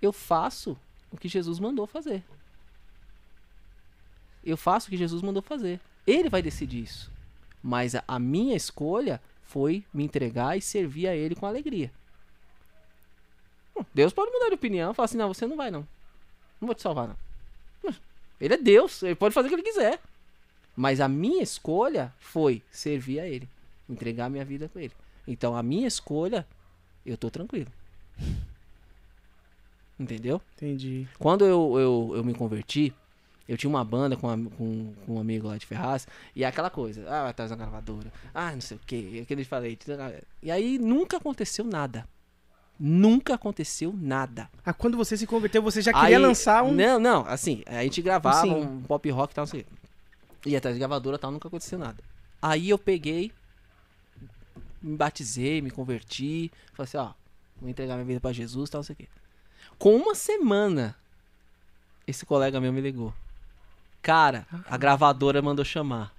[SPEAKER 3] eu faço o que Jesus mandou fazer. Eu faço o que Jesus mandou fazer. Ele vai decidir isso. Mas a, a minha escolha foi me entregar e servir a Ele com alegria. Deus pode mudar de opinião, falar assim, não, você não vai não. Não vou te salvar não. Ele é Deus, ele pode fazer o que ele quiser. Mas a minha escolha foi servir a Ele, entregar minha vida com Ele. Então a minha escolha, eu tô tranquilo. Entendeu?
[SPEAKER 1] Entendi.
[SPEAKER 3] Quando eu, eu, eu me converti, eu tinha uma banda com, am- com, com um amigo lá de Ferraz, e aquela coisa, ah, trazer uma gravadora, ah, não sei o que, aquele falei. E aí nunca aconteceu nada. Nunca aconteceu nada.
[SPEAKER 1] Ah, quando você se converteu, você já queria
[SPEAKER 3] Aí-
[SPEAKER 1] lançar um...
[SPEAKER 3] Não, não, assim, a gente gravava
[SPEAKER 1] Sim.
[SPEAKER 3] um pop rock e tal, não sei. o quê. Ia atrás de gravadora e tal, nunca aconteceu nada. Aí eu peguei, me batizei, me converti, falei assim, ó, vou entregar minha vida pra Jesus e tal, não sei o quê. Com uma semana, esse colega meu me ligou. Cara, a gravadora mandou chamar.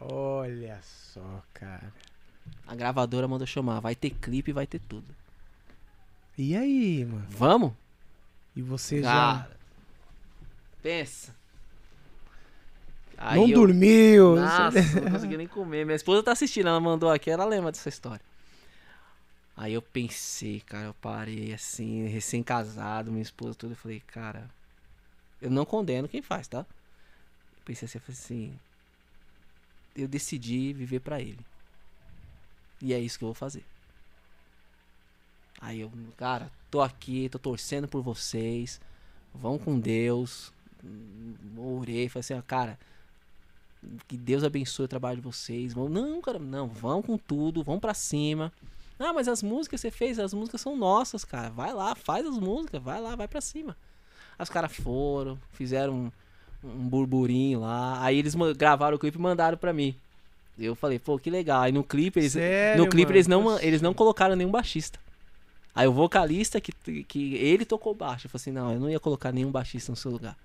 [SPEAKER 1] Olha só, cara.
[SPEAKER 3] A gravadora mandou chamar. Vai ter clipe, vai ter tudo.
[SPEAKER 1] E aí, mano?
[SPEAKER 3] Vamos?
[SPEAKER 1] E você já
[SPEAKER 3] Cara. Pensa. Aí
[SPEAKER 1] não
[SPEAKER 3] eu-
[SPEAKER 1] dormiu?
[SPEAKER 3] Nossa, não consegui nem comer. Minha esposa tá assistindo, ela mandou aqui, ela lembra dessa história. Aí eu pensei, cara, eu parei assim, recém-casado, minha esposa, tudo. Eu falei, cara, eu não condeno quem faz, tá? Eu pensei assim, eu falei assim, eu decidi viver pra ele. E é isso que eu vou fazer. Aí eu, cara, tô aqui, tô torcendo por vocês. Vão com Deus. Hum, Orei, falei assim, ó, cara, que Deus abençoe o trabalho de vocês. Vão, não, cara, não, vão com tudo, vão pra cima. Ah, mas as músicas que você fez, as músicas são nossas, cara. Vai lá, faz as músicas, vai lá, vai pra cima. Aí os caras foram, fizeram um, um burburinho lá. Aí eles gravaram o clipe e mandaram pra mim. Eu falei, pô, que legal. Aí no clipe eles,
[SPEAKER 1] Sério,
[SPEAKER 3] no clipe
[SPEAKER 1] mano?
[SPEAKER 3] eles não, eles não colocaram nenhum baixista. Aí o vocalista que, que ele tocou baixo. Eu falei assim, não, eu não ia colocar nenhum baixista no seu lugar.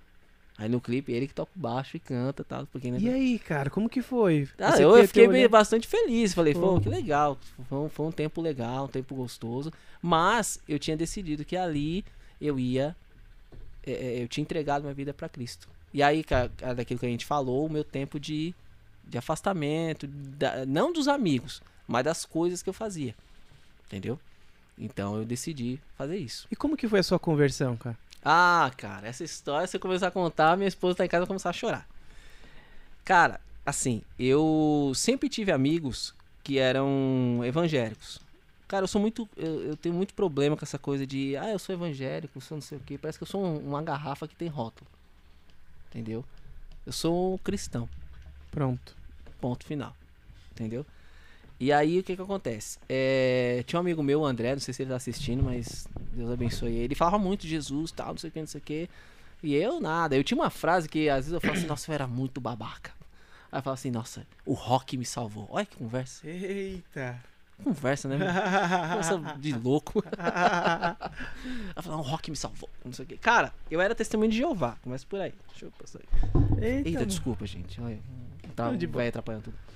[SPEAKER 3] Aí no clipe ele que toca o baixo e canta tal. Porque, né,
[SPEAKER 1] E aí, cara, como que foi?
[SPEAKER 3] ah, eu, eu fiquei
[SPEAKER 1] olhado-
[SPEAKER 3] bastante feliz. Falei, pô, que legal. Foi um, foi um tempo legal, um tempo gostoso. Mas eu tinha decidido que ali eu ia. é, é, eu tinha entregado minha vida pra Cristo. E aí, ca- ca- daquilo que a gente falou, o meu tempo de, de afastamento, da- não dos amigos, mas das coisas que eu fazia. Entendeu? Então eu decidi fazer isso.
[SPEAKER 1] E como que foi a sua conversão, cara?
[SPEAKER 3] Ah, cara, essa história, se eu começar a contar, minha esposa tá em casa e vai começar a chorar. Cara, assim, eu sempre tive amigos que eram evangélicos. Cara, eu sou muito. Eu, eu tenho muito problema com essa coisa de. Ah, eu sou evangélico, eu sou não sei o quê. Parece que eu sou um- uma garrafa que tem rótulo. Entendeu? Eu sou um cristão.
[SPEAKER 1] Pronto.
[SPEAKER 3] Ponto final. Entendeu? E aí o que que acontece? É, tinha um amigo meu, o André, não sei se ele tá assistindo, mas Deus abençoe ele. Ele falava muito de Jesus, tal, não sei o que, não sei o que. E eu nada. Eu tinha uma frase que às vezes eu falo assim, nossa, eu era muito babaca. Aí eu falo assim, nossa, o rock me salvou. Olha que conversa.
[SPEAKER 1] Eita.
[SPEAKER 3] Conversa, né? Conversa de louco. Aí eu falo, o rock me salvou. Não sei o que. Cara, eu era testemunho de Jeová. Começa por aí. Deixa eu passar aí.
[SPEAKER 1] Eita,
[SPEAKER 3] Eita, desculpa, gente. Olha, tá,
[SPEAKER 1] de boa.
[SPEAKER 3] vai atrapalhando tudo.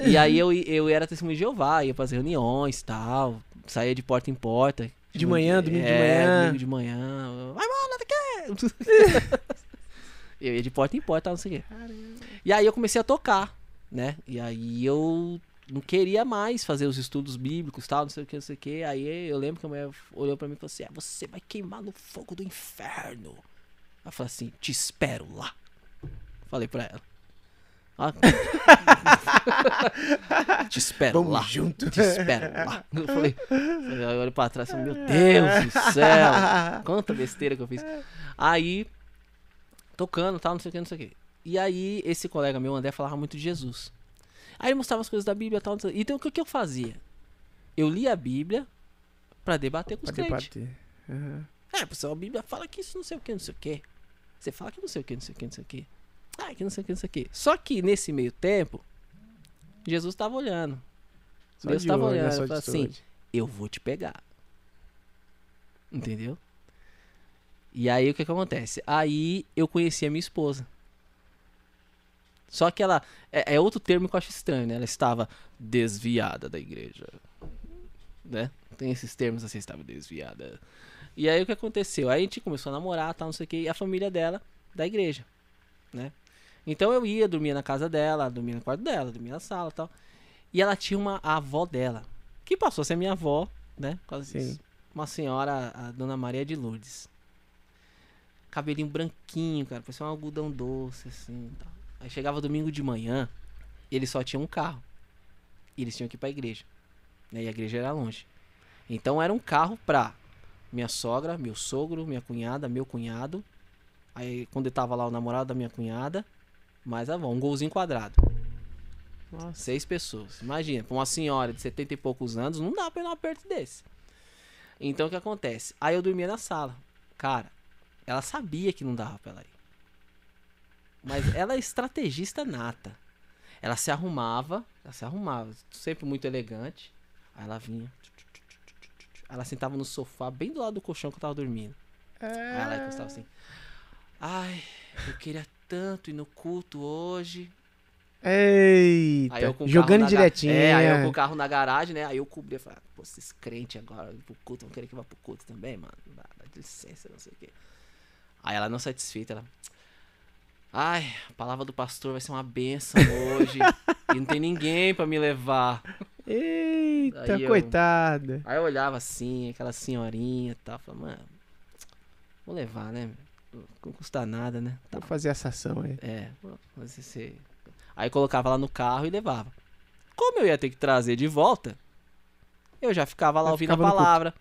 [SPEAKER 3] E aí eu, eu era testemunho de Jeová, ia pras reuniões e tal, saía de porta em porta.
[SPEAKER 1] De manhã, domingo de
[SPEAKER 3] É,
[SPEAKER 1] manhã.
[SPEAKER 3] domingo de manhã. Vai embora, daqui! eu ia de porta em porta, não sei o quê. E aí eu comecei a tocar, né? E aí eu não queria mais fazer os estudos bíblicos tal, não sei o que, não sei o que. Aí eu lembro que a mulher olhou pra mim e falou assim: "Ah, você vai queimar no fogo do inferno. Ela falou assim: te espero lá. Falei pra ela. Te espero
[SPEAKER 1] Vamos
[SPEAKER 3] lá.
[SPEAKER 1] junto.
[SPEAKER 3] Te espero lá. Eu falei, eu olho pra trás e falei, meu Deus do céu. Quanta besteira que eu fiz. Aí, tocando, tal, não sei o que, não sei o que. E aí, esse colega meu, André, falava muito de Jesus. Aí ele mostrava as coisas da Bíblia e tal. não sei o quê. Então, o que, que eu fazia? Eu lia a Bíblia pra debater com os
[SPEAKER 1] Pra
[SPEAKER 3] crentes.
[SPEAKER 1] debater. Aham.
[SPEAKER 3] É, pessoal, a Bíblia fala que isso não sei o que, não sei o que. Você fala que não sei o que, não sei o que, não sei o que. Ah, que não sei o que, não sei o que. Só que nesse meio tempo, Jesus tava olhando.
[SPEAKER 1] Só
[SPEAKER 3] Deus
[SPEAKER 1] de
[SPEAKER 3] tava
[SPEAKER 1] olho na
[SPEAKER 3] olhando,
[SPEAKER 1] sua
[SPEAKER 3] falou assim, eu vou te pegar. Entendeu? E aí o que que acontece? Aí eu conheci a minha esposa. Só que ela. É, é outro termo que eu acho estranho, né? Ela estava desviada da igreja. Né? Tem esses termos assim, estava desviada. E aí o que aconteceu? Aí a gente começou a namorar, tal, não sei o que, e a família dela da igreja, né? Então eu ia, dormia na casa dela, dormia no quarto dela, dormia na sala e tal. E ela tinha uma avó dela, que passou a ser minha avó, né? Quase. Uma senhora, a dona Maria de Lourdes. Cabelinho branquinho, cara, parecia um algodão doce, assim. e tal. Aí chegava domingo de manhã, eles só tinham um carro. E eles tinham que ir pra igreja. Né? E a igreja era longe. Então era um carro pra minha sogra, meu sogro, minha cunhada, meu cunhado. Aí quando eu tava lá o namorado da minha cunhada, mais a avó, um golzinho quadrado.
[SPEAKER 1] Nossa.
[SPEAKER 3] Seis pessoas. Imagina, pra uma senhora de 70 e poucos anos, não dá pra ir num aperto desse. Então o que acontece? Aí eu dormia na sala. Cara, ela sabia que não dava pra ela ir. Mas ela é estrategista nata. Ela se arrumava, ela se arrumava, sempre muito elegante. Aí ela vinha. Ela sentava no sofá, bem do lado do colchão que eu tava dormindo. Aí ela encostava assim. Ai, eu queria tanto ir no culto hoje.
[SPEAKER 1] Eita,
[SPEAKER 3] Aí eu
[SPEAKER 1] jogando
[SPEAKER 3] ga-
[SPEAKER 1] direitinho.
[SPEAKER 3] É, aí eu com o carro na garagem, né? Aí eu cobri, falei, ah, pô, esses crentes agora pro culto, vão querer que vá pro culto também, mano. Dá, dá licença, não sei o quê. Aí ela não satisfeita, ela. Ai, a palavra do pastor vai ser uma benção hoje. e não tem ninguém pra me levar.
[SPEAKER 1] Eita,
[SPEAKER 3] Aí eu-
[SPEAKER 1] coitada.
[SPEAKER 3] Aí eu olhava assim, aquela senhorinha e tal, falava, mano, vou levar, né? Não custa nada, né? Tá.
[SPEAKER 1] Vou fazer essa ação aí.
[SPEAKER 3] É, fazer esse... Aí colocava lá no carro e levava. Como eu ia ter que trazer de volta, eu já ficava lá
[SPEAKER 1] Já
[SPEAKER 3] ouvindo
[SPEAKER 1] ficava
[SPEAKER 3] a palavra.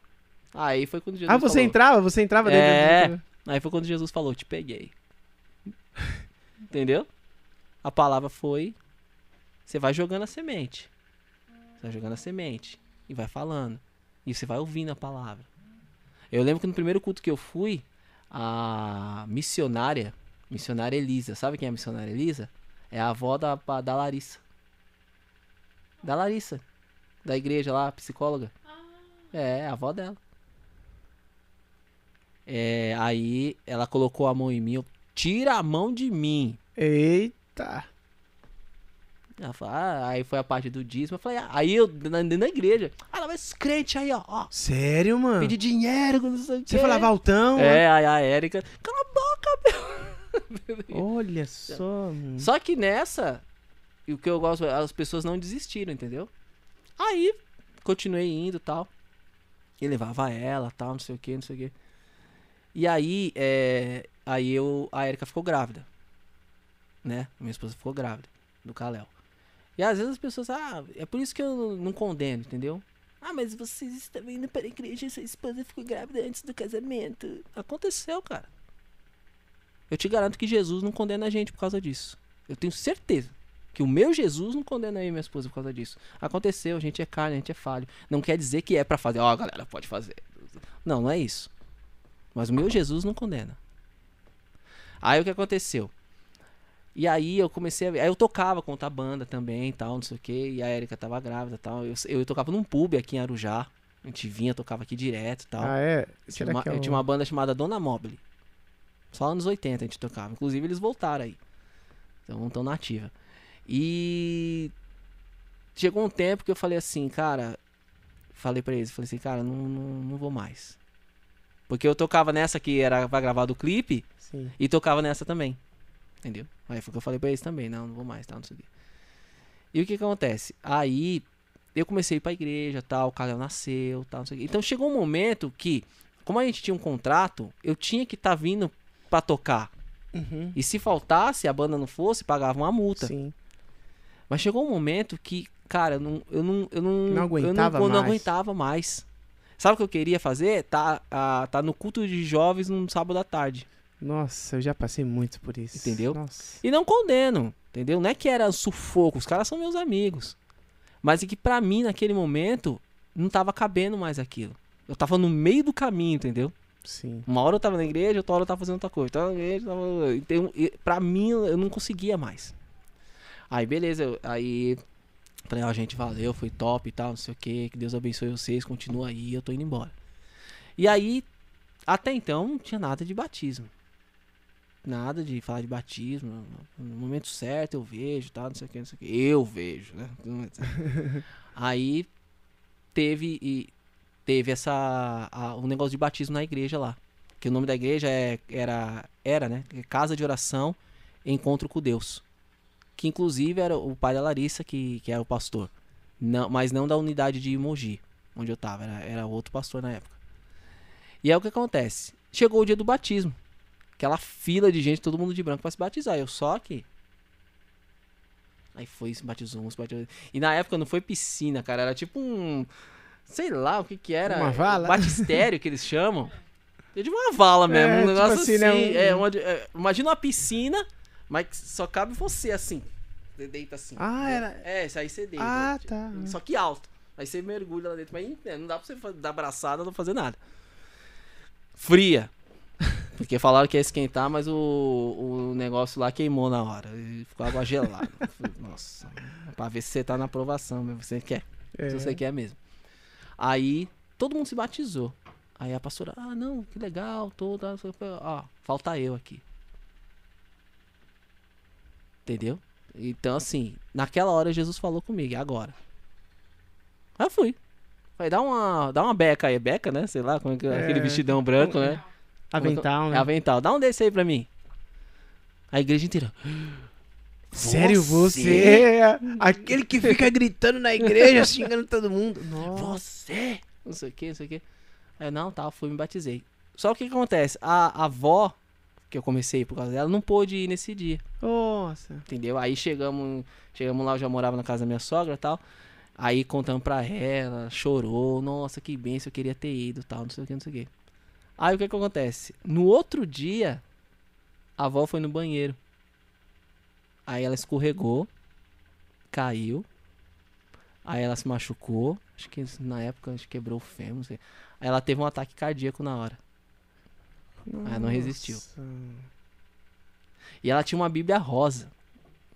[SPEAKER 3] Aí foi quando Jesus
[SPEAKER 1] Ah, você
[SPEAKER 3] falou.
[SPEAKER 1] entrava? Você entrava dentro
[SPEAKER 3] É.
[SPEAKER 1] do...
[SPEAKER 3] Aí foi quando Jesus falou, te peguei. Entendeu? A palavra foi. Você vai jogando a semente. Você vai jogando a semente. E vai falando. E você vai ouvindo a palavra. Eu lembro que no primeiro culto que eu fui, a missionária, missionária Elisa, sabe quem é a missionária Elisa? É a avó da, da Larissa. Da Larissa. Da igreja lá, psicóloga. É, é a avó dela. É, aí ela colocou a mão em mim, eu, tira a mão de mim.
[SPEAKER 1] Eita.
[SPEAKER 3] Ela falou, ah, aí foi a parte do dízimo. Eu falei, ah, aí eu, na, na igreja, ah, lá vai esse crente aí, ó, ó,
[SPEAKER 1] Sério, mano?
[SPEAKER 3] pedir dinheiro, não sei o
[SPEAKER 1] Você
[SPEAKER 3] quê.
[SPEAKER 1] falava altão?
[SPEAKER 3] É, aí a Érica, cala a boca, meu.
[SPEAKER 1] Olha só, mano.
[SPEAKER 3] Só que nessa, o que eu gosto, as pessoas não desistiram, entendeu? Aí, continuei indo e tal. E levava ela, tal, não sei o que, não sei o que. E aí, é, aí eu, a Erika ficou grávida. Né? Minha esposa ficou grávida do Kalel. E às vezes as pessoas, ah, é por isso que eu não condeno, entendeu? Ah, mas vocês estão indo para a igreja e sua esposa ficou grávida antes do casamento. Aconteceu, cara. Eu te garanto que Jesus não condena a gente por causa disso. Eu tenho certeza que o meu Jesus não condena e minha esposa por causa disso. Aconteceu, a gente é carne, a gente é falho. Não quer dizer que é pra fazer. Ó, galera, pode fazer. Não, não é isso. Mas o meu Jesus não condena. Aí o que aconteceu? E aí eu comecei a ver. Aí eu tocava com outra banda também e tal, não sei o que. E a Erika tava grávida e tal. Eu, eu tocava num pub aqui em Arujá. A gente vinha, tocava aqui direto e tal.
[SPEAKER 1] Ah, é?
[SPEAKER 3] Eu tinha, uma,
[SPEAKER 1] é
[SPEAKER 3] eu
[SPEAKER 1] o-
[SPEAKER 3] tinha uma banda chamada Dona Mobile. Só anos 80 a gente tocava. Inclusive eles voltaram aí. Então estão na ativa. E chegou um tempo que eu falei assim, cara. Falei pra eles, falei assim, cara, não, não, não vou mais. Porque eu tocava nessa que era pra gravar do clipe
[SPEAKER 1] Sim.
[SPEAKER 3] e tocava nessa também. Entendeu? Aí foi o que eu falei pra eles também, não, não vou mais, tal, não sei o quê. E o que que acontece? Aí eu comecei a ir pra igreja, tal, o Calel nasceu, tal, não sei o quê. Então chegou um momento que, como a gente tinha um contrato, eu tinha que estar tá vindo pra tocar.
[SPEAKER 1] Uhum.
[SPEAKER 3] E se faltasse, a banda não fosse, pagava uma multa.
[SPEAKER 1] Sim.
[SPEAKER 3] Mas chegou um momento que, cara, eu não, eu não, eu não,
[SPEAKER 1] Não aguentava
[SPEAKER 3] eu não, eu não
[SPEAKER 1] mais.
[SPEAKER 3] aguentava mais. Sabe o que eu queria fazer? Tá, ah, tá no culto de jovens num sábado à tarde.
[SPEAKER 1] Nossa, eu já passei muito por isso.
[SPEAKER 3] Entendeu?
[SPEAKER 1] Nossa.
[SPEAKER 3] E não condeno, entendeu? Não é que era sufoco, os caras são meus amigos. Mas é que pra mim, naquele momento, não tava cabendo mais aquilo. Eu tava no meio do caminho, entendeu?
[SPEAKER 1] Sim.
[SPEAKER 3] Uma hora eu tava na igreja, outra hora eu tava fazendo outra coisa. Tava na igreja, tava... Então, pra mim, eu não conseguia mais. Aí, beleza. eu- Aí, falei, ó, gente, valeu, foi top e tal, não sei o que. Que Deus abençoe vocês, continua aí, eu tô indo embora. E aí, até então, não tinha nada de batismo. Nada de falar de batismo. No momento certo eu vejo, tal, não sei o que, não sei o que. Eu vejo, né? aí, teve e teve essa a- um negócio de batismo na igreja lá. Que o nome da igreja é, era era, né? Casa de Oração Encontro com Deus. Que inclusive era o pai da Larissa que, que era o pastor. Não, mas não da unidade de Mogi, onde eu tava, era, era outro pastor na época. E aí o que acontece? Chegou o dia do batismo. Aquela fila de gente, todo mundo de branco pra se batizar. Eu só aqui. Aí foi, se batizou, um, se batizou. E na época não foi piscina, cara. Era tipo um. Sei lá o que que era.
[SPEAKER 1] Uma vala?
[SPEAKER 3] Batistério que eles chamam. É de uma vala mesmo.
[SPEAKER 1] É,
[SPEAKER 3] um
[SPEAKER 1] tipo
[SPEAKER 3] negócio
[SPEAKER 1] assim,
[SPEAKER 3] assim.
[SPEAKER 1] né, um-
[SPEAKER 3] é, onde- é, imagina uma piscina, mas só cabe você assim. Você deita assim.
[SPEAKER 1] Ah, era.
[SPEAKER 3] É, isso aí você deita.
[SPEAKER 1] Ah,
[SPEAKER 3] tipo,
[SPEAKER 1] tá.
[SPEAKER 3] Só que alto. Aí você mergulha lá dentro. Mas é, não dá pra você dar abraçada, não fazer nada. Fria. Porque falaram que ia esquentar, mas o, o negócio lá queimou na hora. E ficou água gelada. Nossa, é pra ver se você tá na aprovação mesmo. Você quer.
[SPEAKER 1] É.
[SPEAKER 3] Se você quer mesmo. Aí todo mundo se batizou. Aí a pastora, ah, não, que legal, toda. Ó, falta eu aqui. Entendeu? Então, assim, naquela hora Jesus falou comigo, agora? Aí eu fui. Falei, dá uma, dá uma beca aí, beca, né? Sei lá, como é que é, aquele
[SPEAKER 1] É.
[SPEAKER 3] vestidão branco, né?
[SPEAKER 1] Avental,
[SPEAKER 3] É
[SPEAKER 1] né?
[SPEAKER 3] avental. Dá um desse aí pra mim. A igreja inteira.
[SPEAKER 1] Sério, você? é Aquele que fica gritando na igreja, xingando todo mundo. Nossa.
[SPEAKER 3] Você? Não sei o que, não sei o que. Aí eu, não, tá, fui me batizei. Só que o que acontece? A, a avó, que eu comecei por causa dela, não pôde ir nesse dia.
[SPEAKER 1] Nossa.
[SPEAKER 3] Entendeu? Aí chegamos, chegamos lá, eu já morava na casa da minha sogra e tal. Aí contamos pra ela, chorou, nossa, que benção, eu queria ter ido tal, não sei o que, não sei o que. Aí o que que acontece? No outro dia, a avó foi no banheiro. Aí ela escorregou, caiu. Aí ela se machucou. Acho que na época acho que quebrou o fêmur, não sei. Aí ela teve um ataque cardíaco na hora. Aí não resistiu.
[SPEAKER 1] Nossa.
[SPEAKER 3] E ela tinha uma Bíblia rosa.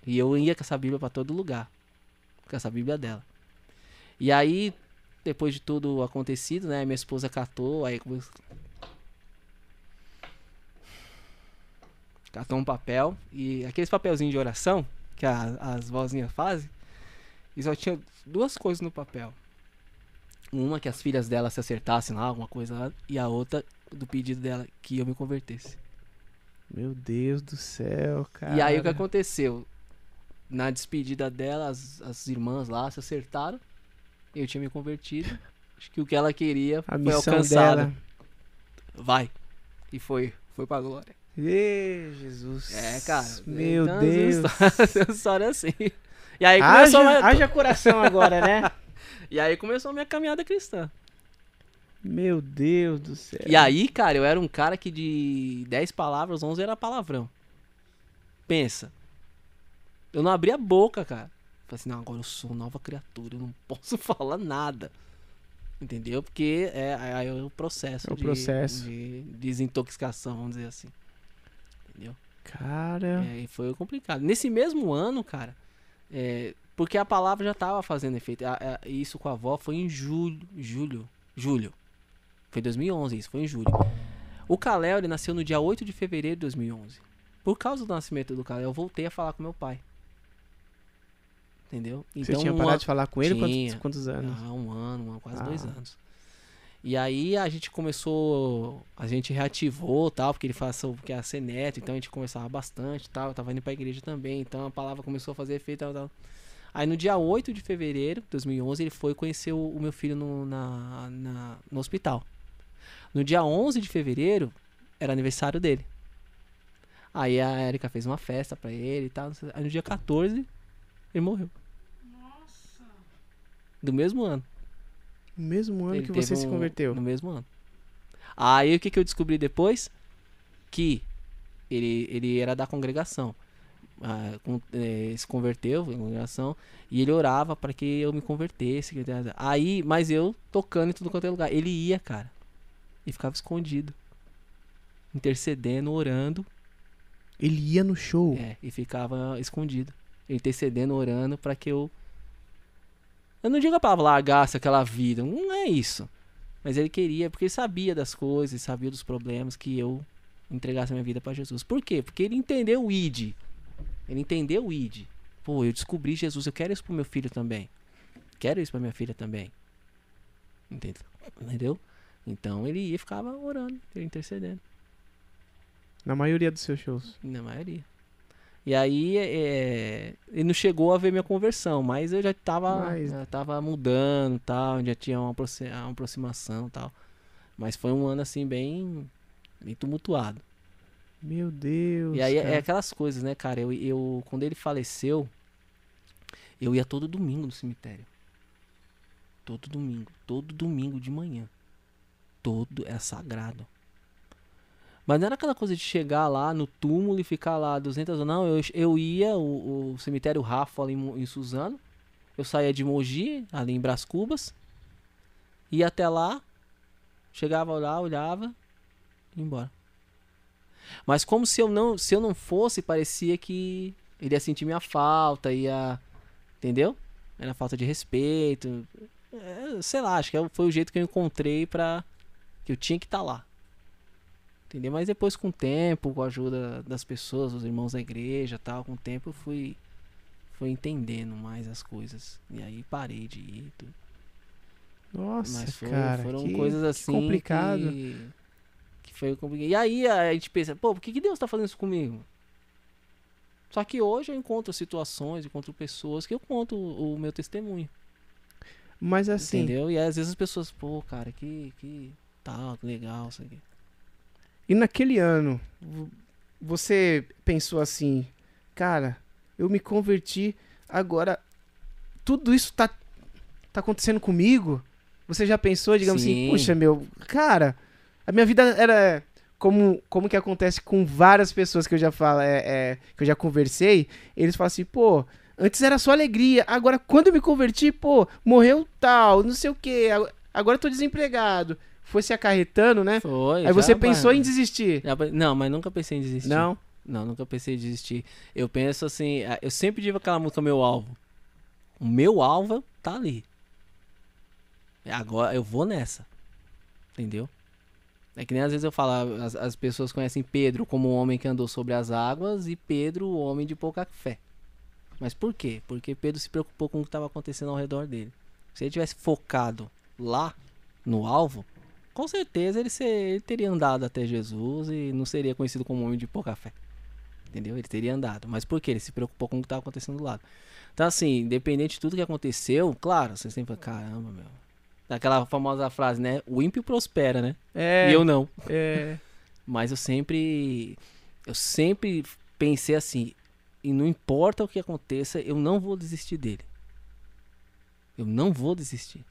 [SPEAKER 3] E eu ia com essa Bíblia pra todo lugar. Com essa Bíblia dela. E aí, depois de tudo acontecido, né? Minha esposa catou, aí catou um papel e aqueles papelzinhos de oração que a- as vozinhas fazem. E só tinha duas coisas no papel. Uma que as filhas dela se acertassem lá, alguma coisa lá, e a outra do pedido dela que eu me convertesse.
[SPEAKER 1] Meu Deus do céu, cara.
[SPEAKER 3] E aí o que aconteceu? Na despedida dela, as, as irmãs lá se acertaram. Eu tinha me convertido. Acho que o que ela queria
[SPEAKER 1] A
[SPEAKER 3] foi alcançada.
[SPEAKER 1] dela.
[SPEAKER 3] Vai. E foi. Foi pra glória.
[SPEAKER 1] Ê, Jesus.
[SPEAKER 3] É, cara.
[SPEAKER 1] Meu
[SPEAKER 3] Então,
[SPEAKER 1] Deus.
[SPEAKER 3] Essa história é assim. E aí começou,
[SPEAKER 1] Haja,
[SPEAKER 3] a minha...
[SPEAKER 1] haja coração agora, né?
[SPEAKER 3] E aí começou a minha caminhada cristã.
[SPEAKER 1] Meu Deus do céu.
[SPEAKER 3] E aí, cara, eu era um cara que de 10 palavras, 11 era palavrão. Pensa. Eu não abria a boca, cara. Falei assim, não, agora eu sou nova criatura, eu não posso falar nada. Entendeu? Porque é, aí é o processo,
[SPEAKER 1] É o
[SPEAKER 3] de,
[SPEAKER 1] processo.
[SPEAKER 3] de desintoxicação, vamos dizer assim. Entendeu?
[SPEAKER 1] Cara.
[SPEAKER 3] É, e foi complicado. Nesse mesmo ano, cara, é, porque a palavra já tava fazendo efeito. A- a- isso com a avó foi em julho. Julho. Julho. Foi 2011, isso foi em julho. O Kalel, ele nasceu no dia 8 de fevereiro de 2011. Por causa do nascimento do Kalel, eu voltei a falar com meu pai. Entendeu?
[SPEAKER 1] Você tinha
[SPEAKER 3] um
[SPEAKER 1] parado
[SPEAKER 3] ano-
[SPEAKER 1] de falar com ele quantos, quantos anos?
[SPEAKER 3] ah, um ano, um quase dois
[SPEAKER 1] Ah.
[SPEAKER 3] anos. E aí a gente começou, a gente reativou tal, porque ele passou, porque ia ser neto, então a gente conversava bastante tal, eu tava indo pra igreja também, então a palavra começou a fazer efeito tal, tal. Aí no dia 8 de fevereiro de 2011 ele foi conhecer o, o meu filho no, na, na- no hospital. No dia 11 de fevereiro era aniversário dele. Aí a Erika fez uma festa pra ele e tal. Aí no dia 14 ele morreu. Do mesmo ano.
[SPEAKER 1] No mesmo ano
[SPEAKER 3] Ele
[SPEAKER 1] que você se
[SPEAKER 3] um-
[SPEAKER 1] converteu.
[SPEAKER 3] No mesmo ano. Aí o que, que eu descobri depois? Que ele, ele era da congregação. Ah, com- eh, se converteu em congregação e ele orava para que eu me convertesse. Aí, mas eu tocando em tudo quanto é lugar. Ele ia, cara, e ficava escondido, intercedendo, orando,
[SPEAKER 1] Ele ia no show.
[SPEAKER 3] é, e ficava escondido, intercedendo, orando para que eu eu não digo a palavra largasse aquela vida, não é isso. Mas ele queria, porque ele sabia das coisas, sabia dos problemas que eu entregasse a minha vida para Jesus. Por quê? Porque ele entendeu o ID. Ele entendeu o ID. Pô, eu descobri Jesus, eu quero isso pro meu filho também. Quero isso pra minha filha também. Entendeu? Entendeu? Então ele ia ficava orando, intercedendo.
[SPEAKER 1] Na maioria dos seus shows.
[SPEAKER 3] Na maioria. E aí, é, ele não chegou a ver minha conversão, mas eu já tava,
[SPEAKER 1] Mas-
[SPEAKER 3] já tava mudando tal, já tinha uma, uma aproximação tal. Mas foi um ano assim bem, bem tumultuado.
[SPEAKER 1] Meu Deus.
[SPEAKER 3] E aí é
[SPEAKER 1] cara.
[SPEAKER 3] aquelas coisas, né, cara? Eu, eu, quando ele faleceu, eu ia todo domingo no cemitério. Todo domingo. Todo domingo de manhã. Todo é sagrado. Mas não era aquela coisa de chegar lá no túmulo e ficar lá 200 anos. Não, eu, eu ia, o, o cemitério Rafa ali em, em Suzano. Eu saía de Mogi, ali em Brás Cubas. Ia até lá. Chegava lá, olhava. E ia embora. Mas como se eu não, se eu não fosse, parecia que ele ia sentir minha falta, ia. Entendeu? Era falta de respeito. É, sei lá, acho que foi o jeito que eu encontrei pra. que eu tinha que estar lá. Entendeu? Mas depois, com o tempo, com a ajuda das pessoas, dos irmãos da igreja tal, com o tempo eu fui foi entendendo mais as coisas. E aí parei de ir. Tudo.
[SPEAKER 1] Nossa,
[SPEAKER 3] Mas foi-
[SPEAKER 1] cara,
[SPEAKER 3] foram
[SPEAKER 1] que,
[SPEAKER 3] coisas
[SPEAKER 1] que
[SPEAKER 3] assim.
[SPEAKER 1] complicado.
[SPEAKER 3] Que, que foi complicado. E aí a gente pensa, pô, por que, que Deus tá fazendo isso comigo? Só que hoje eu encontro situações, encontro pessoas que eu conto o, o meu testemunho.
[SPEAKER 1] Mas assim,
[SPEAKER 3] Entendeu? E aí, às vezes as pessoas, pô, cara, que, que tal, que legal, isso aqui.
[SPEAKER 1] E naquele ano, vo- você pensou assim, cara, eu me converti, agora tudo isso tá, tá acontecendo comigo? Você já pensou, digamos assim,
[SPEAKER 3] Sim.
[SPEAKER 1] puxa, meu, cara, a minha vida era como, como que acontece com várias pessoas que eu já falo, é, é, que eu já conversei, eles falam assim, pô, antes era só alegria, agora quando eu me converti, pô, morreu tal, não sei o quê, ag- agora eu tô desempregado. Foi se acarretando, né?
[SPEAKER 3] Foi.
[SPEAKER 1] Aí você pensou
[SPEAKER 3] mas-
[SPEAKER 1] em desistir.
[SPEAKER 3] já Não, mas nunca pensei em desistir.
[SPEAKER 1] Não?
[SPEAKER 3] Não, nunca pensei em desistir. Eu penso assim, eu sempre tive aquela música Meu Alvo. O meu alvo tá ali. É, Agora eu vou nessa. Entendeu? É que nem às vezes eu falo, as, as pessoas conhecem Pedro como o homem que andou sobre as águas e Pedro o homem de pouca fé. Mas por quê? Porque Pedro se preocupou com o que estava acontecendo ao redor dele. Se ele tivesse focado lá no alvo, com certeza ele, ser- ele teria andado até Jesus e não seria conhecido como homem de pouca fé. Entendeu? Ele teria andado. Mas por quê? Ele se preocupou com o que estava acontecendo do lado. Então, assim, independente de tudo que aconteceu, claro, você sempre fala, caramba, meu. Aquela famosa frase, né? O ímpio prospera, né?
[SPEAKER 1] É.
[SPEAKER 3] E eu não.
[SPEAKER 1] é,
[SPEAKER 3] Mas eu sempre. Eu sempre pensei assim. E não importa o que aconteça, eu não vou desistir dele. Eu não vou desistir.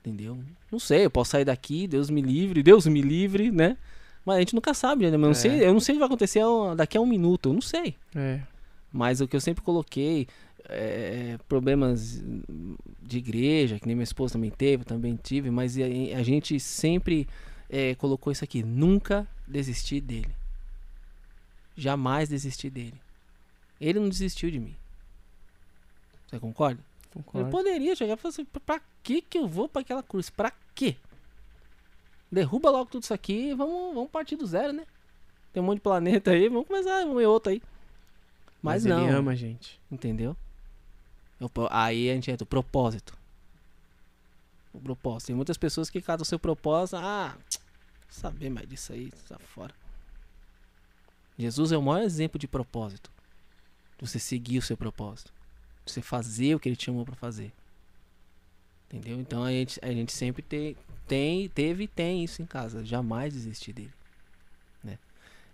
[SPEAKER 3] Entendeu? Não sei, eu posso sair daqui, Deus me livre, Deus me livre, né? Mas a gente nunca sabe, né? Eu não,
[SPEAKER 1] É.
[SPEAKER 3] sei, eu não sei o que vai acontecer daqui a um minuto, eu não sei.
[SPEAKER 1] é.
[SPEAKER 3] Mas o que eu sempre coloquei, é, problemas de igreja, que nem minha esposa também teve, também tive, mas a, a gente sempre é, colocou isso aqui, nunca desistir dele. Jamais desistir dele. Ele não desistiu de mim. Você concorda?
[SPEAKER 1] Concordo.
[SPEAKER 3] poderia chegar e falar assim, pra- que que eu vou pra aquela cruz? Pra quê? Derruba logo tudo isso aqui e vamos, vamos partir do zero, né? Tem um monte de planeta aí, vamos começar, vamos ver outro aí. Mas, não.
[SPEAKER 1] ele ama a gente.
[SPEAKER 3] Entendeu? Eu aí a gente entra, o propósito. O propósito. Tem muitas pessoas que cada o seu propósito, ah, saber mais disso aí, tá fora. Jesus é o maior exemplo de propósito. Você seguir o seu propósito. Você fazer o que ele te chamou pra fazer. Entendeu? Então a gente, a gente sempre te- tem, teve e tem isso em casa. Jamais desistir dele. Né?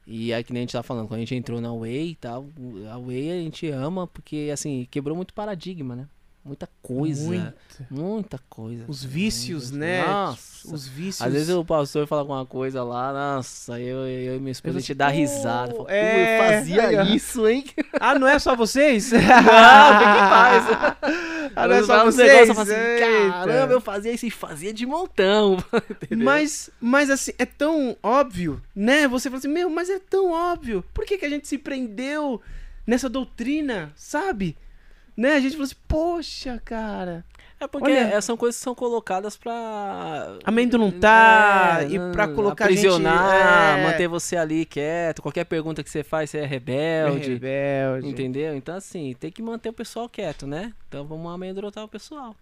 [SPEAKER 3] E aí que nem a gente tá falando, quando a gente entrou na Way e tal, a Way a gente ama porque, assim, quebrou muito paradigma, né? Muita coisa.
[SPEAKER 1] Muito.
[SPEAKER 3] Muita coisa.
[SPEAKER 1] Os vícios,
[SPEAKER 3] muita-
[SPEAKER 1] né?
[SPEAKER 3] Nossa.
[SPEAKER 1] Os vícios.
[SPEAKER 3] Às vezes o pastor fala alguma coisa lá, nossa, eu, eu e minha esposa
[SPEAKER 1] Eu
[SPEAKER 3] a gente
[SPEAKER 1] assim,
[SPEAKER 3] dá
[SPEAKER 1] "Pô,
[SPEAKER 3] risada. Fala, "Pô,
[SPEAKER 1] é,
[SPEAKER 3] eu fazia
[SPEAKER 1] ó."
[SPEAKER 3] isso, hein?
[SPEAKER 1] Ah, não é só vocês?
[SPEAKER 3] Não, em paz.
[SPEAKER 1] ah, não é só vocês?
[SPEAKER 3] negócios, eu assim, caramba, eu fazia isso e fazia de montão.
[SPEAKER 1] Mas, mas assim, é tão óbvio, né? Você fala assim, meu, mas é tão óbvio. Por que, que a gente se prendeu nessa doutrina, sabe? Né? A gente falou assim, poxa, cara.
[SPEAKER 3] É porque
[SPEAKER 1] Olha-
[SPEAKER 3] é, são coisas que são colocadas pra.
[SPEAKER 1] Amedrontar e pra colocar a gente,
[SPEAKER 3] aprisionar,
[SPEAKER 1] é.
[SPEAKER 3] manter você ali quieto. Qualquer pergunta que você faz, você é rebelde.
[SPEAKER 1] Rebelde.
[SPEAKER 3] Entendeu? Então, assim, tem que manter o pessoal quieto, né? Então vamos amedrontar o pessoal.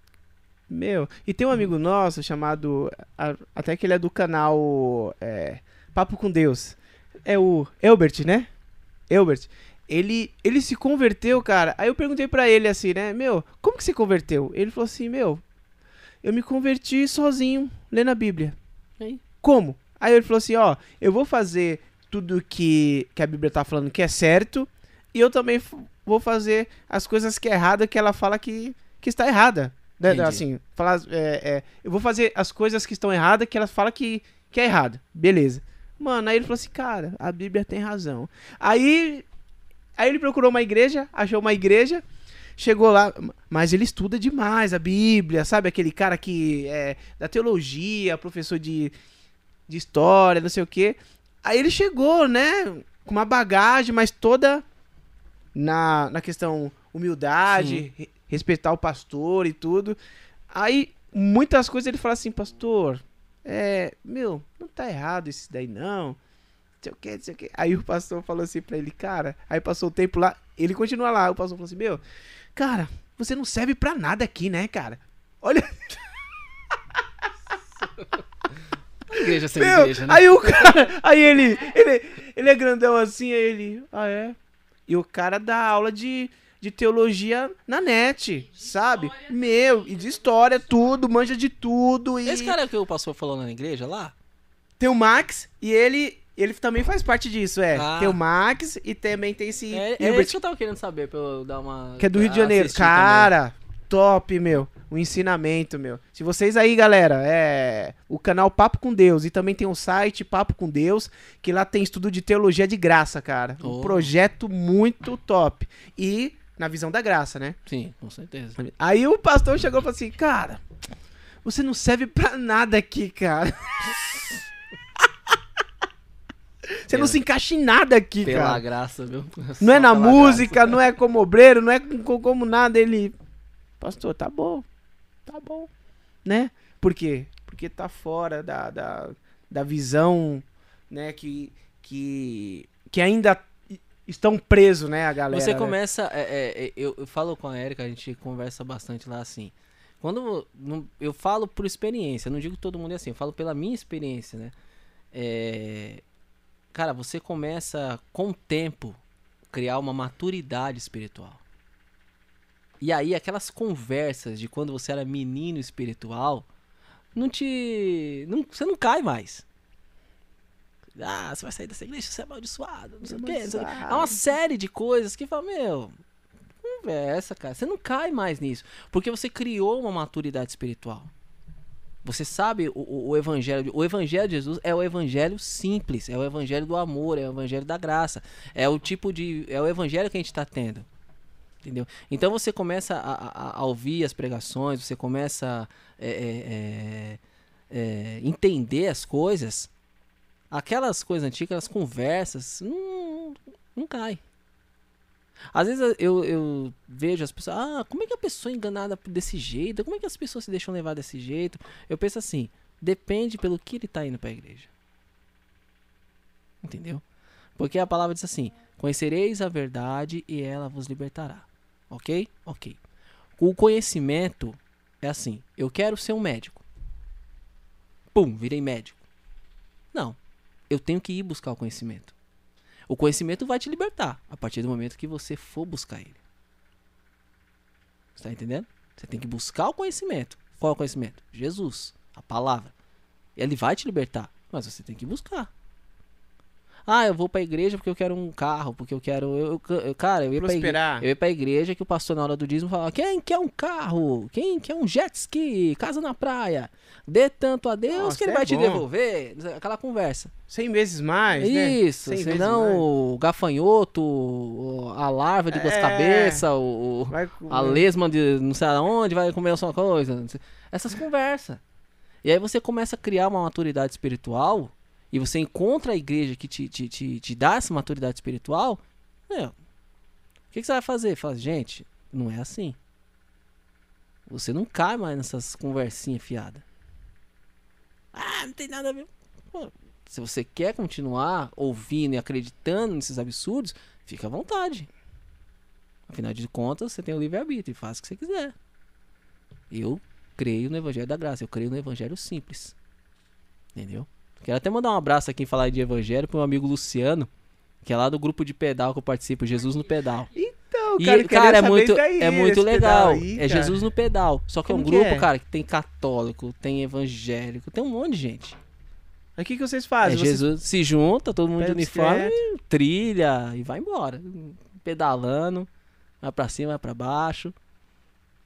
[SPEAKER 1] Meu, e tem um amigo nosso chamado. Até que ele é do canal é, Papo com Deus. É o Elbert, né? Elbert. Ele, ele se converteu, cara. Aí eu perguntei pra ele assim, né? Meu, como que você converteu? Ele falou assim: Meu, eu me converti sozinho, lendo a Bíblia.
[SPEAKER 3] Aí.
[SPEAKER 1] Como? Aí ele falou assim: Ó, eu vou fazer tudo que, que a Bíblia tá falando que é certo. E eu também vou fazer as coisas que é errada que ela fala que, que está errada. Né? Assim, falar, é, é, eu vou fazer as coisas que estão erradas que ela fala que, que é errado. Beleza. Mano, aí ele falou assim, cara, a Bíblia tem razão. Aí, aí ele procurou uma igreja, achou uma igreja, chegou lá, mas ele estuda demais a Bíblia, sabe? Aquele cara que é da teologia, professor de, de história, não sei o quê. Aí ele chegou, né, com uma bagagem, mas toda na, na questão humildade, re- respeitar o pastor e tudo. Aí, muitas coisas ele fala assim, pastor, é, meu, não tá errado isso daí não. Sei o que, não sei o que. Aí o pastor falou assim pra ele, cara, aí passou o tempo lá, ele continua lá, o pastor falou assim, meu, cara, você não serve pra nada aqui, né, cara? Olha,
[SPEAKER 3] Igreja sem
[SPEAKER 1] meu,
[SPEAKER 3] igreja, né?
[SPEAKER 1] aí o cara, aí ele, ele, ele é grandão assim, aí ele, ah é? E o cara dá aula de, de teologia na net, sabe? Meu, e de história, tudo, manja de tudo. E
[SPEAKER 3] Esse cara que o pastor falou na igreja lá?
[SPEAKER 1] tem o Max e ele, ele também faz parte disso, é.
[SPEAKER 3] Ah.
[SPEAKER 1] Tem o Max e também tem esse
[SPEAKER 3] É, é
[SPEAKER 1] Hilbert,
[SPEAKER 3] isso que eu tava querendo saber, pra eu dar uma.
[SPEAKER 1] que é do Rio de Janeiro.
[SPEAKER 3] assistir também.
[SPEAKER 1] Cara, top, meu. O ensinamento, meu. Se vocês aí, galera, é o canal Papo com Deus e também tem o site Papo com Deus, que lá tem estudo de teologia de graça, cara. Um
[SPEAKER 3] Oh.
[SPEAKER 1] projeto muito top. E na visão da graça, né?
[SPEAKER 3] Sim, com certeza.
[SPEAKER 1] Aí o pastor chegou e falou assim: Cara, você não serve pra nada aqui, cara. Você não
[SPEAKER 3] Pela-
[SPEAKER 1] se encaixa em nada aqui,
[SPEAKER 3] Pela
[SPEAKER 1] cara.
[SPEAKER 3] graça, viu?
[SPEAKER 1] Não é na
[SPEAKER 3] pela
[SPEAKER 1] música, não é como obreiro, não é com- como nada. Ele, pastor, tá bom, tá bom, né? Por quê? Porque tá fora da, da, da visão, né? Que, que, que ainda estão presos, né, a galera.
[SPEAKER 3] Você
[SPEAKER 1] né?
[SPEAKER 3] começa. é, é, é, eu, eu falo com a Erika, a gente conversa bastante lá assim. Quando não- eu falo por experiência, eu não digo que todo mundo é assim, eu falo pela minha experiência, né? É, cara, você começa com o tempo criar uma maturidade espiritual. E aí aquelas conversas de quando você era menino espiritual, não te, não, você não cai mais. Ah, você vai sair dessa igreja, você é amaldiçoado, não sei o quê. Há uma série de coisas que fala, meu, conversa, cara. Você não cai mais nisso. Porque você criou uma maturidade espiritual. Você sabe o, o, evangelho. O evangelho de Jesus é o evangelho simples. É o evangelho do amor, é o evangelho da graça. É o tipo de. É o evangelho que a gente está tendo. Entendeu? Então você começa a, a- a ouvir as pregações, você começa a é, é, é, é, entender as coisas. Aquelas coisas antigas, aquelas conversas, não, não cai. Às vezes eu, eu vejo as pessoas, ah, como é que a pessoa é enganada desse jeito? Como é que as pessoas se deixam levar desse jeito? Eu penso assim, depende pelo que ele tá indo pra igreja. Entendeu? Porque a palavra diz assim: Conhecereis a verdade e ela vos libertará. Ok? Ok. O conhecimento é assim: eu quero ser um médico. Pum, virei médico. Não. Eu tenho que ir buscar o conhecimento. O conhecimento vai te libertar a partir do momento que você for buscar ele. Você tá entendendo? Você tem que buscar o conhecimento. Qual é o conhecimento? Jesus, a palavra. Ele vai te libertar, mas você tem que buscar. Ah, eu vou pra igreja porque eu quero um carro, porque eu quero. Eu, eu- eu- cara, eu ia, pra igreja, eu ia pra igreja que o pastor na hora do dízimo falava: quem quer um carro? Quem quer um jet ski? Casa na praia? Dê tanto a Deus
[SPEAKER 1] Nossa,
[SPEAKER 3] que ele
[SPEAKER 1] é
[SPEAKER 3] vai te devolver. Aquela conversa.
[SPEAKER 1] Cem vezes mais, né?
[SPEAKER 3] Isso,
[SPEAKER 1] Cem vezes
[SPEAKER 3] senão
[SPEAKER 1] mais.
[SPEAKER 3] o gafanhoto, a larva de duas
[SPEAKER 1] É.
[SPEAKER 3] cabeças, a lesma de não sei aonde vai comer a sua coisa. Essas conversas. E aí você começa a criar uma maturidade espiritual e você encontra a igreja que te, te, te, te dá essa maturidade espiritual. Meu, o que, que você vai fazer? Fala, gente, não é assim. Você não cai mais nessas conversinhas fiadas. Ah, não tem nada a ver. Pô, se você quer continuar ouvindo e acreditando nesses absurdos, fica à vontade. Afinal de contas, você tem o livre-arbítrio e faz o que você quiser. Eu creio no Evangelho da Graça, eu creio no Evangelho simples. Entendeu? Quero até mandar um abraço aqui em falar de Evangelho pro meu amigo Luciano, que é lá do grupo de pedal que eu participo, Jesus no Pedal.
[SPEAKER 1] Então,
[SPEAKER 3] E,
[SPEAKER 1] cara, queria
[SPEAKER 3] cara, é muito,
[SPEAKER 1] daí,
[SPEAKER 3] é muito legal.
[SPEAKER 1] aí,
[SPEAKER 3] é. Jesus no Pedal. Só que é um
[SPEAKER 1] Como que
[SPEAKER 3] grupo,
[SPEAKER 1] é?
[SPEAKER 3] cara, que tem católico, tem evangélico, tem um monte de gente.
[SPEAKER 1] Aí o que, que vocês
[SPEAKER 3] É,
[SPEAKER 1] fazem? Vocês
[SPEAKER 3] Jesus se junta, todo mundo de uniforme, trilha e vai embora. Pedalando, vai pra cima, vai pra baixo,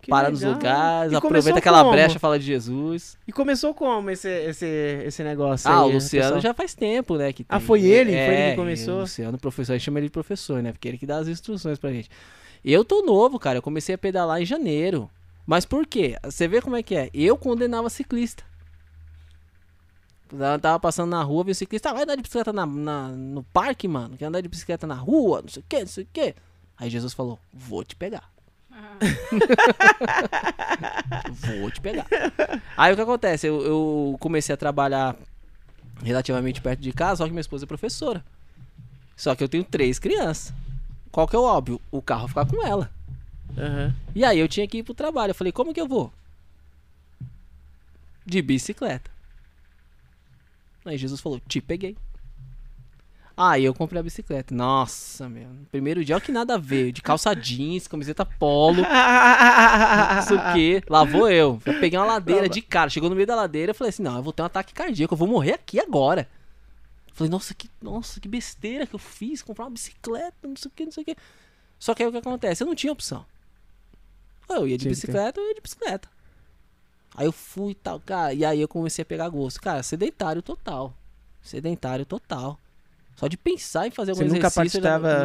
[SPEAKER 1] Que
[SPEAKER 3] para nos
[SPEAKER 1] legal.
[SPEAKER 3] lugares,
[SPEAKER 1] E
[SPEAKER 3] aproveita aquela
[SPEAKER 1] como?
[SPEAKER 3] brecha, fala de Jesus.
[SPEAKER 1] E começou como esse, esse, esse negócio
[SPEAKER 3] Ah,
[SPEAKER 1] aí,
[SPEAKER 3] o Luciano
[SPEAKER 1] pessoal?
[SPEAKER 3] já faz tempo, né? Que
[SPEAKER 1] Ah,
[SPEAKER 3] tem-
[SPEAKER 1] foi ele?
[SPEAKER 3] É,
[SPEAKER 1] Foi ele que começou?
[SPEAKER 3] O Luciano, professor, a gente chama ele de professor, né? Porque ele que dá as instruções pra gente. Eu tô novo, cara. Eu comecei a pedalar em janeiro. Mas por quê? Você vê como é que é? Eu condenava ciclista. Eu tava passando na rua, vi o ciclista, ah, vai andar de bicicleta na, na- no parque, mano. Quer andar de bicicleta na rua, não sei o que, não sei o que. Aí Jesus falou, vou te pegar. Vou te pegar. Aí o que acontece? Eu, eu comecei a trabalhar relativamente perto de casa, só que minha esposa é professora. Só que eu tenho três crianças. Qual que é o óbvio? O carro ficar com ela.
[SPEAKER 1] Aham.
[SPEAKER 3] E aí eu tinha que ir pro trabalho. Eu falei, como que eu vou? De bicicleta. Aí Jesus falou, te peguei. Aí eu comprei a bicicleta. Nossa, meu. Primeiro dia, olha que nada a ver. De calça jeans, camiseta polo. Isso o quê? Lá vou eu. Eu peguei uma ladeira de cara. Chegou no meio da ladeira, eu falei assim: não, eu vou ter um ataque cardíaco, eu vou morrer aqui agora. Falei, nossa, que, nossa, que besteira que eu fiz, comprar uma bicicleta, não sei o que, não sei o que. Só que aí o que acontece? Eu não tinha opção. Eu ia de
[SPEAKER 1] que
[SPEAKER 3] bicicleta, eu ia de bicicleta. Aí eu fui e tal, cara. E aí eu comecei a pegar gosto. Cara, sedentário total. Sedentário total. Só de pensar em fazer
[SPEAKER 1] Você
[SPEAKER 3] algum
[SPEAKER 1] nunca
[SPEAKER 3] exercício. eu já-
[SPEAKER 1] participava-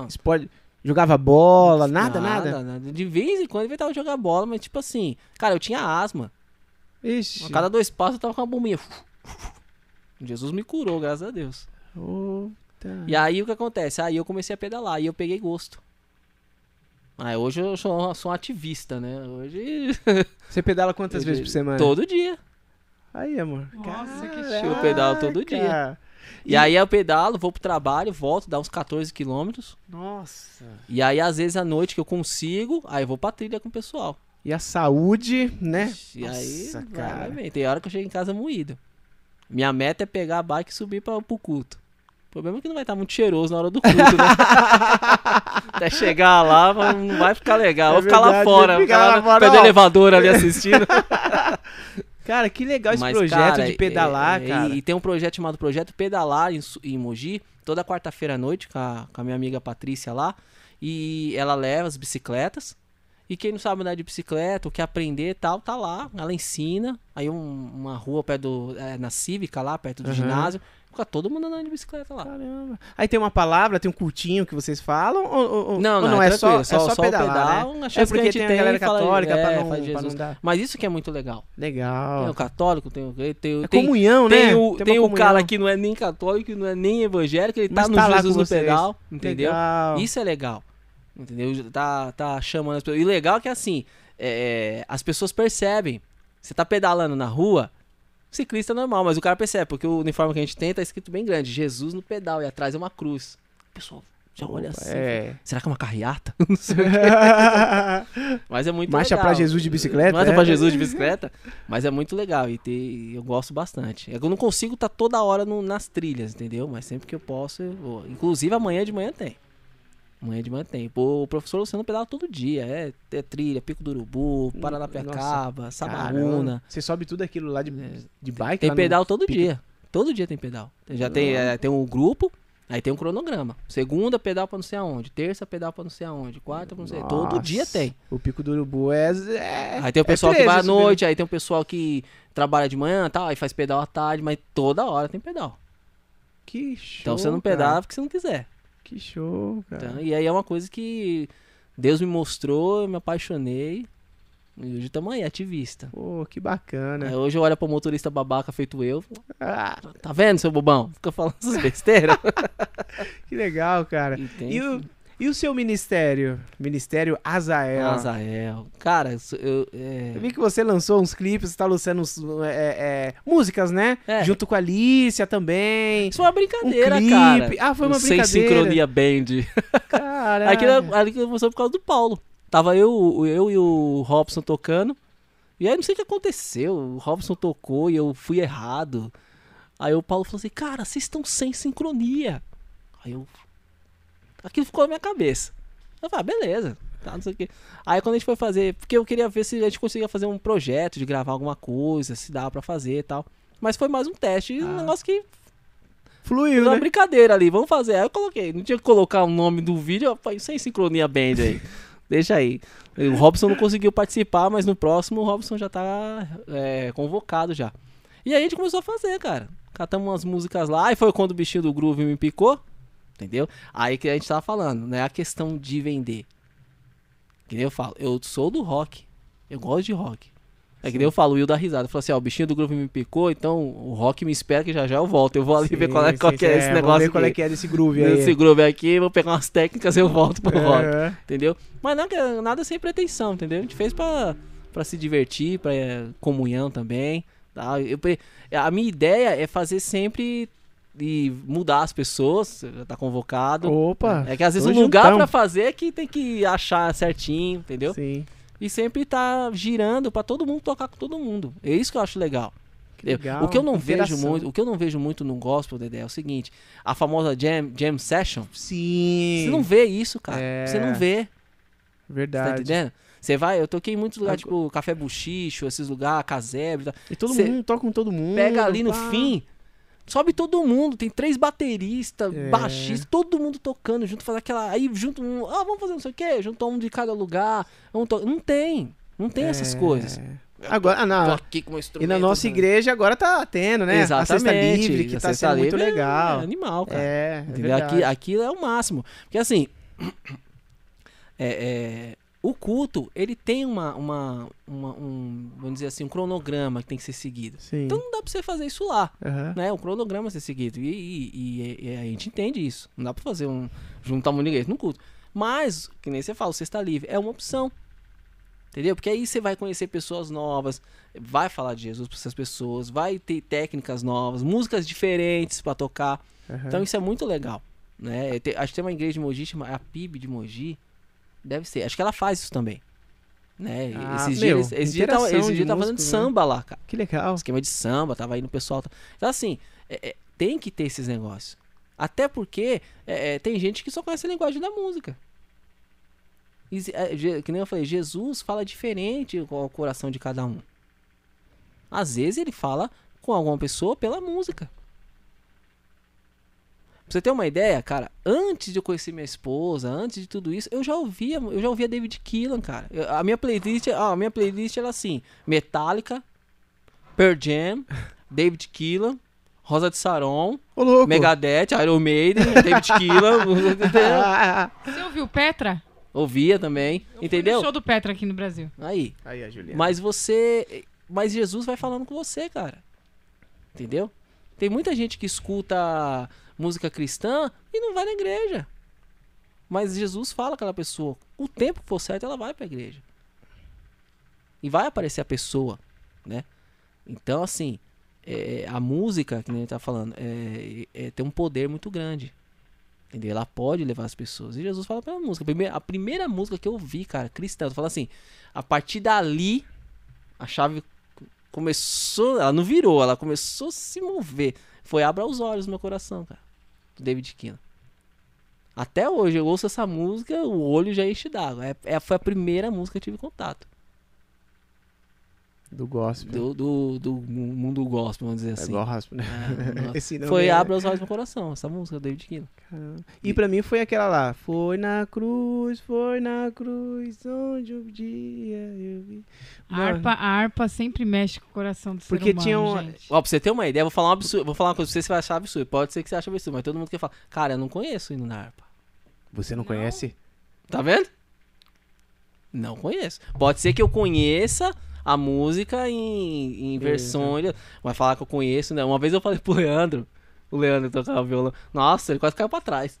[SPEAKER 3] Não.
[SPEAKER 1] Esporte. Jogava bola, nada, nada.
[SPEAKER 3] De vez em quando eu inventava jogar bola, mas tipo assim, cara, eu tinha asma.
[SPEAKER 1] Ixi.
[SPEAKER 3] A cada dois passos eu tava com uma bombinha. Jesus me curou, graças a Deus. E aí o que acontece? Aí eu comecei a pedalar e eu peguei gosto. Aí hoje eu sou, sou um ativista, né? Hoje.
[SPEAKER 1] Você pedala quantas vezes por semana?
[SPEAKER 3] Todo dia.
[SPEAKER 1] Aí, amor.
[SPEAKER 2] Nossa, que
[SPEAKER 1] Caraca.
[SPEAKER 3] Eu pedalo todo dia. E,
[SPEAKER 1] E-
[SPEAKER 3] aí eu pedalo, vou pro trabalho, volto, dá uns 14 quilômetros.
[SPEAKER 1] Nossa.
[SPEAKER 3] E aí, às vezes, à noite que eu consigo, aí eu vou pra trilha com o pessoal.
[SPEAKER 1] E a saúde, né?
[SPEAKER 3] E aí,
[SPEAKER 1] Nossa,
[SPEAKER 3] vai,
[SPEAKER 1] cara.
[SPEAKER 3] vai. Tem hora que eu chego em casa moído. Minha meta é pegar a bike e subir pra, pro culto. O problema é que não vai estar muito cheiroso na hora do culto, né? Até chegar lá, não vai ficar legal.
[SPEAKER 1] É
[SPEAKER 3] Vou ficar lá
[SPEAKER 1] verdade,
[SPEAKER 3] fora,
[SPEAKER 1] fica
[SPEAKER 3] ficar
[SPEAKER 1] lá
[SPEAKER 3] lá no
[SPEAKER 1] fora,
[SPEAKER 3] pé do elevador ali assistindo.
[SPEAKER 1] Cara, que legal esse
[SPEAKER 3] Mas,
[SPEAKER 1] projeto
[SPEAKER 3] cara,
[SPEAKER 1] de pedalar,
[SPEAKER 3] é- é-
[SPEAKER 1] cara.
[SPEAKER 3] E, tem um projeto chamado Projeto Pedalar em, Su- em Mogi, toda quarta-feira à noite, com a, com a minha amiga Patrícia lá. E ela leva as bicicletas. E quem não sabe andar de bicicleta, ou quer aprender e tal, tá lá. Ela ensina. Aí um- uma rua perto do, é, na Cívica lá, perto do
[SPEAKER 1] Aham.
[SPEAKER 3] ginásio. Fica todo mundo andando de bicicleta lá.
[SPEAKER 1] Caramba. Aí tem uma palavra, tem um curtinho que vocês falam? Ou, ou-
[SPEAKER 3] Não, não,
[SPEAKER 1] não,
[SPEAKER 3] é
[SPEAKER 1] é, só, é
[SPEAKER 3] só-
[SPEAKER 1] só, pedalar,
[SPEAKER 3] pedal,
[SPEAKER 1] né? É
[SPEAKER 3] que a
[SPEAKER 1] porque
[SPEAKER 3] gente
[SPEAKER 1] tem a
[SPEAKER 3] tem,
[SPEAKER 1] galera
[SPEAKER 3] fala-
[SPEAKER 1] católica
[SPEAKER 3] é,
[SPEAKER 1] pra, não,
[SPEAKER 3] faz
[SPEAKER 1] pra
[SPEAKER 3] Jesus.
[SPEAKER 1] não dar.
[SPEAKER 3] Mas isso que é muito legal.
[SPEAKER 1] Legal.
[SPEAKER 3] Tem o católico, tem o. Tem, tem,
[SPEAKER 1] É
[SPEAKER 3] tem,
[SPEAKER 1] comunhão,
[SPEAKER 3] tem
[SPEAKER 1] né?
[SPEAKER 3] o,
[SPEAKER 1] uma
[SPEAKER 3] tem o cara que não é nem católico, não é nem evangélico, ele
[SPEAKER 1] Mas
[SPEAKER 3] tá no
[SPEAKER 1] tá
[SPEAKER 3] Jesus no pedal, entendeu?
[SPEAKER 1] Legal.
[SPEAKER 3] Isso é legal. Entendeu? Tá, tá chamando as pessoas. E legal é que assim, é, as pessoas percebem. Você tá pedalando na rua, ciclista normal, mas o cara percebe, porque o uniforme que a gente tem tá escrito bem grande, Jesus no pedal, e atrás é uma cruz. O pessoal já olha assim.
[SPEAKER 1] É.
[SPEAKER 3] Será que é uma carreata? Não sei. Mas é muito
[SPEAKER 1] Marcha
[SPEAKER 3] legal.
[SPEAKER 1] pra Jesus de bicicleta,
[SPEAKER 3] Marcha
[SPEAKER 1] é?
[SPEAKER 3] pra Jesus de bicicleta. Mas é muito legal e ter, eu gosto bastante. É que eu não consigo estar toda hora no- nas trilhas, entendeu? Mas sempre que eu posso, eu vou. Inclusive amanhã de manhã tem. Amanhã de manhã tem. Pô, o professor Luciano pedala todo dia. É, é trilha, Pico do Urubu, Paranapiacaba.
[SPEAKER 1] Caramba. Você sobe tudo aquilo lá de, de bike?
[SPEAKER 3] Tem
[SPEAKER 1] no-
[SPEAKER 3] pedal todo
[SPEAKER 1] pico-
[SPEAKER 3] dia. Todo dia tem pedal. Já tem, é, tem um grupo, aí tem um cronograma. Segunda, pedal pra não sei aonde. Terça, pedal pra não sei aonde. Quarta, pra não sei Todo dia
[SPEAKER 1] Nossa,
[SPEAKER 3] tem.
[SPEAKER 1] O Pico do Urubu é. é
[SPEAKER 3] Aí tem o
[SPEAKER 1] é
[SPEAKER 3] pessoal que
[SPEAKER 1] preso
[SPEAKER 3] vai à noite, aí tem o pessoal que trabalha de manhã tal, aí faz pedal à tarde, mas toda hora tem pedal.
[SPEAKER 1] Que show.
[SPEAKER 3] Então você não
[SPEAKER 1] cara.
[SPEAKER 3] pedala porque você não quiser.
[SPEAKER 1] Que show, cara.
[SPEAKER 3] Então, e aí é uma coisa que Deus me mostrou, eu me apaixonei. E hoje estamos aí, ativista.
[SPEAKER 1] Pô, que bacana.
[SPEAKER 3] Aí hoje eu olho pro motorista babaca feito eu.
[SPEAKER 1] Ah,
[SPEAKER 3] Tá vendo, seu bobão? Fica falando essas besteiras.
[SPEAKER 1] que legal, cara.
[SPEAKER 3] E
[SPEAKER 1] E o, e o seu ministério? Ministério Azael.
[SPEAKER 3] Azael. Cara, eu. é,
[SPEAKER 1] Eu vi que você lançou uns clipes, você tá lançando uns, é, é, músicas, né?
[SPEAKER 3] É.
[SPEAKER 1] Junto com a Alicia também.
[SPEAKER 3] Isso foi uma brincadeira,
[SPEAKER 1] um clipe.
[SPEAKER 3] cara.
[SPEAKER 1] Ah, foi uma
[SPEAKER 3] O
[SPEAKER 1] brincadeira.
[SPEAKER 3] Sem sincronia band.
[SPEAKER 1] Cara.
[SPEAKER 3] Ali que começou por causa do Paulo. Tava eu, eu e o Robson tocando. E aí não sei o que aconteceu. O Robson tocou e eu fui errado. Aí o Paulo falou assim, cara, vocês estão sem sincronia. Aí eu. Aquilo ficou na minha cabeça. Eu falei, ah, beleza. Tá, não sei o quê. Aí quando a gente foi fazer. Porque eu queria ver se a gente conseguia fazer um projeto de gravar alguma coisa, se dava pra fazer e tal. Mas foi mais um teste. E um
[SPEAKER 1] Ah.
[SPEAKER 3] negócio que
[SPEAKER 1] Fluiu,
[SPEAKER 3] uma
[SPEAKER 1] né?
[SPEAKER 3] brincadeira ali, vamos fazer. Aí eu coloquei, não tinha que colocar o nome do vídeo, eu falei, sem sincronia band aí. Deixa aí. O Robson não conseguiu participar, mas no próximo o Robson já tá é, convocado já. E aí a gente começou a fazer, cara. Catamos umas músicas lá, e foi quando o bichinho do groove me picou. Entendeu? Aí que a gente tava falando, não é a questão de vender. Que nem eu falo, eu sou do rock. Eu gosto de rock. É que nem eu falo, o Will dá risada. Falou assim, ó, o bichinho do groove me picou, então o rock me espera que já já eu volto. Eu vou ali ver qual é,
[SPEAKER 1] Sim,
[SPEAKER 3] qual
[SPEAKER 1] sim,
[SPEAKER 3] que é
[SPEAKER 1] sim,
[SPEAKER 3] esse negócio
[SPEAKER 1] ver qual é que é desse groove aí.
[SPEAKER 3] Esse groove aqui, vou pegar umas técnicas e eu volto pro rock.
[SPEAKER 1] É.
[SPEAKER 3] Entendeu? Mas não, nada sem pretensão, entendeu? A gente fez pra, pra se divertir, pra eh, comunhão também. Tá? Eu, a minha ideia é fazer sempre e mudar as pessoas, já tá convocado.
[SPEAKER 1] Opa!
[SPEAKER 3] É que às vezes o lugar
[SPEAKER 1] juntão.
[SPEAKER 3] pra fazer é que tem que achar certinho, entendeu?
[SPEAKER 1] Sim.
[SPEAKER 3] E sempre tá girando pra todo mundo tocar com todo mundo. É isso que eu acho legal.
[SPEAKER 1] Legal.
[SPEAKER 3] O que eu não vejo muito, o que eu não vejo muito no gospel, Dedé, é o seguinte, a famosa jam, jam session,
[SPEAKER 1] Sim.
[SPEAKER 3] você não vê isso, cara.
[SPEAKER 1] É.
[SPEAKER 3] Você não vê, você tá
[SPEAKER 1] Verdade.
[SPEAKER 3] entendendo? Você vai, eu toquei em muitos lugares, tipo Café Buchicho, esses lugares, Casebre, e tal.
[SPEAKER 1] e todo
[SPEAKER 3] Cê
[SPEAKER 1] mundo toca com todo mundo.
[SPEAKER 3] pega ali no
[SPEAKER 1] pá.
[SPEAKER 3] fim, sobe todo mundo, tem três bateristas,
[SPEAKER 1] É.
[SPEAKER 3] baixistas, todo mundo tocando junto, faz aquela, aí junto, um, ah, vamos fazer não sei o quê, juntou um de cada lugar, um to... não tem, não tem essas
[SPEAKER 1] É.
[SPEAKER 3] coisas.
[SPEAKER 1] Agora, ah,
[SPEAKER 3] Tô
[SPEAKER 1] não.
[SPEAKER 3] aqui com o
[SPEAKER 1] E na nossa
[SPEAKER 3] né?
[SPEAKER 1] igreja agora tá tendo, né?
[SPEAKER 3] Exatamente.
[SPEAKER 1] A cesta livre, que
[SPEAKER 3] a
[SPEAKER 1] tá
[SPEAKER 3] cesta
[SPEAKER 1] sendo muito
[SPEAKER 3] livre é-
[SPEAKER 1] legal.
[SPEAKER 3] É animal, cara.
[SPEAKER 1] É, é
[SPEAKER 3] Entendeu? Aqui, aquilo é o máximo. Porque assim, é, é, o culto, ele tem uma, uma, uma- um, vamos dizer assim, um cronograma que tem que ser seguido.
[SPEAKER 1] Sim.
[SPEAKER 3] Então não dá pra você fazer isso lá,
[SPEAKER 1] Aham.
[SPEAKER 3] né? O cronograma ser seguido. E, e- e- e a gente entende isso. Não dá pra fazer um, juntar um monte de igreja no culto. Mas, que nem você fala, o Sexta Livre é uma opção. Entendeu? Porque aí você vai conhecer pessoas novas, vai falar de Jesus pra essas pessoas, vai ter técnicas novas, músicas diferentes pra tocar.
[SPEAKER 1] aham.
[SPEAKER 3] Então isso é muito legal. Né? Tem- acho que tem uma igreja de Mogi, chama a PIB de Mogi. Deve ser. Acho que ela faz isso também. Né?
[SPEAKER 1] Ah,
[SPEAKER 3] esses
[SPEAKER 1] meu,
[SPEAKER 3] dias, esse dia tava, esse dia tava fazendo
[SPEAKER 1] né?
[SPEAKER 3] samba lá, cara.
[SPEAKER 1] Que legal.
[SPEAKER 3] Esquema de samba, tava indo o pessoal. Então, assim, é- é, tem que ter esses negócios. Até porque é, é, tem gente que só conhece a linguagem da música. E é, que nem eu falei, Jesus fala diferente com o coração de cada um. Às vezes ele fala com alguma pessoa pela música. Pra você ter uma ideia, cara, antes de eu conhecer minha esposa, antes de tudo isso, eu já ouvia, eu já ouvia David Keelan, cara. Eu- a minha playlist, a minha playlist era assim, Metallica, Pearl Jam, David Keelan, Rosa de Saron,
[SPEAKER 1] Ô.
[SPEAKER 3] Megadeth, Iron Maiden, David Keelan,
[SPEAKER 2] Você ouviu Petra?
[SPEAKER 3] Ouvia também,
[SPEAKER 2] Eu fui
[SPEAKER 3] entendeu?
[SPEAKER 2] no show do Petra aqui no Brasil.
[SPEAKER 3] Aí,
[SPEAKER 1] Aí, a Juliana.
[SPEAKER 3] mas você, mas Jesus vai falando com você, cara. Entendeu? Tem muita gente que escuta música cristã e não vai na igreja. Mas Jesus fala aquela pessoa. O tempo que for certo, ela vai pra igreja. E vai aparecer a pessoa, né? Então, assim, é, a música, que ele tá falando, é, é- tem um poder muito grande. Entendeu? Ela pode levar as pessoas. E Jesus fala pela música. A primeira, a primeira música que eu vi, cara, cristã, eu falo assim, a partir dali, a chave começou, ela não virou, ela começou a se mover. Foi Abra os Olhos no meu coração, cara. Do David Keelan. Até hoje eu ouço essa música, o olho já enche d'água. É, é- foi a primeira música que eu tive contato.
[SPEAKER 1] Do gospel.
[SPEAKER 3] Do, do, do mundo gospel, vamos dizer
[SPEAKER 1] É
[SPEAKER 3] assim.
[SPEAKER 1] gospel, né?
[SPEAKER 3] É,
[SPEAKER 1] Esse nome
[SPEAKER 3] foi
[SPEAKER 1] é-
[SPEAKER 3] Abra os Olhos no coração, essa música do David.
[SPEAKER 1] Caramba. E pra mim foi aquela lá. Foi na cruz, foi na cruz, onde um dia eu vi.
[SPEAKER 2] A harpa, a harpa sempre mexe com o coração do
[SPEAKER 1] Porque
[SPEAKER 2] ser humano,
[SPEAKER 1] tinha um-
[SPEAKER 2] gente.
[SPEAKER 3] Ó, pra você ter uma ideia, eu vou falar um absurdo, vou falar uma coisa pra você, você vai achar absurdo. Pode ser que você ache absurdo, mas todo mundo quer falar, cara, eu não conheço hino na harpa.
[SPEAKER 1] Você não,
[SPEAKER 2] Não?
[SPEAKER 1] conhece?
[SPEAKER 3] Tá vendo? Não conheço. Pode ser que eu conheça a música em, em versões. Vai falar que eu conheço, né? Uma vez eu falei pro Leandro, o Leandro tocava violão. Nossa, ele quase caiu pra trás.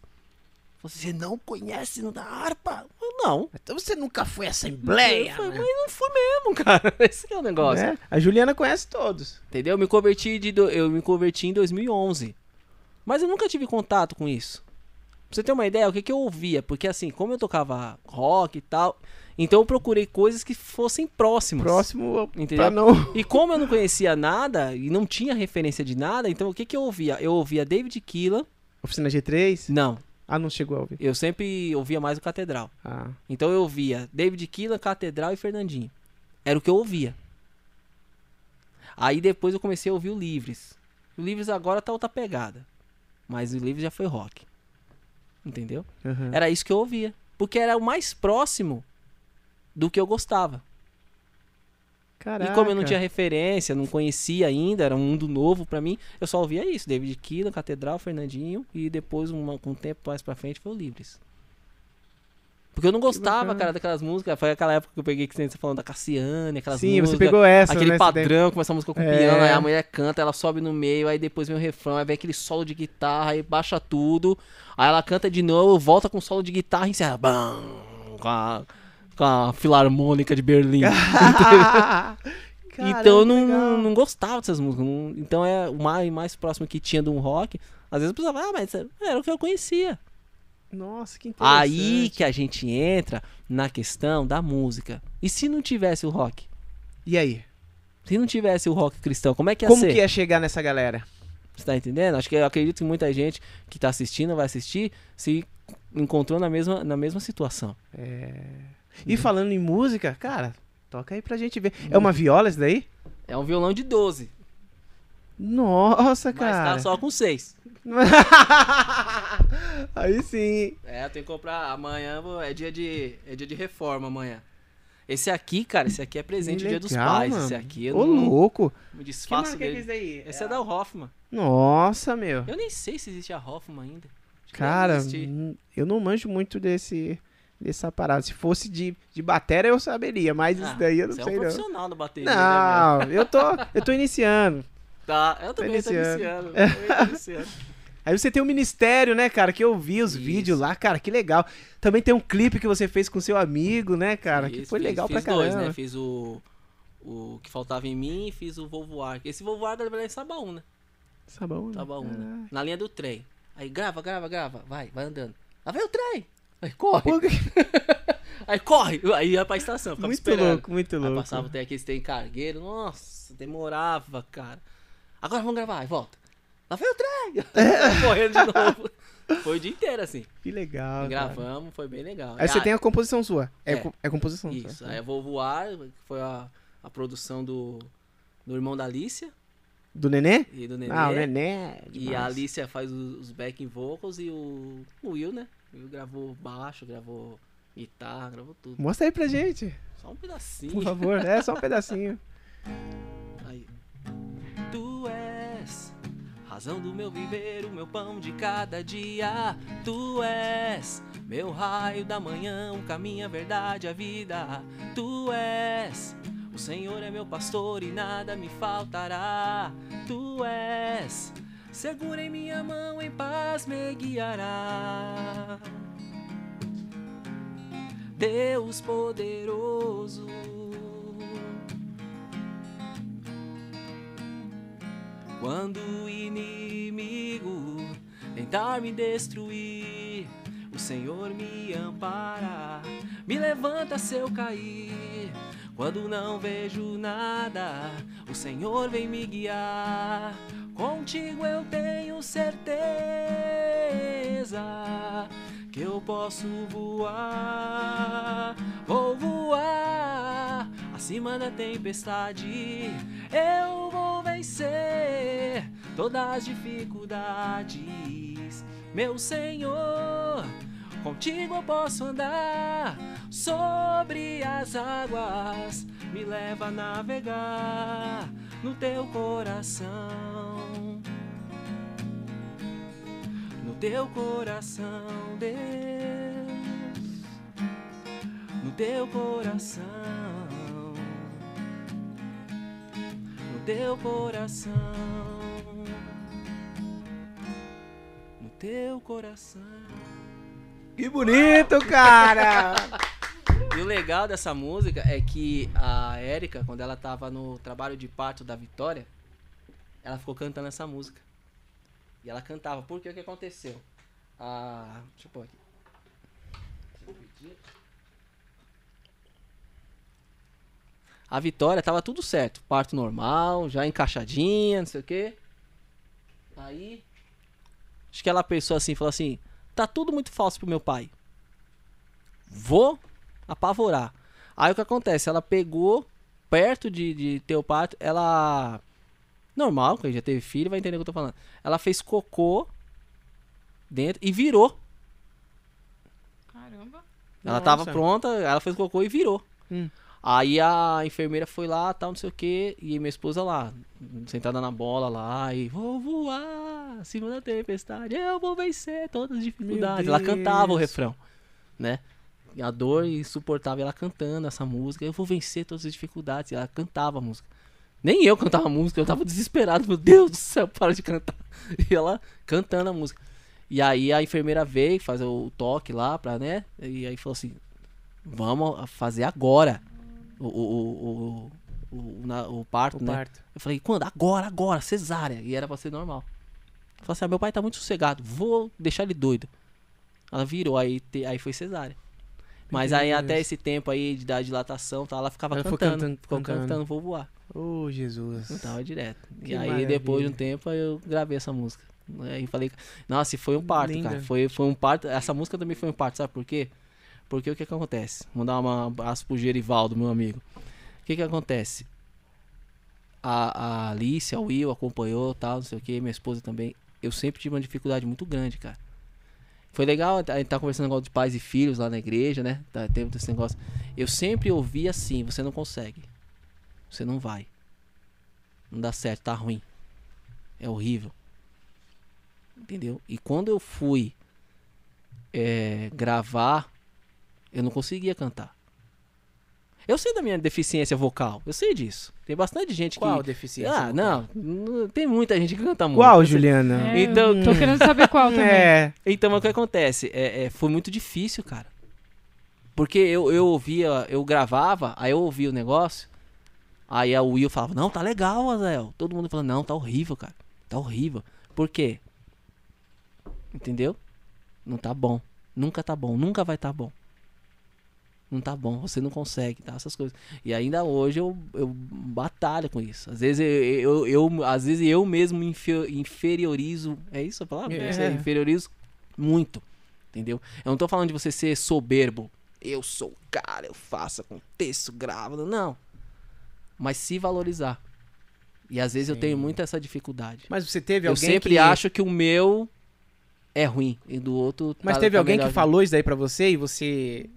[SPEAKER 3] Você não conhece hino da harpa? Não.
[SPEAKER 1] Então você nunca foi à assembleia.
[SPEAKER 3] falei,
[SPEAKER 1] né?
[SPEAKER 3] mas não fui mesmo, cara. Esse é o negócio.
[SPEAKER 1] É, A Juliana conhece todos.
[SPEAKER 3] Entendeu? Eu me converti de do- eu me converti em 2011. Mas eu nunca tive contato com isso. Pra você ter uma ideia, o que, que eu ouvia? Porque assim, como eu tocava rock e tal, então eu procurei coisas que fossem próximas.
[SPEAKER 1] Próximo
[SPEAKER 3] Entendeu?
[SPEAKER 1] não.
[SPEAKER 3] E como eu não conhecia nada e não tinha referência de nada, então o que, que eu ouvia? Eu ouvia David Keelan.
[SPEAKER 1] Oficina G3?
[SPEAKER 3] Não,
[SPEAKER 1] Ah, não chegou a ouvir.
[SPEAKER 3] eu sempre ouvia mais o Catedral.
[SPEAKER 1] Ah.
[SPEAKER 3] Então eu ouvia David Keelan, Catedral e Fernandinho. Era o que eu ouvia. Aí depois eu comecei a ouvir o Livres. O Livres agora tá outra pegada. Mas o Livres já foi rock. Entendeu?
[SPEAKER 1] aham.
[SPEAKER 3] Era isso que eu ouvia. Porque era o mais próximo do que eu gostava.
[SPEAKER 1] Caraca.
[SPEAKER 3] E como eu não tinha referência, não conhecia ainda, era um mundo novo pra mim, eu só ouvia isso. David Keelan, Catedral, Fernandinho e depois, uma- com um tempo mais pra frente, foi o Livres. Porque eu não gostava, cara, daquelas músicas. Foi aquela época que eu peguei que você falando da Cassiane, aquelas
[SPEAKER 1] Sim,
[SPEAKER 3] músicas.
[SPEAKER 1] você pegou essa,
[SPEAKER 3] Aquele
[SPEAKER 1] né,
[SPEAKER 3] padrão, começa a música com
[SPEAKER 1] É.
[SPEAKER 3] piano, aí a mulher canta, ela sobe no meio, aí depois vem o refrão, aí vem aquele solo de guitarra, aí baixa tudo, aí ela canta de novo, volta com solo de guitarra e encerra. Bam, com, a, filarmônica de Berlim.
[SPEAKER 1] Caramba,
[SPEAKER 3] então eu não,
[SPEAKER 1] legal.
[SPEAKER 3] não gostava dessas músicas. não- então é o mais, mais próximo que tinha de um rock. Às vezes eu pensava, ah, mas era o que eu conhecia.
[SPEAKER 1] Nossa, que interessante.
[SPEAKER 3] Aí que a gente entra na questão da música. E se não tivesse o rock?
[SPEAKER 1] E aí?
[SPEAKER 3] Se não tivesse o rock cristão, como é que ia
[SPEAKER 1] Como
[SPEAKER 3] ser?
[SPEAKER 1] que ia chegar nessa galera?
[SPEAKER 3] Você tá entendendo? Acho que eu acredito que muita gente que tá assistindo, vai assistir, se encontrou na mesma, na mesma situação.
[SPEAKER 1] E falando em música, cara, toca aí pra gente ver. É uma viola isso daí?
[SPEAKER 3] É um violão de 12,
[SPEAKER 1] Nossa,
[SPEAKER 3] mas
[SPEAKER 1] cara.
[SPEAKER 3] tá só com 6.
[SPEAKER 1] aí sim.
[SPEAKER 3] É, eu tenho que comprar amanhã, vou- é dia de é dia de reforma amanhã. Esse aqui, cara, esse aqui é presente
[SPEAKER 1] Que
[SPEAKER 3] dia dos pais,
[SPEAKER 1] mano.
[SPEAKER 3] esse aqui eu
[SPEAKER 1] Ô,
[SPEAKER 3] não
[SPEAKER 1] louco.
[SPEAKER 3] me
[SPEAKER 1] Que
[SPEAKER 3] desfaço
[SPEAKER 1] que é
[SPEAKER 3] dele.
[SPEAKER 1] isso daí?
[SPEAKER 3] Esse é da Hoffman.
[SPEAKER 1] Nossa, meu.
[SPEAKER 3] Eu nem sei se existe a Hoffman ainda. Acho
[SPEAKER 1] Cara, hum, eu não manjo muito desse dessa parada. Se fosse de, de bateria, eu saberia, mas isso
[SPEAKER 3] Ah,
[SPEAKER 1] daí eu não
[SPEAKER 3] você é
[SPEAKER 1] sei
[SPEAKER 3] um
[SPEAKER 1] não.
[SPEAKER 3] profissional da bateria, né?
[SPEAKER 1] Não, eu tô, eu tô iniciando.
[SPEAKER 3] Tá, eu também tô
[SPEAKER 1] iniciando.
[SPEAKER 3] tô iniciando.
[SPEAKER 1] Aí você tem o ministério, né, cara? Que eu vi os
[SPEAKER 3] Isso.
[SPEAKER 1] vídeos lá, cara, que legal. Também tem um clipe que você fez com seu amigo, né, cara? que
[SPEAKER 3] Fiz,
[SPEAKER 1] foi
[SPEAKER 3] fiz,
[SPEAKER 1] legal
[SPEAKER 3] fiz
[SPEAKER 1] pra
[SPEAKER 3] dois,
[SPEAKER 1] caramba.
[SPEAKER 3] né? Fiz o, o que faltava em mim e fiz o Volvo Arc. Esse Volvo Arc é em Sabaúna.
[SPEAKER 1] Sabão.
[SPEAKER 3] Sabaúna. Na linha do trem. Aí grava, grava, grava. Vai, vai andando. Lá vem o trem. Aí corre.
[SPEAKER 1] Pô,
[SPEAKER 3] Aí corre. Aí ia pra estação.
[SPEAKER 1] Muito
[SPEAKER 3] esperando.
[SPEAKER 1] louco, muito
[SPEAKER 3] Aí
[SPEAKER 1] louco.
[SPEAKER 3] passava até aqui, tem cargueiro. Nossa, demorava, cara. Agora vamos gravar. Aí volta. Lá vem o trem. Correndo de novo. Foi o dia inteiro assim.
[SPEAKER 1] Que legal. cara.
[SPEAKER 3] Gravamos, foi bem legal.
[SPEAKER 1] Aí você
[SPEAKER 3] Ah,
[SPEAKER 1] tem a composição sua. É,
[SPEAKER 3] É.
[SPEAKER 1] é composição
[SPEAKER 3] Isso,
[SPEAKER 1] sua.
[SPEAKER 3] aí eu vou voar, que foi a, a produção do, do irmão da Alicia
[SPEAKER 1] Do Nenê?
[SPEAKER 3] e do Nenê.
[SPEAKER 1] Ah, o Nenê. é
[SPEAKER 3] E a Alicia faz os, os backing vocals e o, o Will, né? Gravou baixo, gravou guitarra, gravou tudo.
[SPEAKER 1] Mostra aí pra gente,
[SPEAKER 3] Só um pedacinho.
[SPEAKER 1] por favor. É só um pedacinho.
[SPEAKER 3] Aí. Tu és razão do meu viver, o meu pão de cada dia. Tu és meu raio da manhã, o caminho, a verdade, a vida. Tu és. O Senhor é meu pastor e nada me faltará. Tu és. Segura em minha mão, em paz me guiará. Deus poderoso. Quando o inimigo tentar me destruir, o Senhor me ampara, me levanta se eu cair. Quando não vejo nada, o Senhor vem me guiar. Contigo eu tenho certeza que eu posso voar, vou voar acima da tempestade. Eu vou vencer todas as dificuldades, meu Senhor. Contigo eu posso andar sobre as águas, me leva a navegar no teu coração. No teu coração, Deus. No teu coração. No teu coração. No teu coração.
[SPEAKER 1] Que bonito, cara!
[SPEAKER 3] E o legal dessa música é que a Érica, quando ela tava no trabalho de parto da Vitória, ela ficou cantando essa música. E ela cantava. Por que o que aconteceu? Ah, deixa eu pôr aqui. A Vitória tava tudo certo. Parto normal, já encaixadinha, não sei o quê. Aí. Acho que ela pensou assim, falou assim: tá tudo muito falso pro meu pai. Vou apavorar. Aí o que acontece? Ela pegou, perto de, de parto, ela. Normal, quem já teve filho vai entender o que eu tô falando. Ela fez cocô dentro e virou.
[SPEAKER 2] Caramba.
[SPEAKER 3] Ela tava
[SPEAKER 1] Nossa.
[SPEAKER 3] pronta, ela fez cocô e virou.
[SPEAKER 1] Hum.
[SPEAKER 3] Aí a enfermeira foi lá, tal, não sei o que, e minha esposa lá, sentada na bola lá, e vou voar acima da tempestade, eu vou vencer todas as dificuldades. Ela cantava o refrão, né? A dor insuportável, ela cantando essa música, eu vou vencer todas as dificuldades. E ela cantava a música. Nem eu cantava a música, eu tava desesperado, meu Deus do céu, para de cantar. E ela cantando a música. E aí a enfermeira veio fazer o toque lá pra, né? E aí falou assim: vamos fazer agora o, o, o, o, na- o parto,
[SPEAKER 1] O
[SPEAKER 3] né?
[SPEAKER 1] parto.
[SPEAKER 3] Eu falei, quando? Agora, agora, cesárea. E era pra ser normal. Eu falei assim, ah, meu pai tá muito sossegado, vou deixar ele doido. Ela virou, aí, te- aí foi cesárea. Mas aí até esse tempo aí de dar dilatação, tá, ela ficava
[SPEAKER 1] Ela
[SPEAKER 3] cantando,
[SPEAKER 1] cantando-
[SPEAKER 3] ficou
[SPEAKER 1] cantando.
[SPEAKER 3] cantando, vou voar.
[SPEAKER 1] Ô, Jesus.
[SPEAKER 3] Eu tava direto.
[SPEAKER 1] Que
[SPEAKER 3] e aí
[SPEAKER 1] maravilha.
[SPEAKER 3] depois de um tempo eu gravei essa música. Aí falei, nossa, e foi um parto,
[SPEAKER 1] Linda.
[SPEAKER 3] cara. Foi, foi um parto. Essa música também foi um parto, sabe por quê? Porque o que que acontece? Vou dar uma abraço pro Gerivaldo, meu amigo. O que que acontece? A, a Alice, a Will acompanhou, tal, não sei o que, minha esposa também. Eu sempre tive uma dificuldade muito grande, cara. Foi legal, a gente tá conversando negócio de pais e filhos lá na igreja, né? Tá, teve negócio. Eu sempre ouvi assim, você não consegue. Você não vai. Não dá certo, tá ruim. É horrível. Entendeu? E quando eu fui é, gravar, eu não conseguia cantar. Eu sei da minha deficiência vocal, eu sei disso. Tem bastante gente
[SPEAKER 1] Qual
[SPEAKER 3] que.
[SPEAKER 1] deficiência?
[SPEAKER 3] Ah, não, não- Tem muita gente que canta muito.
[SPEAKER 1] Qual, Juliana?
[SPEAKER 2] É,
[SPEAKER 3] Então-
[SPEAKER 2] tô querendo saber qual também.
[SPEAKER 1] É.
[SPEAKER 3] Então, o que acontece? É, é, foi muito difícil, cara. Porque eu, eu ouvia, eu gravava, aí eu ouvia o negócio, aí a Will falava, não, tá legal, Azael. Todo mundo falando, não, tá horrível, cara. Tá horrível. Por quê? Entendeu? Não tá bom. Nunca tá bom, nunca vai tá bom. Não tá bom, você não consegue, tá? Essas coisas. E ainda hoje eu, eu batalho com isso. Às vezes eu, eu, eu- às vezes eu mesmo infe- inferiorizo. É isso a palavra?
[SPEAKER 1] É.
[SPEAKER 3] Sei, inferiorizo muito. Entendeu? Eu não tô falando de você ser soberbo. Eu sou o cara, eu faço, aconteço, gravo. Não. Mas se valorizar. E às vezes eu tenho
[SPEAKER 1] Sim.
[SPEAKER 3] muito essa dificuldade.
[SPEAKER 1] Mas você teve
[SPEAKER 3] Eu
[SPEAKER 1] alguém
[SPEAKER 3] sempre
[SPEAKER 1] que...
[SPEAKER 3] acho que o meu é ruim e do outro
[SPEAKER 1] Mas
[SPEAKER 3] tá-
[SPEAKER 1] teve
[SPEAKER 3] tá
[SPEAKER 1] alguém que falou isso daí pra você e você...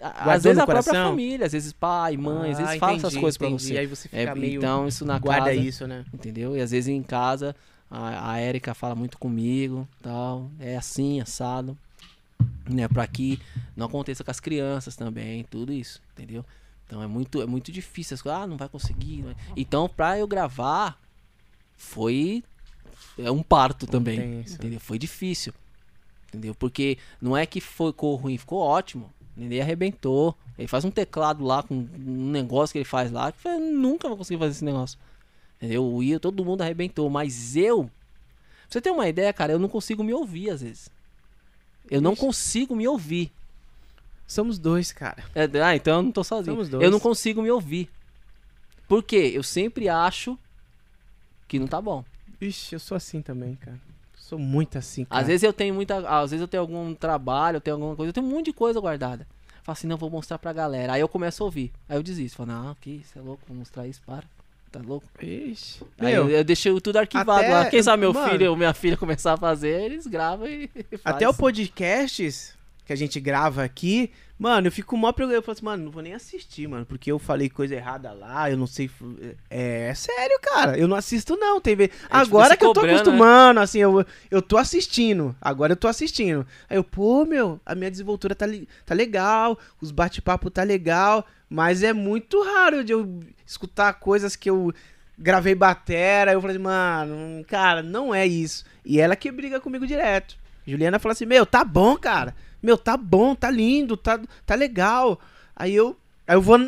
[SPEAKER 1] Guardou
[SPEAKER 3] Às vezes a própria família, às vezes pai, mãe, às
[SPEAKER 1] Ah,
[SPEAKER 3] vezes fala essas
[SPEAKER 1] entendi,
[SPEAKER 3] coisas pra
[SPEAKER 1] entendi.
[SPEAKER 3] você.
[SPEAKER 1] Aí você
[SPEAKER 3] É,
[SPEAKER 1] fica meio...
[SPEAKER 3] Então isso na
[SPEAKER 1] guarda
[SPEAKER 3] casa,
[SPEAKER 1] isso, né?
[SPEAKER 3] entendeu? E às vezes em casa a, a Érica fala muito comigo, tal, é assim, assado, né, para que não aconteça com as crianças também, tudo isso, entendeu? Então é muito é muito difícil, as coisas, ah, não vai conseguir. não vai- Então pra eu gravar foi é um parto também,
[SPEAKER 1] Intenso.
[SPEAKER 3] entendeu? Foi difícil. Entendeu? Porque não é que ficou ruim, ficou ótimo. Ninguém arrebentou. Ele faz um teclado lá com um negócio que ele faz lá que eu nunca vou conseguir fazer esse negócio. Entendeu? O Will, todo mundo arrebentou. Mas eu. Pra você ter uma ideia, cara, eu não consigo me ouvir às vezes. Eu não
[SPEAKER 1] Ixi.
[SPEAKER 3] consigo me ouvir.
[SPEAKER 1] Somos dois, cara.
[SPEAKER 3] É, ah, então eu não tô sozinho.
[SPEAKER 1] Somos dois.
[SPEAKER 3] Eu não consigo me ouvir. Por quê? Eu sempre acho que não tá bom.
[SPEAKER 1] Ixi, eu sou assim também, cara. Sou muito assim, cara.
[SPEAKER 3] Às vezes eu tenho muita. Às vezes eu tenho algum trabalho, eu tenho alguma coisa, eu tenho um monte de coisa guardada. Falo assim, não, vou mostrar pra galera. Aí eu começo a ouvir. Aí eu desisto. Falo, não, que você é louco, vou mostrar isso, para. Tá louco?
[SPEAKER 1] Ixi.
[SPEAKER 3] Aí
[SPEAKER 1] Meu,
[SPEAKER 3] eu, eu deixei tudo arquivado
[SPEAKER 1] até-
[SPEAKER 3] lá. Quem sabe meu
[SPEAKER 1] mano-
[SPEAKER 3] filho ou minha filha começar a fazer, eles gravam e. e faz.
[SPEAKER 1] até o podcasts que a gente grava aqui, mano, eu fico mó preocupado. Eu falo assim, mano, não vou nem assistir, mano, porque eu falei coisa errada lá, eu não sei. É, é sério, cara. Eu não assisto, não.
[SPEAKER 3] Fica
[SPEAKER 1] Agora que eu tô
[SPEAKER 3] cobrando, né?
[SPEAKER 1] acostumando, assim, eu, eu tô assistindo. Agora eu tô assistindo. Aí eu, pô, meu, a minha desenvoltura tá, tá legal, os bate-papo tá legal, mas é muito raro de eu escutar coisas que eu gravei batera. Eu falei, mano, cara, não é isso. E ela que briga comigo direto. Juliana fala assim: Meu, tá bom, cara. Meu, tá bom, tá lindo, tá, tá legal. Aí eu, aí eu vou,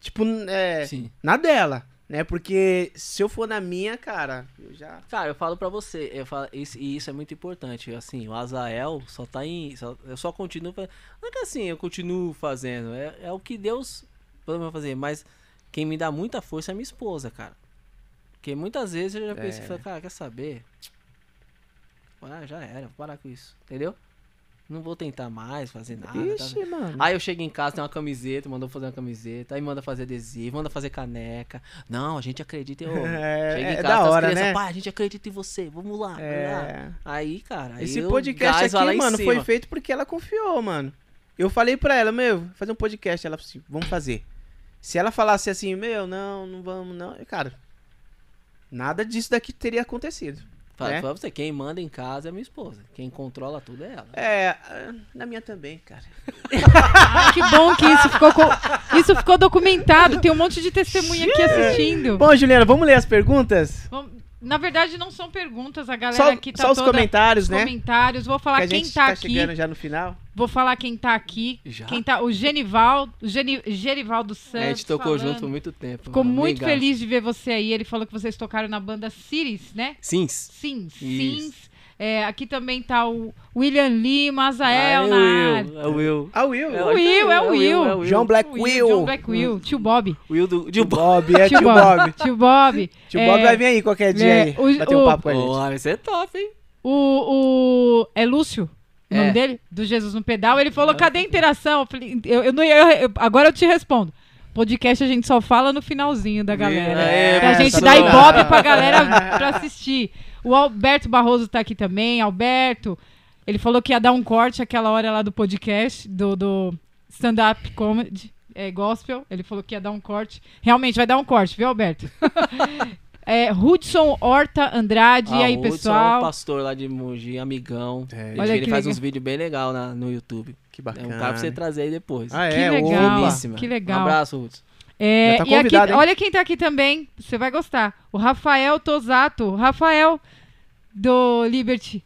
[SPEAKER 1] tipo, é,
[SPEAKER 3] Sim.
[SPEAKER 1] na dela, né? Porque se eu for na minha, cara, eu já.
[SPEAKER 3] Cara, eu falo pra você, eu falo, isso, e isso é muito importante. Assim, o Azael só tá em. só- eu só continuo. fa- Não é que assim, eu continuo fazendo. É, é o que Deus pode fazer. Mas quem me dá muita força é minha esposa, cara. Porque muitas vezes eu já pensei,
[SPEAKER 1] É.
[SPEAKER 3] cara, quer saber? Ah, já era, vou parar com isso. Entendeu? Não vou tentar mais fazer nada. tá?
[SPEAKER 1] Ixi, mano.
[SPEAKER 3] Aí eu chego em casa, tem uma camiseta, mandou fazer uma camiseta, aí manda fazer adesivo, manda fazer caneca. Não, a gente acredita em. Ô,
[SPEAKER 1] É,
[SPEAKER 3] chega em
[SPEAKER 1] é
[SPEAKER 3] casa,
[SPEAKER 1] da
[SPEAKER 3] tá
[SPEAKER 1] hora,
[SPEAKER 3] crianças,
[SPEAKER 1] né?
[SPEAKER 3] pai, a gente acredita em você, vamos lá.
[SPEAKER 1] É.
[SPEAKER 3] Aí, cara, aí
[SPEAKER 1] Esse podcast aqui, mano, foi feito porque ela confiou, mano. Eu falei pra ela, meu, fazer um podcast. Ela falou assim, vamos fazer. Se ela falasse assim, meu, não, não vamos, não. Cara, nada disso daqui teria acontecido.
[SPEAKER 3] Fala,
[SPEAKER 1] né?
[SPEAKER 3] fala pra você, quem manda em casa é minha esposa. Quem controla tudo é ela.
[SPEAKER 1] É, na minha também, cara.
[SPEAKER 2] Ah, que bom que isso ficou, co- isso ficou documentado. Tem um monte de testemunha aqui assistindo.
[SPEAKER 1] Bom, Juliana, vamos ler as perguntas?
[SPEAKER 2] Vamos- Na verdade, não são perguntas, a galera
[SPEAKER 1] Só,
[SPEAKER 2] aqui tá
[SPEAKER 1] só os
[SPEAKER 2] toda...
[SPEAKER 1] comentários,
[SPEAKER 2] os
[SPEAKER 1] né?
[SPEAKER 2] comentários. Vou falar
[SPEAKER 1] que a
[SPEAKER 2] quem
[SPEAKER 1] gente
[SPEAKER 2] tá,
[SPEAKER 1] tá
[SPEAKER 2] aqui.
[SPEAKER 1] chegando já no final.
[SPEAKER 2] Vou falar quem tá aqui.
[SPEAKER 3] Já?
[SPEAKER 2] Quem tá, o Genival, o Geni, Gerivaldo Santos.
[SPEAKER 3] a gente tocou
[SPEAKER 2] falando.
[SPEAKER 3] junto por muito tempo.
[SPEAKER 2] Ficou muito
[SPEAKER 3] Amigaço.
[SPEAKER 2] feliz de ver você aí. Ele falou que vocês tocaram na banda Ciris, né?
[SPEAKER 3] Sim.
[SPEAKER 2] Sims.
[SPEAKER 3] Isso.
[SPEAKER 2] Sims. É, aqui também tá o William Lima, Azael
[SPEAKER 3] Ah,
[SPEAKER 2] na
[SPEAKER 3] é
[SPEAKER 2] área.
[SPEAKER 3] o Will. É o Will.
[SPEAKER 1] Ah, o Will.
[SPEAKER 3] É
[SPEAKER 2] O Will, é o Will.
[SPEAKER 3] é o Will.
[SPEAKER 1] João Black Will.
[SPEAKER 2] John Black Will, tio Bob.
[SPEAKER 3] Will do,
[SPEAKER 1] Tio Bob, é
[SPEAKER 2] Tio
[SPEAKER 1] Bob.
[SPEAKER 2] Tio Bob.
[SPEAKER 1] Tio
[SPEAKER 2] É,
[SPEAKER 1] Bob vai vir aí qualquer dia
[SPEAKER 2] é,
[SPEAKER 1] aí.
[SPEAKER 2] o-
[SPEAKER 1] bater um papo com a gente.
[SPEAKER 3] Vai ser top, hein?
[SPEAKER 2] O, o. É Lúcio? O
[SPEAKER 3] É.
[SPEAKER 2] nome dele? Do Jesus no Pedal. Ele falou: cadê a interação? Eu falei, eu, eu eu- eu- agora eu te respondo. Podcast a gente só fala no finalzinho da galera.
[SPEAKER 3] É,
[SPEAKER 2] pra
[SPEAKER 1] é,
[SPEAKER 2] gente
[SPEAKER 1] tá
[SPEAKER 2] dar ibope pra galera pra assistir. O Alberto Barroso tá aqui também. Alberto, ele falou que ia dar um corte aquela hora lá do podcast, do, do stand-up comedy. É, gospel, ele falou que ia dar um corte. Realmente vai dar um corte, viu, Alberto? é, Hudson Horta Andrade, e
[SPEAKER 3] Ah,
[SPEAKER 2] aí,
[SPEAKER 3] o Hudson É
[SPEAKER 2] pessoal?
[SPEAKER 3] um pastor lá de Mogi, amigão.
[SPEAKER 1] É,
[SPEAKER 3] Ele,
[SPEAKER 2] Olha
[SPEAKER 3] ele faz
[SPEAKER 2] legal.
[SPEAKER 3] uns vídeos bem legal na, no YouTube.
[SPEAKER 1] que
[SPEAKER 3] É
[SPEAKER 1] bacana.
[SPEAKER 3] um cara pra você trazer aí depois.
[SPEAKER 1] Ah,
[SPEAKER 2] Que
[SPEAKER 1] é?
[SPEAKER 2] legal. Que legal.
[SPEAKER 3] Um abraço, Hudson.
[SPEAKER 2] É,
[SPEAKER 1] tá
[SPEAKER 2] e aqui,
[SPEAKER 1] convidado, hein?
[SPEAKER 2] olha quem tá aqui também. Você vai gostar. O Rafael Tosato. Rafael do Liberty.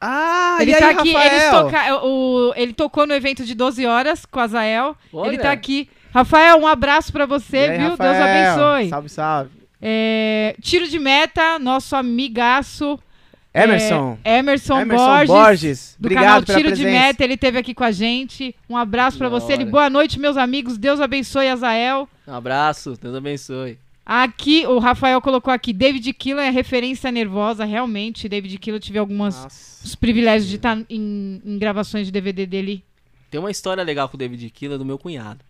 [SPEAKER 1] Ah,
[SPEAKER 2] ele
[SPEAKER 1] e aí,
[SPEAKER 2] tá aqui. Eles
[SPEAKER 1] Rafael?
[SPEAKER 2] toca, o, ele tocou no evento de 12 horas com a Zael. Ele
[SPEAKER 3] Olha.
[SPEAKER 2] tá aqui. Rafael, um abraço pra você,
[SPEAKER 1] E aí,
[SPEAKER 2] viu?
[SPEAKER 1] Rafael?
[SPEAKER 2] Deus abençoe.
[SPEAKER 1] Salve, salve.
[SPEAKER 2] É, tiro de meta, nosso amigaço.
[SPEAKER 1] Emerson.
[SPEAKER 2] é, Emerson,
[SPEAKER 1] Emerson
[SPEAKER 2] Borges.
[SPEAKER 1] Borges.
[SPEAKER 2] Do
[SPEAKER 1] Obrigado
[SPEAKER 2] canal
[SPEAKER 1] pela
[SPEAKER 2] Tiro de. Meta, ele teve aqui com a gente. Um abraço pra
[SPEAKER 3] Da
[SPEAKER 2] você. Ele, boa noite, meus amigos. Deus abençoe a Zael.
[SPEAKER 3] Um abraço, Deus abençoe.
[SPEAKER 2] Aqui, o Rafael colocou aqui, David Killan é referência nervosa, realmente. David Killan, eu tive alguns privilégios de estar em, em gravações de DVD dele.
[SPEAKER 3] Tem uma história legal com o David Killa do meu cunhado.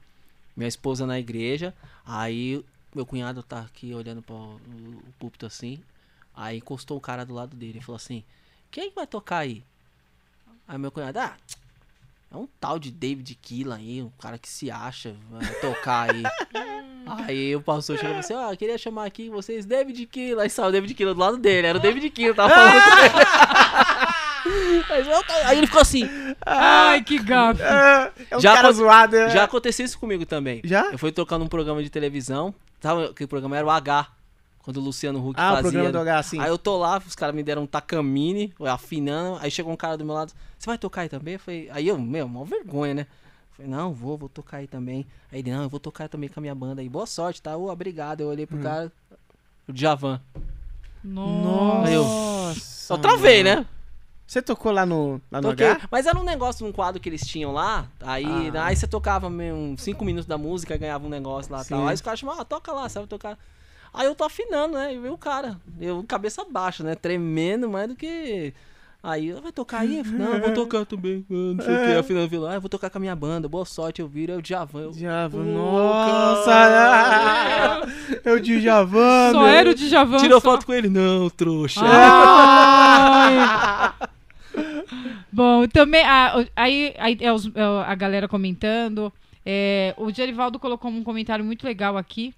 [SPEAKER 3] Minha esposa na igreja, aí meu cunhado tá aqui olhando para o púlpito assim, aí encostou um cara do lado dele e falou assim: Quem vai tocar aí? Aí meu cunhado, ah, é um tal de David Killa aí, um cara que se acha, vai tocar aí. aí o pastor chegou e falou assim: Ó, eu queria chamar aqui vocês David Killa. Aí saiu o David Killa do lado dele, era o David Killa, tava falando com ele. Aí ele ficou assim,
[SPEAKER 2] Ai, que gafe.
[SPEAKER 1] Ah, é um
[SPEAKER 3] Já
[SPEAKER 1] cara zoado. é.
[SPEAKER 3] Já aconteceu isso comigo também.
[SPEAKER 1] Já?
[SPEAKER 3] Eu fui tocar num programa de televisão. Sabe que o programa era o H. Quando o Luciano Huck
[SPEAKER 1] Ah, o
[SPEAKER 3] fazia.
[SPEAKER 1] programa do H, sim.
[SPEAKER 3] Aí eu tô lá, os caras me deram um tacamine, afinando. Aí chegou um cara do meu lado. Você vai tocar aí também? Eu falei, aí eu, meu, mó vergonha, né? Eu falei, não, vou, vou tocar aí também. Aí ele, não, eu vou tocar também com a minha banda aí. Boa sorte, tá? Ô, obrigado. Eu olhei
[SPEAKER 1] Hum.
[SPEAKER 3] pro cara, o Djavan.
[SPEAKER 2] Nossa.
[SPEAKER 3] Eu-
[SPEAKER 1] Nossa.
[SPEAKER 3] Eu travei,
[SPEAKER 1] mano.
[SPEAKER 3] né?
[SPEAKER 1] Você tocou lá no, lá no
[SPEAKER 3] Toquei.
[SPEAKER 1] H?
[SPEAKER 3] Mas era um negócio, um quadro que eles tinham lá. Aí,
[SPEAKER 1] Ah.
[SPEAKER 3] aí você tocava meio uns 5 minutos da música, ganhava um negócio lá e tal. Aí os caras chamavam, ah, toca lá, sabe tocar. Aí eu tô afinando, né? E veio o cara. Eu cabeça baixa, né? Tremendo mais do que. Aí, vai tocar aí? Eu falei, Não, eu vou tocar também. Ah, Não sei o que. Afinando violão. Ah, eu vou tocar com a minha banda. Boa sorte, eu viro. É o Djavan. Eu...
[SPEAKER 1] Djavan, nossa!
[SPEAKER 3] cara.
[SPEAKER 1] É o Djavan,
[SPEAKER 2] Só
[SPEAKER 1] meu.
[SPEAKER 2] era o Djavan.
[SPEAKER 3] Tirou
[SPEAKER 2] só.
[SPEAKER 3] foto com ele? Não, trouxa.
[SPEAKER 2] Ai. Bom, também aí, aí é os- é a galera comentando. É, o Gerivaldo colocou um comentário muito legal aqui.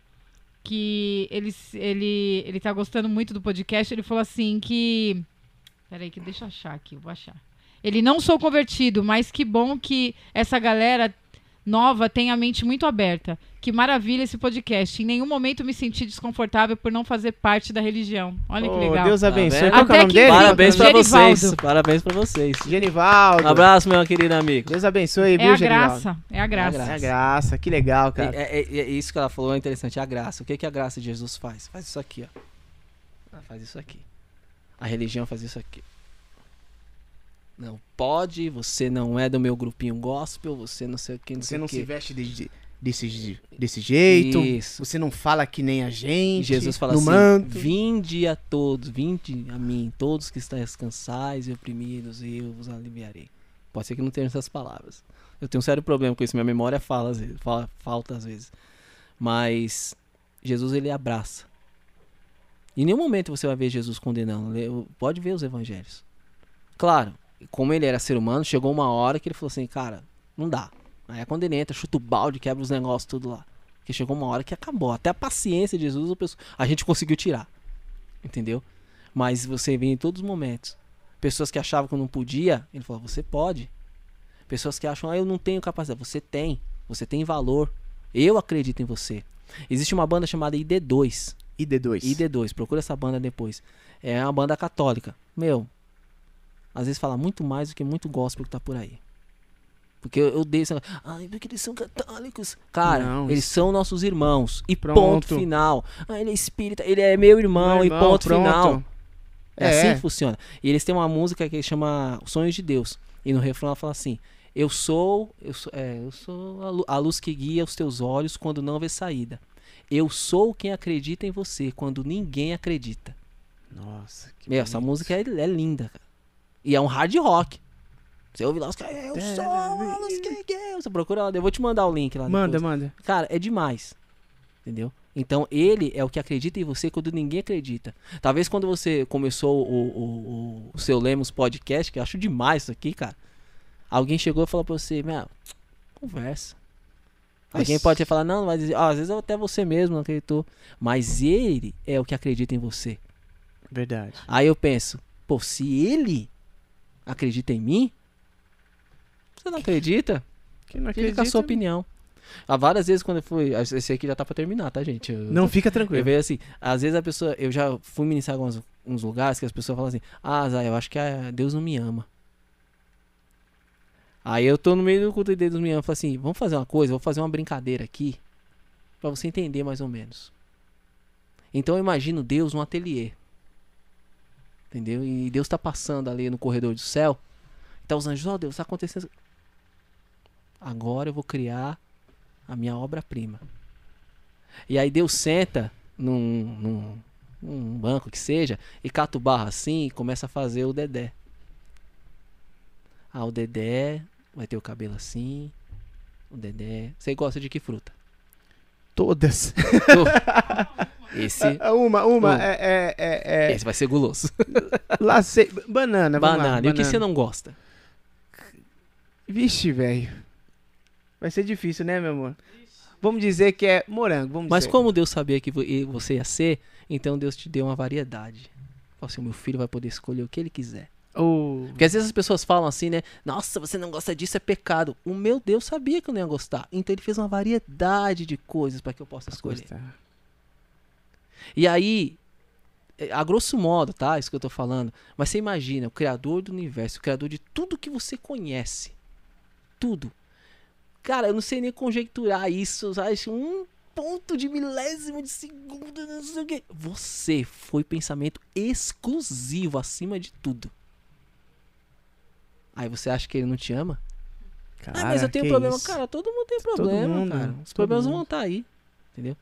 [SPEAKER 2] Que ele, ele, ele tá gostando muito do podcast. Ele falou assim que. Peraí, que deixa eu achar aqui, eu vou achar. Ele não sou convertido, mas que bom que essa galera nova tem a mente muito aberta. Que maravilha esse podcast. Em nenhum momento me senti desconfortável por não fazer parte da religião. Olha que
[SPEAKER 1] Ô,
[SPEAKER 2] legal.
[SPEAKER 1] Deus abençoe.
[SPEAKER 3] vendo?
[SPEAKER 1] Qual que é o nome
[SPEAKER 2] que
[SPEAKER 1] dele?
[SPEAKER 3] Parabéns pra
[SPEAKER 2] Gerivaldo.
[SPEAKER 3] vocês. Parabéns pra vocês.
[SPEAKER 1] Genivaldo.
[SPEAKER 3] Um abraço, meu querido amigo.
[SPEAKER 1] Deus abençoe,
[SPEAKER 2] É
[SPEAKER 1] viu,
[SPEAKER 2] a
[SPEAKER 1] Genivaldo?
[SPEAKER 2] graça, é a graça.
[SPEAKER 1] É a graça. Que legal, cara.
[SPEAKER 3] É, é- é isso que ela falou é interessante, a graça. O que, que a graça de Jesus faz? Faz isso aqui, ó. Ela faz isso aqui. A religião faz isso aqui. Não pode, você não é do meu grupinho gospel, você não sei o que, não
[SPEAKER 1] Você
[SPEAKER 3] sei
[SPEAKER 1] não
[SPEAKER 3] o
[SPEAKER 1] se
[SPEAKER 3] que.
[SPEAKER 1] veste de- de- desse, desse jeito.
[SPEAKER 3] Isso.
[SPEAKER 1] Você não fala que nem a gente.
[SPEAKER 3] Jesus fala
[SPEAKER 1] no
[SPEAKER 3] assim:
[SPEAKER 1] manto.
[SPEAKER 3] Vinde a todos, vinde a mim, todos que estáis cansados e oprimidos, e eu vos aliviarei. Pode ser que não tenha essas palavras. Eu tenho um sério problema com isso, minha memória fala, às vezes, fala- falta às vezes. Mas Jesus ele abraça. Em nenhum momento você vai ver Jesus condenando. Pode ver os evangelhos. Claro, como ele era ser humano, chegou uma hora que ele falou assim, cara, não dá. Aí é quando ele entra, chuta o balde, quebra os negócios tudo lá. Porque chegou uma hora que acabou. Até a paciência de Jesus a, gente conseguiu tirar. Entendeu? Mas você vê em todos os momentos. Pessoas que achavam que não podia, ele falou, você pode. Pessoas que acham, ah, eu não tenho capacidade. Você tem. Você tem valor. Eu acredito em você. Existe uma banda chamada ID2.
[SPEAKER 1] ID2.
[SPEAKER 3] ID2, procura essa banda depois. É uma banda católica. Meu, às vezes fala muito mais do que muito gospel que tá por aí. Porque eu, eu dei essa. Ai, porque eles são católicos. Cara,
[SPEAKER 1] Não,
[SPEAKER 3] eles
[SPEAKER 1] isso-
[SPEAKER 3] são nossos irmãos. E
[SPEAKER 1] Pronto.
[SPEAKER 3] ponto final. Ah, ele é espírita, ele é meu irmão,
[SPEAKER 1] Meu
[SPEAKER 3] e
[SPEAKER 1] irmão,
[SPEAKER 3] ponto
[SPEAKER 1] pronto.
[SPEAKER 3] final. É,
[SPEAKER 1] É.
[SPEAKER 3] assim que funciona. E eles têm uma música que chama Sonhos de Deus. E no refrão ela fala assim: Eu sou, eu sou, é, eu sou a lu- a luz que guia os teus olhos quando não vê saída. Eu sou quem acredita em você quando ninguém acredita.
[SPEAKER 1] Nossa, que
[SPEAKER 3] Meu, essa música é, é linda, cara. E é um hard rock. Você ouve lá os caras, eu sou luz que guia. Você procura lá, eu vou te mandar o link lá.
[SPEAKER 1] Manda,
[SPEAKER 3] depois.
[SPEAKER 1] manda.
[SPEAKER 3] Cara, é demais. Entendeu? Então ele é o que acredita em você quando ninguém acredita. Talvez quando você começou o, o, o- seu Lemos podcast, que eu acho demais isso aqui, cara. Alguém chegou e falou pra você, meu, conversa. Alguém pode falado, não, mas ah, às vezes até você mesmo não acreditou. Mas ele é o que acredita em você.
[SPEAKER 1] Verdade.
[SPEAKER 3] Aí eu penso, pô, se ele acredita em mim, você não acredita?
[SPEAKER 1] Quem não
[SPEAKER 3] Fica com a
[SPEAKER 1] acredita,
[SPEAKER 3] sua opinião. Há várias vezes quando eu fui. Esse aqui já tá pra terminar, tá, gente? Eu-
[SPEAKER 1] Não fica
[SPEAKER 3] Eu
[SPEAKER 1] tranquilo.
[SPEAKER 3] vejo assim, às vezes a pessoa. Eu já fui ministrar em alguns uns lugares que as pessoas falam assim: Ah, Zé, eu acho que ah, Deus não me ama. Aí eu tô no meio do culto e Deus não me ama. Eu falo assim: Vamos fazer uma coisa, vou fazer uma brincadeira aqui. Pra você entender mais ou menos. Então eu imagino Deus no ateliê. Entendeu? E Deus tá passando ali no corredor do céu. Então os anjos, ó Deus, tá acontecendo. Agora eu vou criar a minha obra-prima. E aí Deus senta num, num, num banco que seja e cata o barro assim e começa a fazer o Dedé. Ah, o Dedé vai ter o cabelo assim. O Dedé. Você gosta de que fruta?
[SPEAKER 1] Todas.
[SPEAKER 3] Esse,
[SPEAKER 1] uma, uma,
[SPEAKER 3] Um.
[SPEAKER 1] é, é, é, é
[SPEAKER 3] esse vai ser guloso.
[SPEAKER 1] lace... Banana, vamos lá,
[SPEAKER 3] Banana. E o que
[SPEAKER 1] banana.
[SPEAKER 3] você não gosta?
[SPEAKER 1] Vixe, velho. Vai ser difícil, né, meu amor? Vamos dizer que é morango, vamos
[SPEAKER 3] Mas
[SPEAKER 1] dizer.
[SPEAKER 3] como Deus sabia que vo- você ia ser, então Deus te deu uma variedade. Falou assim, meu filho vai poder escolher o que ele quiser.
[SPEAKER 1] Oh,
[SPEAKER 3] Porque às vezes as pessoas falam assim, né? Nossa, você não gosta disso, é pecado. O meu Deus sabia que eu não ia gostar. Então ele fez uma variedade de coisas para que eu possa escolher.
[SPEAKER 1] gostar.
[SPEAKER 3] E aí, é, a grosso modo, tá? Isso que eu tô falando. Mas você imagina, o criador do universo, o criador de tudo que você conhece. Tudo. Cara, eu não sei nem conjecturar isso, sabe? Um ponto de milésimo de segundo, não sei o quê. Você foi pensamento exclusivo acima de tudo. Aí você acha que ele não te ama?
[SPEAKER 1] Cara,
[SPEAKER 3] ah, mas eu tenho problema.
[SPEAKER 1] isso.
[SPEAKER 3] Cara, todo mundo tem problema,
[SPEAKER 1] mundo,
[SPEAKER 3] cara. Os problemas vão
[SPEAKER 1] mundo.
[SPEAKER 3] estar aí, entendeu?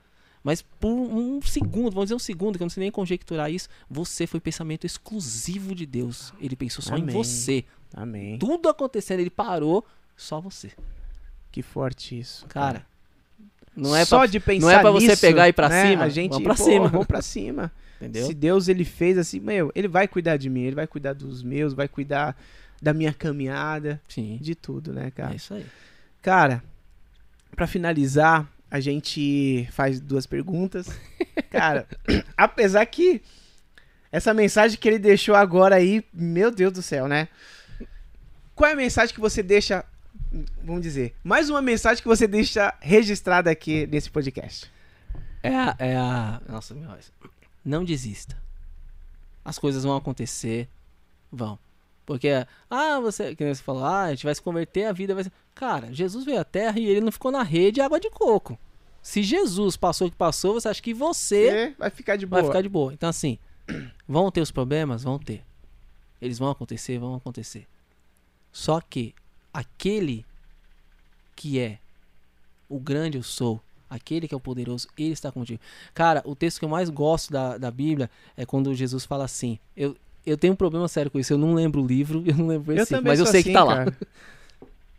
[SPEAKER 3] Mas por um segundo, vamos dizer um segundo, que eu não sei nem conjecturar isso, você foi pensamento exclusivo de Deus. Ele pensou só em
[SPEAKER 1] Amém.
[SPEAKER 3] você.
[SPEAKER 1] Amém.
[SPEAKER 3] Tudo acontecendo, ele parou, só você.
[SPEAKER 1] Que forte isso.
[SPEAKER 3] Cara, não é
[SPEAKER 1] Só
[SPEAKER 3] pra,
[SPEAKER 1] de pensar
[SPEAKER 3] não é pra você
[SPEAKER 1] nisso,
[SPEAKER 3] pegar e ir pra
[SPEAKER 1] né,
[SPEAKER 3] cima,
[SPEAKER 1] A gente,
[SPEAKER 3] vamos pra
[SPEAKER 1] pô,
[SPEAKER 3] cima.
[SPEAKER 1] Vamos pra cima.
[SPEAKER 3] entendeu?
[SPEAKER 1] Se Deus ele fez assim, meu, ele vai cuidar de mim, ele vai cuidar dos meus, vai cuidar da minha caminhada,
[SPEAKER 3] Sim,
[SPEAKER 1] de tudo, né, cara?
[SPEAKER 3] é isso aí.
[SPEAKER 1] Cara, pra finalizar, a gente faz duas perguntas. Cara, apesar que essa mensagem que ele deixou agora aí, meu Deus do céu, né? Qual é a mensagem que você deixa, vamos dizer, mais uma mensagem que você deixa registrada aqui nesse podcast?
[SPEAKER 3] É a, é. Nossa. Não desista. As coisas vão acontecer. Vão. Porque, ah, você. Que nem você falou, ah, a gente vai se converter, a vida vai ser. Cara, Jesus veio à terra e ele não ficou na rede de água de coco. Se Jesus passou o que passou, você acha que você
[SPEAKER 1] Você vai ficar de boa.
[SPEAKER 3] vai ficar de boa. Então, assim, vão ter os problemas? Vão ter. Eles vão acontecer? Vão acontecer. Só que aquele que é o grande eu sou, aquele que é o poderoso, ele está contigo. Cara, o texto que eu mais gosto da, da Bíblia é quando Jesus fala assim. Eu, eu tenho um problema sério com isso. Eu não lembro o livro, eu não lembro
[SPEAKER 1] Eu também
[SPEAKER 3] mas eu sei
[SPEAKER 1] assim,
[SPEAKER 3] que tá lá.
[SPEAKER 1] cara.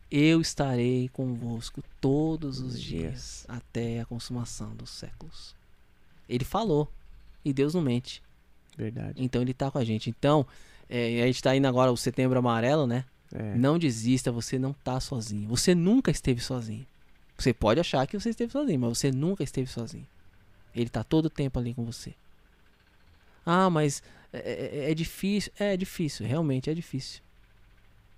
[SPEAKER 3] Eu estarei convosco todos os dias. até a consumação dos séculos. Ele falou. E Deus não mente.
[SPEAKER 1] Verdade.
[SPEAKER 3] Então ele tá com a gente. Então, é, a gente tá indo agora o setembro amarelo, né?
[SPEAKER 1] É.
[SPEAKER 3] Não desista, você não tá sozinho. Você nunca esteve sozinho. Você pode achar que você esteve sozinho, mas você nunca esteve sozinho. Ele tá todo o tempo ali com você. Ah, mas é, é- é difícil. É difícil, realmente é difícil.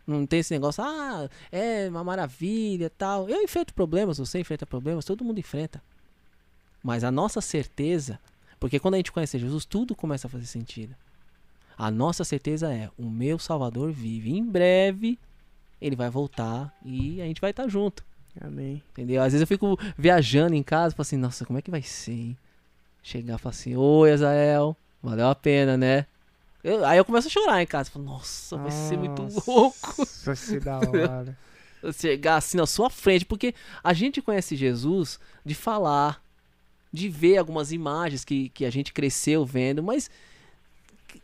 [SPEAKER 3] Não tem esse negócio, ah, é uma maravilha tal. Eu enfrento problemas, você enfrenta problemas, todo mundo enfrenta. Mas a nossa certeza Porque quando a gente conhece Jesus, tudo começa a fazer sentido. A nossa certeza é: o meu Salvador vive. Em breve, ele vai voltar e a gente vai estar junto.
[SPEAKER 1] Amém.
[SPEAKER 3] Entendeu? Às vezes eu fico viajando em casa e falo assim: nossa, como é que vai ser, hein? Chegar e falar assim: Oi, Azael, valeu a pena, né? Eu- aí eu começo a chorar em casa. Falo, nossa, vai ser muito louco.
[SPEAKER 1] Nossa, se da hora.
[SPEAKER 3] chegar assim na sua frente, porque a gente conhece Jesus de falar, de ver algumas imagens que, que a gente cresceu vendo, mas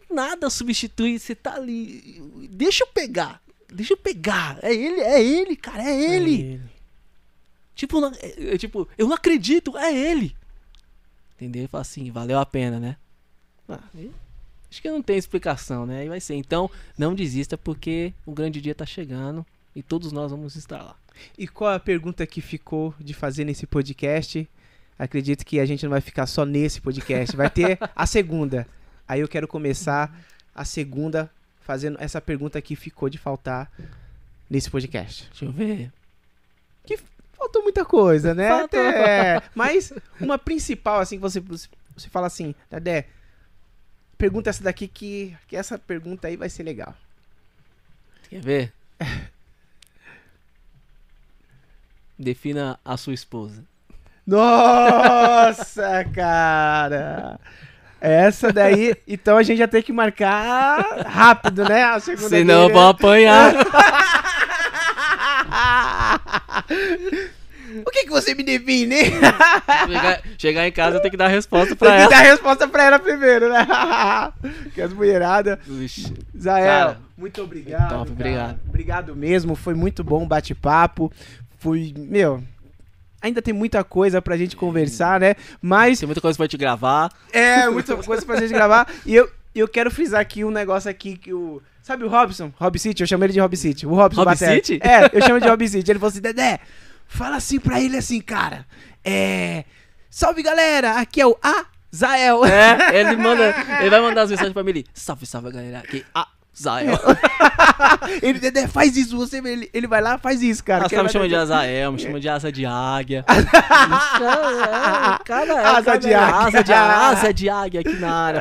[SPEAKER 3] nada substitui você tá ali. Deixa eu pegar. Deixa eu pegar. É ele, é ele, cara, é ele. Tipo, não- é- é tipo, eu não acredito, é ele. Entendeu? E fala assim, valeu a pena, né? Ah, e- acho que não tem explicação, né? Aí vai ser. Então, não desista porque o grande dia tá chegando e todos nós vamos estar lá.
[SPEAKER 1] E qual a pergunta que ficou de fazer nesse podcast? Acredito que a gente não vai ficar só nesse podcast, vai ter a segunda. Aí eu quero começar a segunda fazendo essa pergunta que ficou de faltar nesse podcast.
[SPEAKER 3] Deixa eu ver.
[SPEAKER 1] Faltou muita coisa, né?
[SPEAKER 3] Faltou.
[SPEAKER 1] É, mas uma principal, assim, que você, você, fala assim, Dedé, pergunta essa daqui que, que essa pergunta aí vai ser legal.
[SPEAKER 3] Quer ver? Defina a sua esposa.
[SPEAKER 1] Nossa, cara! Essa daí, então a gente já tem que marcar rápido, né? A segunda
[SPEAKER 3] Senão vou apanhar.
[SPEAKER 1] O que, que você me define?
[SPEAKER 3] chegar, chegar em casa eu tenho que dar a resposta
[SPEAKER 1] Tem
[SPEAKER 3] pra
[SPEAKER 1] que
[SPEAKER 3] ela.
[SPEAKER 1] dar a resposta pra ela primeiro, né? que as mulheradas.
[SPEAKER 3] Cara,
[SPEAKER 1] muito obrigado.
[SPEAKER 3] top, obrigado.
[SPEAKER 1] Obrigado mesmo, foi muito bom o bate-papo. Foi, meu, ainda tem muita coisa pra gente conversar, né? Mas
[SPEAKER 3] Tem muita coisa pra te gravar.
[SPEAKER 1] é muita coisa pra gente gravar. E eu, eu quero frisar aqui um negócio aqui que o. Sabe o Robson? Rob City, eu chamo ele de Rob City. O Robson
[SPEAKER 3] Rob
[SPEAKER 1] Batera.
[SPEAKER 3] City?
[SPEAKER 1] É, eu chamo de Rob City. Ele falou assim: Dedé, fala assim pra ele assim, cara. É. Salve galera, aqui é o Azael.
[SPEAKER 3] É, ele manda. Ele vai mandar as mensagens pra mim. Salve, salve, galera. Aqui, ah, Zael.
[SPEAKER 1] Ele, Dedé, faz isso, você ele, ele vai lá, faz isso, cara.
[SPEAKER 3] Os
[SPEAKER 1] que
[SPEAKER 3] caras
[SPEAKER 1] ele
[SPEAKER 3] me
[SPEAKER 1] vai
[SPEAKER 3] chamam de Azael, me chamam de asa de águia. Os caras- é, é,
[SPEAKER 1] Asa de águia.
[SPEAKER 3] Asa de, asa de águia aqui na área.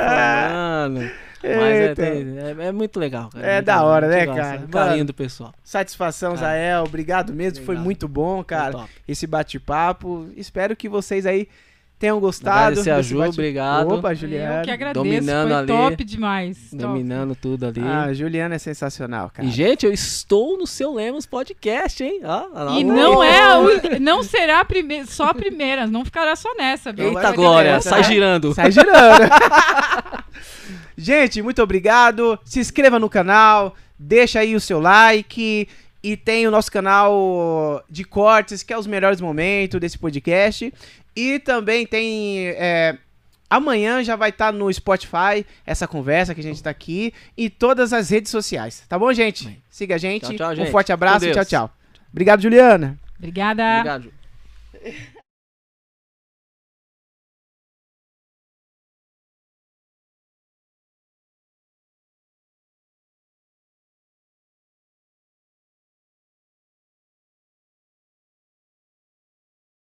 [SPEAKER 3] Mano. Mas é, é- é muito legal, cara.
[SPEAKER 1] É da hora, né, cara?
[SPEAKER 3] Carinho do pessoal.
[SPEAKER 1] Satisfação,
[SPEAKER 3] Cara.
[SPEAKER 1] Zael. Obrigado mesmo. Foi
[SPEAKER 3] Obrigado.
[SPEAKER 1] muito bom, cara.
[SPEAKER 3] Foi.
[SPEAKER 1] Esse bate-papo. Espero que vocês aí tenham gostado.
[SPEAKER 3] Agradecer a Ju,
[SPEAKER 1] bate-
[SPEAKER 3] obrigado.
[SPEAKER 1] Opa, Juliana.
[SPEAKER 2] Eu que agradeço,
[SPEAKER 3] Dominando
[SPEAKER 2] foi
[SPEAKER 3] ali.
[SPEAKER 2] top demais. top.
[SPEAKER 3] Dominando tudo ali.
[SPEAKER 1] Ah, Juliana é sensacional, cara.
[SPEAKER 3] E, gente, eu estou no seu Lemos Podcast, hein? Ó, ó,
[SPEAKER 2] E não é a não será a prime- só a primeira, não ficará só nessa. viu?
[SPEAKER 3] Eita, Glória, sai
[SPEAKER 1] né?
[SPEAKER 3] girando.
[SPEAKER 1] Sai girando. Gente, muito obrigado. Se inscreva no canal, deixa aí o seu like e tem o nosso canal de cortes, que é os melhores momentos desse podcast. E também tem. é, amanhã já vai estar no Spotify essa conversa que a gente tá aqui e todas as redes sociais. Tá bom, gente? Siga a gente.
[SPEAKER 3] Tchau, tchau,
[SPEAKER 1] Um
[SPEAKER 3] gente.
[SPEAKER 1] forte abraço e tchau, tchau. Obrigado, Juliana.
[SPEAKER 2] Obrigada.
[SPEAKER 3] Obrigado.